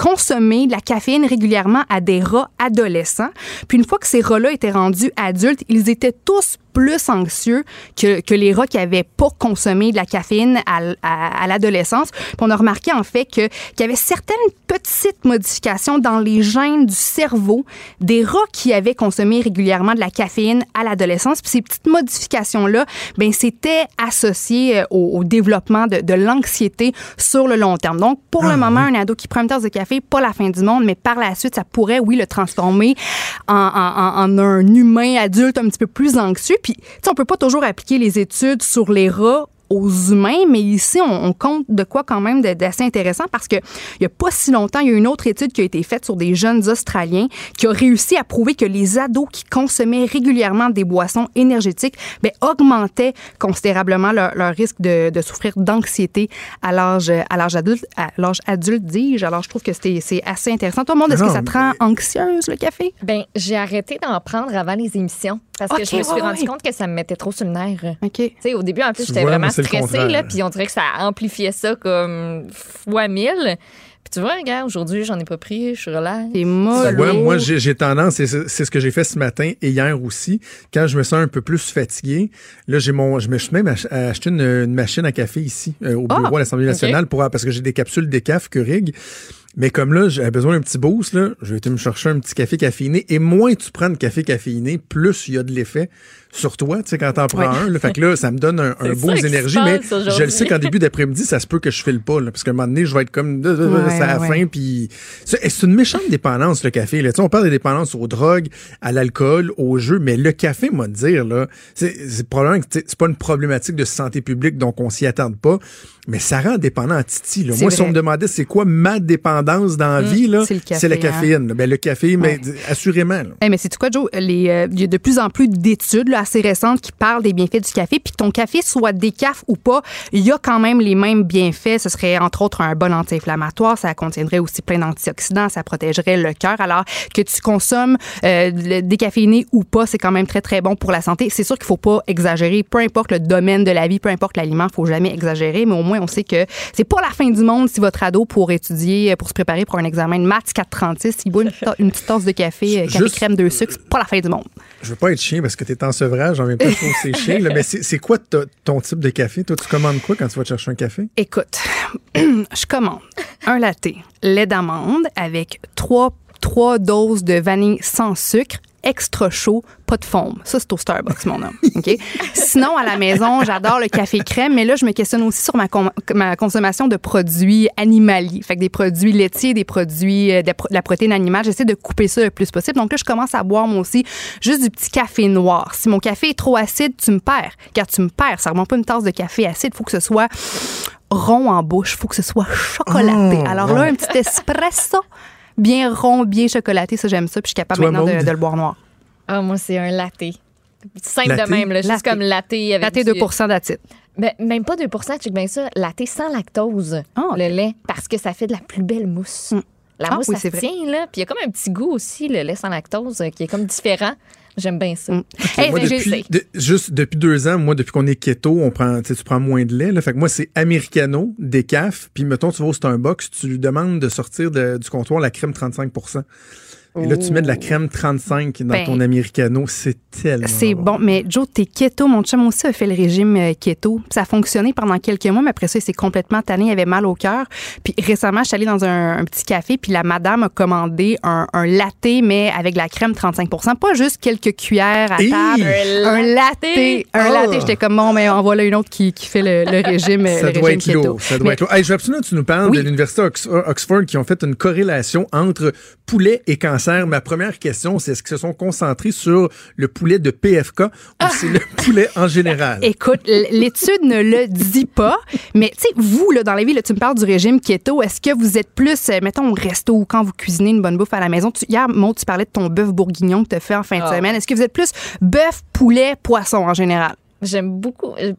consommer de la caféine régulièrement à des rats adolescents. Puis une fois que ces rats-là étaient rendus adultes, ils étaient tous plus anxieux que, que les rats qui avaient pas consommé de la caféine à, à, l'adolescence. Puis on a remarqué en fait que qu'il y avait certaines petites modifications dans les gènes du cerveau des rats qui avaient consommé régulièrement de la caféine à l'adolescence. Puis ces petites modifications là, ben c'était associé euh, au, au, développement de, de l'anxiété sur le long terme. Donc pour le ah, moment, un ado qui prend une tasse de café, pas la fin du monde, mais par la suite, ça pourrait oui le transformer en, en, un humain adulte un petit peu plus anxieux. Puis, tu sais, on peut pas toujours appliquer les études sur les rats aux humains, mais ici, on, compte de quoi quand même d'assez intéressant parce que il y a pas si longtemps, il y a une autre étude qui a été faite sur des jeunes Australiens qui a réussi à prouver que les ados qui consommaient régulièrement des boissons énergétiques ben, augmentaient considérablement leur, risque de, de souffrir d'anxiété à l'âge à l'âge adulte, à l'âge adulte, dis-je. Alors, je trouve que c'est assez intéressant. Tout le monde, est-ce que ça te rend anxieuse, le café? Ben, j'ai arrêté d'en prendre avant les émissions parce que je me suis rendu compte que ça me mettait trop sur le nerf. OK. Tu sais, au début, en plus, j'étais vraiment stressée, là, puis on dirait que ça amplifiait ça comme fois mille. Puis tu vois, regarde, aujourd'hui, j'en ai pas pris, je suis relax. C'est molle. Ouais, moi, j'ai tendance, c'est ce que j'ai fait ce matin et hier aussi, quand je me sens un peu plus fatigué, là, j'ai mon, je me suis même acheté une, machine à café ici, euh, au bureau ah, à l'Assemblée nationale, pour, parce que j'ai des capsules décaf Keurig. Mais comme là, j'avais besoin d'un petit boost, là, je vais été me chercher un petit café caféiné. Et moins tu prends de café caféiné, plus il y a de l'effet sur toi, tu sais, quand t'en prends un. Là, fait que là, ça me donne un, un beau énergie, mais je le sais qu'en début d'après-midi, ça se peut que je file pas, là, parce qu'à un moment donné, je vais être comme ça à la fin, puis c'est une méchante dépendance, le café. Là. Tu sais, on parle des dépendances aux drogues, à l'alcool, au jeu, mais le café, moi, dire, là, c'est probablement que c'est pas une problématique de santé publique, donc on s'y attend pas, mais ça rend dépendant à Titi. Là. Moi, si on me demandait c'est quoi ma dépendance dans la mmh, vie, là, c'est la hein. caféine. Ben, le café, mais assurément. Là. mais c'est quoi, Joe? Euh, il y a de plus en plus d'études assez récentes qui parlent des bienfaits du café. Puis que ton café soit décaf ou pas, il y a quand même les mêmes bienfaits. Ce serait entre autres un bon anti-inflammatoire. Ça contiendrait aussi plein d'antioxydants. Ça protégerait le cœur. Alors que tu consommes euh, le décaféiné ou pas, c'est quand même très, très bon pour la santé. C'est sûr qu'il faut pas exagérer. Peu importe le domaine de la vie, peu importe l'aliment, il faut jamais exagérer. Mais au moins, on sait que c'est pas la fin du monde si votre ado, pour étudier, pour se préparer pour un examen de maths 436, il boit une, petite tasse de café, euh, café crème, deux sucres, c'est pas la fin du monde. Je veux pas être chien parce que tu es en sevrage, en même temps, c'est chien. mais c'est quoi ton type de café? Toi, tu commandes quoi quand tu vas chercher un café? Écoute, je commande un latte, lait d'amande avec trois, trois doses de vanille sans sucre extra chaud, pas de foam. Ça, c'est au Starbucks, mon homme. OK? Sinon, à la maison, j'adore le café crème, mais là, je me questionne aussi sur ma, consommation de produits animaliers. Fait que des produits laitiers, des produits euh, de, pro- de la protéine animale. J'essaie de couper ça le plus possible. Donc là, je commence à boire, moi aussi, juste du petit café noir. Si mon café est trop acide, tu me perds. Car tu me perds. Ça remonte pas une tasse de café acide. faut que ce soit rond en bouche. faut que ce soit chocolaté. Oh, Alors là, un petit espresso bien rond, bien chocolaté. Ça, j'aime ça. Puis je suis capable Toi, maintenant de, le boire noir. Ah, moi, c'est un latte. Simple Latte? de même, là, juste Latte. comme latte avec Latte du- 2 d'acide. Ben, même pas 2% check bien ça. Latte sans lactose, Ah, le lait, parce que ça fait de la plus belle mousse. Mm. La Ah, mousse, oui, ça tient, là. Puis il y a comme un petit goût aussi, le lait sans lactose, euh, qui est comme différent. J'aime bien ça. Mm. Hey, moi, fait que depuis, j'ai- de- juste depuis deux ans, moi, depuis qu'on est keto, on prend, tu sais, tu prends moins de lait. Là, fait que moi, c'est americano, décaf. Puis, mettons, tu vas au Starbucks, tu lui demandes de sortir de- du comptoir la crème 35 Et là, tu mets de la crème 35 dans Ben, ton americano. C'est tellement C'est bon, mais Joe, t'es keto. Mon chum aussi a fait le régime euh, keto. Ça a fonctionné pendant quelques mois, mais après ça, il s'est complètement tanné. Il avait mal au cœur. Puis récemment, je suis allée dans un, un petit café, puis la madame a commandé un, un latte, mais avec de la crème 35% Pas juste quelques cuillères à table. Un latte? Un Ah! latte. J'étais comme, bon, mais en voilà une autre qui, qui fait le, le régime, euh, Ça le doit régime être keto. lourd. Ça doit Mais- être lourd. Hey, je veux absolument que tu nous parles Oui. de l'Université Ox- Oxford qui ont fait une corrélation entre poulet et cancer. Ma première question, c'est est-ce qu'ils se sont concentrés sur le poulet de PFK ou Ah! c'est le poulet en général? Écoute, l'étude ne le dit pas, mais tu sais, vous, là, dans la vie, là, tu me parles du régime keto. Est-ce que vous êtes plus, euh, mettons, au resto ou quand vous cuisinez une bonne bouffe à la maison? Tu- hier, Maud, tu parlais de ton bœuf bourguignon que tu as fait en fin de Ah. semaine. Est-ce que vous êtes plus bœuf, poulet, poisson en général? J'aime beaucoup euh,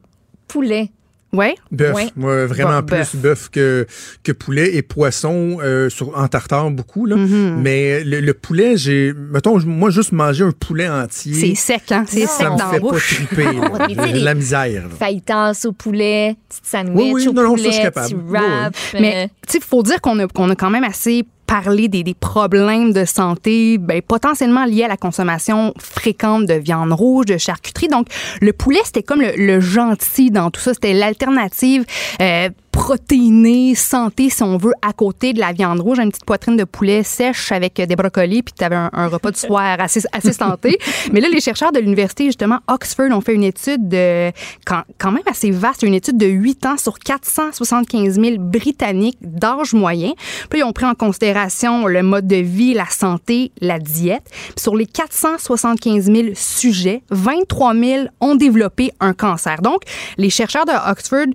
poulet. Oui? Bœuf. Ouais. Moi, vraiment Bon, plus bœuf. que, que poulet et poisson euh, sur, en tartare beaucoup. Là. Mm-hmm. Mais le, le poulet, j'ai. Mettons, moi, juste manger un poulet entier. C'est sec, hein? C'est sec ça me dans fait la pas bouche. triper. là. De la misère. là. Fajitas au poulet, petite sandwich Oui, oui, au non, non, ça, je poulet, suis capable. petit Oui, oui. wrap. Mais tu sais, il faut dire qu'on a, qu'on a quand même assez parlé des, des problèmes de santé ben, potentiellement liés à la consommation fréquente de viande rouge, de charcuterie. Donc, le poulet, c'était comme le, le gentil dans tout ça. C'était l'alternative euh, protéinée, santé, si on veut, à côté de la viande rouge. Une petite poitrine de poulet sèche avec des brocolis, puis tu avais un, un repas du soir assez, assez santé. Mais là, les chercheurs de l'université, justement, Oxford, ont fait une étude de, quand, quand même assez vaste, une étude de 8 ans sur 475 000 Britanniques d'âge moyen. Puis ils ont pris en considération le mode de vie, la santé, la diète. Puis sur les 475 000 sujets, 23 000 ont développé un cancer. Donc, les chercheurs de Oxford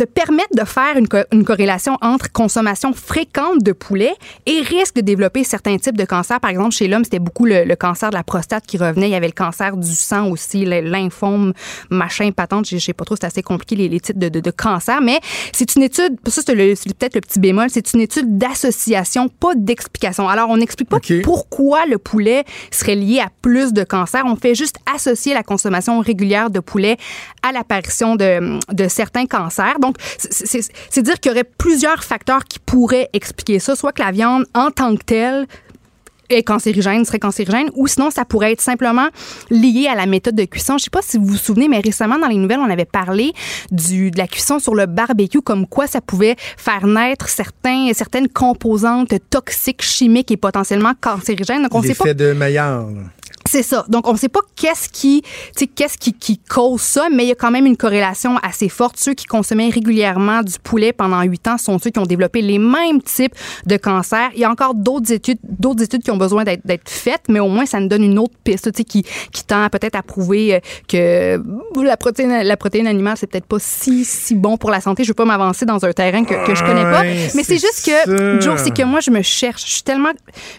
se permettent de faire une, co- une corrélation entre consommation fréquente de poulet et risque de développer certains types de cancers. Par exemple, chez l'homme, c'était beaucoup le, le cancer de la prostate qui revenait. Il y avait le cancer du sang aussi, le- lymphome, machin, patente. Je sais pas trop, c'est assez compliqué les, les types de, de, de cancers. Mais c'est une étude, ça c'est peut-être le petit bémol, c'est une étude d'association, pas d'explication. Alors, on n'explique pas pourquoi le poulet serait lié à plus de cancers. On fait juste associer la consommation régulière de poulet à l'apparition de, de certains cancers. Donc, c'est- c'est dire qu'il y aurait plusieurs facteurs qui pourraient expliquer ça, soit que la viande en tant que telle est cancérigène, serait cancérigène, ou sinon ça pourrait être simplement lié à la méthode de cuisson. Je sais pas si vous vous souvenez, mais récemment dans les nouvelles, on avait parlé du, de la cuisson sur le barbecue, comme quoi ça pouvait faire naître certains, certaines composantes toxiques, chimiques et potentiellement cancérigènes. Donc on sait pas de Maillard. C'est ça. Donc, on ne sait pas qu'est-ce qui, tu sais, qu'est-ce qui, qui cause ça, mais il y a quand même une corrélation assez forte. Ceux qui consommaient régulièrement du poulet pendant huit ans sont ceux qui ont développé les mêmes types de cancers. Il y a encore d'autres études, d'autres études qui ont besoin d'être, d'être faites, mais au moins, ça nous donne une autre piste, tu sais, qui, qui tend peut-être à prouver euh, que la protéine, la protéine animale, c'est peut-être pas si, si bon pour la santé. Je veux pas m'avancer dans un terrain que, que je connais pas. Ouais, Mais c'est juste que. Joe, c'est que moi, je me cherche. Je suis tellement.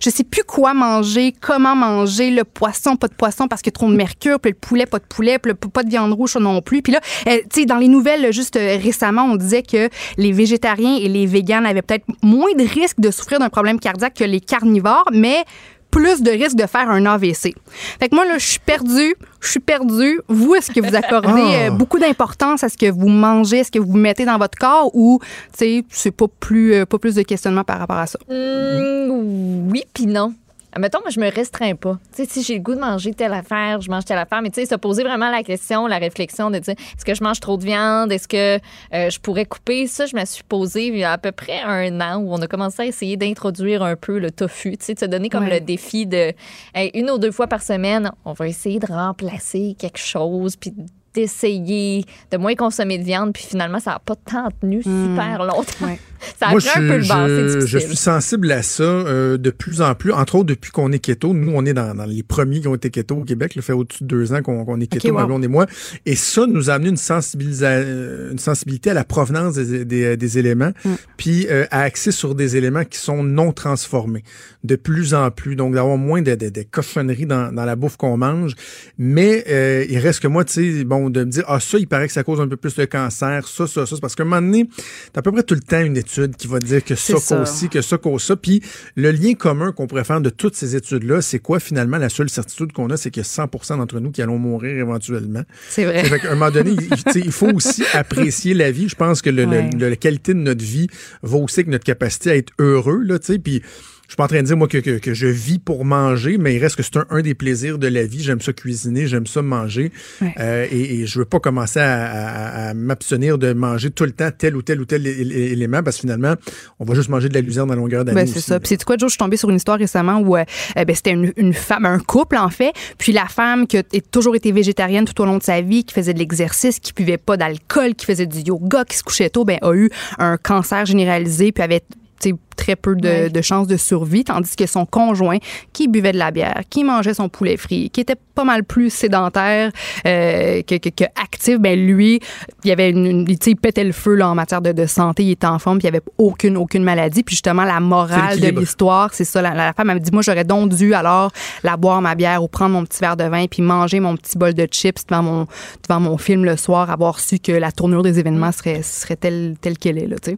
Je sais plus quoi manger, comment manger, le poisson, pas de poisson parce qu'il y a trop de mercure, puis le poulet, pas de poulet, puis le pas de viande rouge non plus. Puis là, euh, tu sais, dans les nouvelles, juste euh, récemment, on disait que les végétariens et les véganes avaient peut-être moins de risques de souffrir d'un problème cardiaque que les carnivores, mais plus de risques de faire un AVC. Fait que moi, là, je suis perdue. Je suis perdue. Vous, est-ce que vous accordez Ah. euh, beaucoup d'importance à ce que vous mangez, à ce que vous mettez dans votre corps ou, tu sais, c'est pas plus, pas plus de questionnement par rapport à ça? Hum, oui, puis non. Mettons, moi, je me restreins pas. Tu sais, si j'ai le goût de manger telle affaire, je mange telle affaire. Mais tu sais, se poser vraiment la question, la réflexion de dire est-ce que je mange trop de viande? Est-ce que euh, je pourrais couper? Ça, je me suis posé il y a à peu près un an où on a commencé à essayer d'introduire un peu le tofu. Tu sais, de se donner comme Ouais. le défi de hey, une ou deux fois par semaine, on va essayer de remplacer quelque chose. Puis d'essayer de moins consommer de viande, puis finalement, ça n'a pas tant tenu super longtemps. Ouais. Ça Moi, pris un peu le bas, c'est je, je suis sensible à ça euh, de plus en plus, entre autres depuis qu'on est keto. Nous, on est dans, dans les premiers qui ont été keto au Québec. Ça fait au-dessus de deux ans qu'on qu'on est keto, Ok, ma wow. blonde et moi. Et ça nous a amené une, une sensibilité à la provenance des, des- des éléments, Mm. puis euh, à axer sur des éléments qui sont non transformés de plus en plus. Donc, d'avoir moins de, de, de cochonneries dans, dans la bouffe qu'on mange. Mais euh, il reste que moi, tu sais, bon, de me dire, ah, ça, il paraît que ça cause un peu plus de cancer, ça, ça, ça. Parce qu'à un moment donné, t'as à peu près tout le temps une étude qui va dire que ça ça. que ça cause ça. Puis le lien commun qu'on pourrait faire de toutes ces études-là, c'est quoi finalement? La seule certitude qu'on a, c'est qu'il y a 100% d'entre nous qui allons mourir éventuellement. C'est vrai. Fait qu'à un moment donné, il, faut aussi apprécier la vie. Je pense que le- le- Ouais. le- la qualité de notre vie va aussi avec notre capacité à être heureux, là, tu sais. Puis suis pas en train de dire, moi, que, que, que je vis pour manger, mais il reste que c'est un, un des plaisirs de la vie. J'aime ça cuisiner, j'aime ça manger. Ouais. Euh, et, et je veux pas commencer à, à- à m'abstenir de manger tout le temps tel ou tel ou tel élément, parce que finalement, on va juste manger de la luzerne à longueur d'année Ben, c'est ça. Puis c'est quoi, Joe, je suis tombée sur une histoire récemment où euh, euh, ben, c'était une, une femme, un couple en fait, puis la femme qui a toujours été végétarienne tout au long de sa vie, qui faisait de l'exercice, qui buvait pas d'alcool, qui faisait du yoga, qui se couchait tôt, ben a eu un cancer généralisé, puis avait très peu de, chances de survie, tandis que son conjoint, qui buvait de la bière, qui mangeait son poulet frit, qui était pas mal plus sédentaire euh, que, que, que actif, ben lui, il y avait une, une- tu sais, il pétait le feu là, en matière de, de santé, il était en forme, puis il y avait aucune aucune maladie, puis justement la morale de l'histoire, c'est ça. La, la femme m'avait dit, moi j'aurais donc dû alors la boire ma bière ou prendre mon petit verre de vin, puis manger mon petit bol de chips devant mon devant mon film le soir, avoir su que la tournure des événements serait serait telle telle qu'elle est là, tu sais.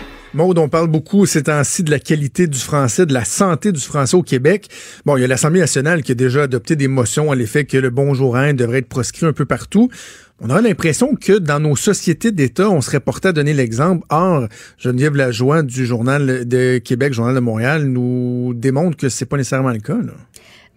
Maude, on parle beaucoup ces temps-ci de la qualité du français, de la santé du français au Québec. Bon, il y a l'Assemblée nationale qui a déjà adopté des motions à l'effet que le bonjour Inde devrait être proscrit un peu partout. On a l'impression que dans nos sociétés d'État, on serait porté à donner l'exemple. Or, Geneviève Lajoie du Journal de Québec, Journal de Montréal, nous démontre que c'est pas nécessairement le cas. Là.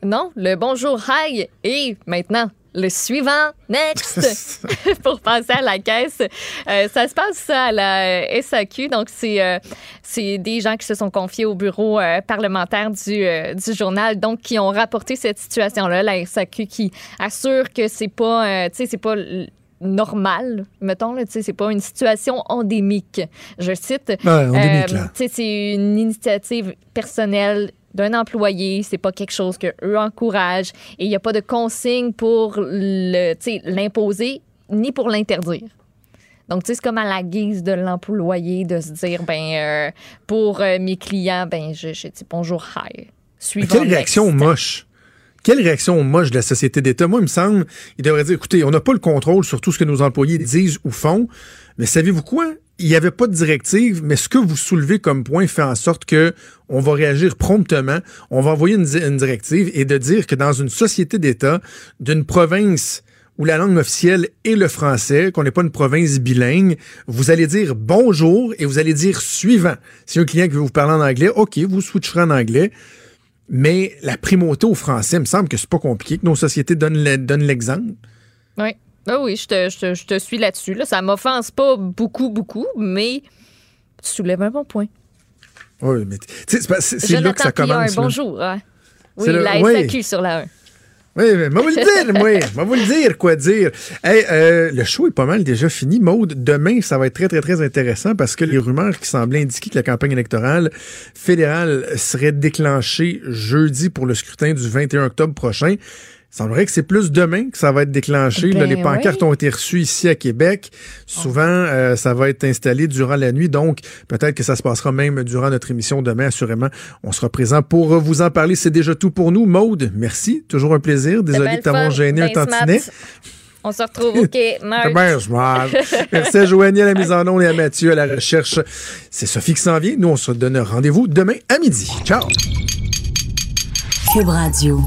Non, le bonjour hi et maintenant le suivant next pour passer à la caisse. Euh, ça se passe ça à la SAQ, donc c'est euh, c'est des gens qui se sont confiés au bureau euh, parlementaire du, euh, du journal, donc qui ont rapporté cette situation-là. La SAQ qui assure que c'est pas, euh, tu sais, c'est pas normal, mettons, là, tu sais, c'est pas une situation endémique. Je cite. Ouais, endémique, Euh, là. c'est une initiative personnelle d'un employé, c'est pas quelque chose que eux encouragent et il n'y a pas de consigne pour le, l'imposer ni pour l'interdire. Donc, tu sais, c'est comme à la guise de l'employé de se dire, ben, euh, pour euh, mes clients, ben, je, je dis bonjour, hi. Suivant quelle réaction moche! Quelle réaction moche de la société d'État? Moi, il me semble, il devrait dire, écoutez, on n'a pas le contrôle sur tout ce que nos employés disent ou font, mais savez-vous quoi? Il n'y avait pas de directive, mais ce que vous soulevez comme point fait en sorte que on va réagir promptement, on va envoyer une, di- une directive et de dire que dans une société d'État, d'une province où la langue officielle est le français, qu'on n'est pas une province bilingue, vous allez dire bonjour et vous allez dire suivant. Si un client veut vous parler en anglais, OK, vous switcherez en anglais. Mais la primauté au français, il me semble que c'est pas compliqué, que nos sociétés donnent l'exemple. Oui. Ah oui, je te, je te- je te suis là-dessus. Là. Ça m'offense pas beaucoup, beaucoup, mais tu soulèves un bon point. Oui, mais c'est là que ça commence. bonjour. hein. Oui, le- la oui. SAQ sur la 1. Oui, mais moi vous le dire, moi. Moi vous le dire, quoi dire. Hey, euh, le show est pas mal déjà fini. Maude, demain, ça va être très, très, très intéressant parce que les rumeurs qui semblaient indiquer que la campagne électorale fédérale serait déclenchée jeudi pour le scrutin du 21 octobre prochain. Il semblerait que c'est plus demain que ça va être déclenché. Là, Ben les pancartes ont été reçues ici à Québec. Souvent, euh, ça va être installé durant la nuit. Donc, peut-être que ça se passera même durant notre émission demain. Assurément, on sera présent pour vous en parler. C'est déjà tout pour nous. Maude, merci. Toujours un plaisir. Désolé Ben, de t'avoir gêné un Ben, tantinet. On se retrouve. OK, smart. Merci à Joanie à la mise en onde et à Mathieu à la recherche. C'est Sophie qui s'en vient. Nous, on se donne rendez-vous demain à midi. Ciao. Cube Radio.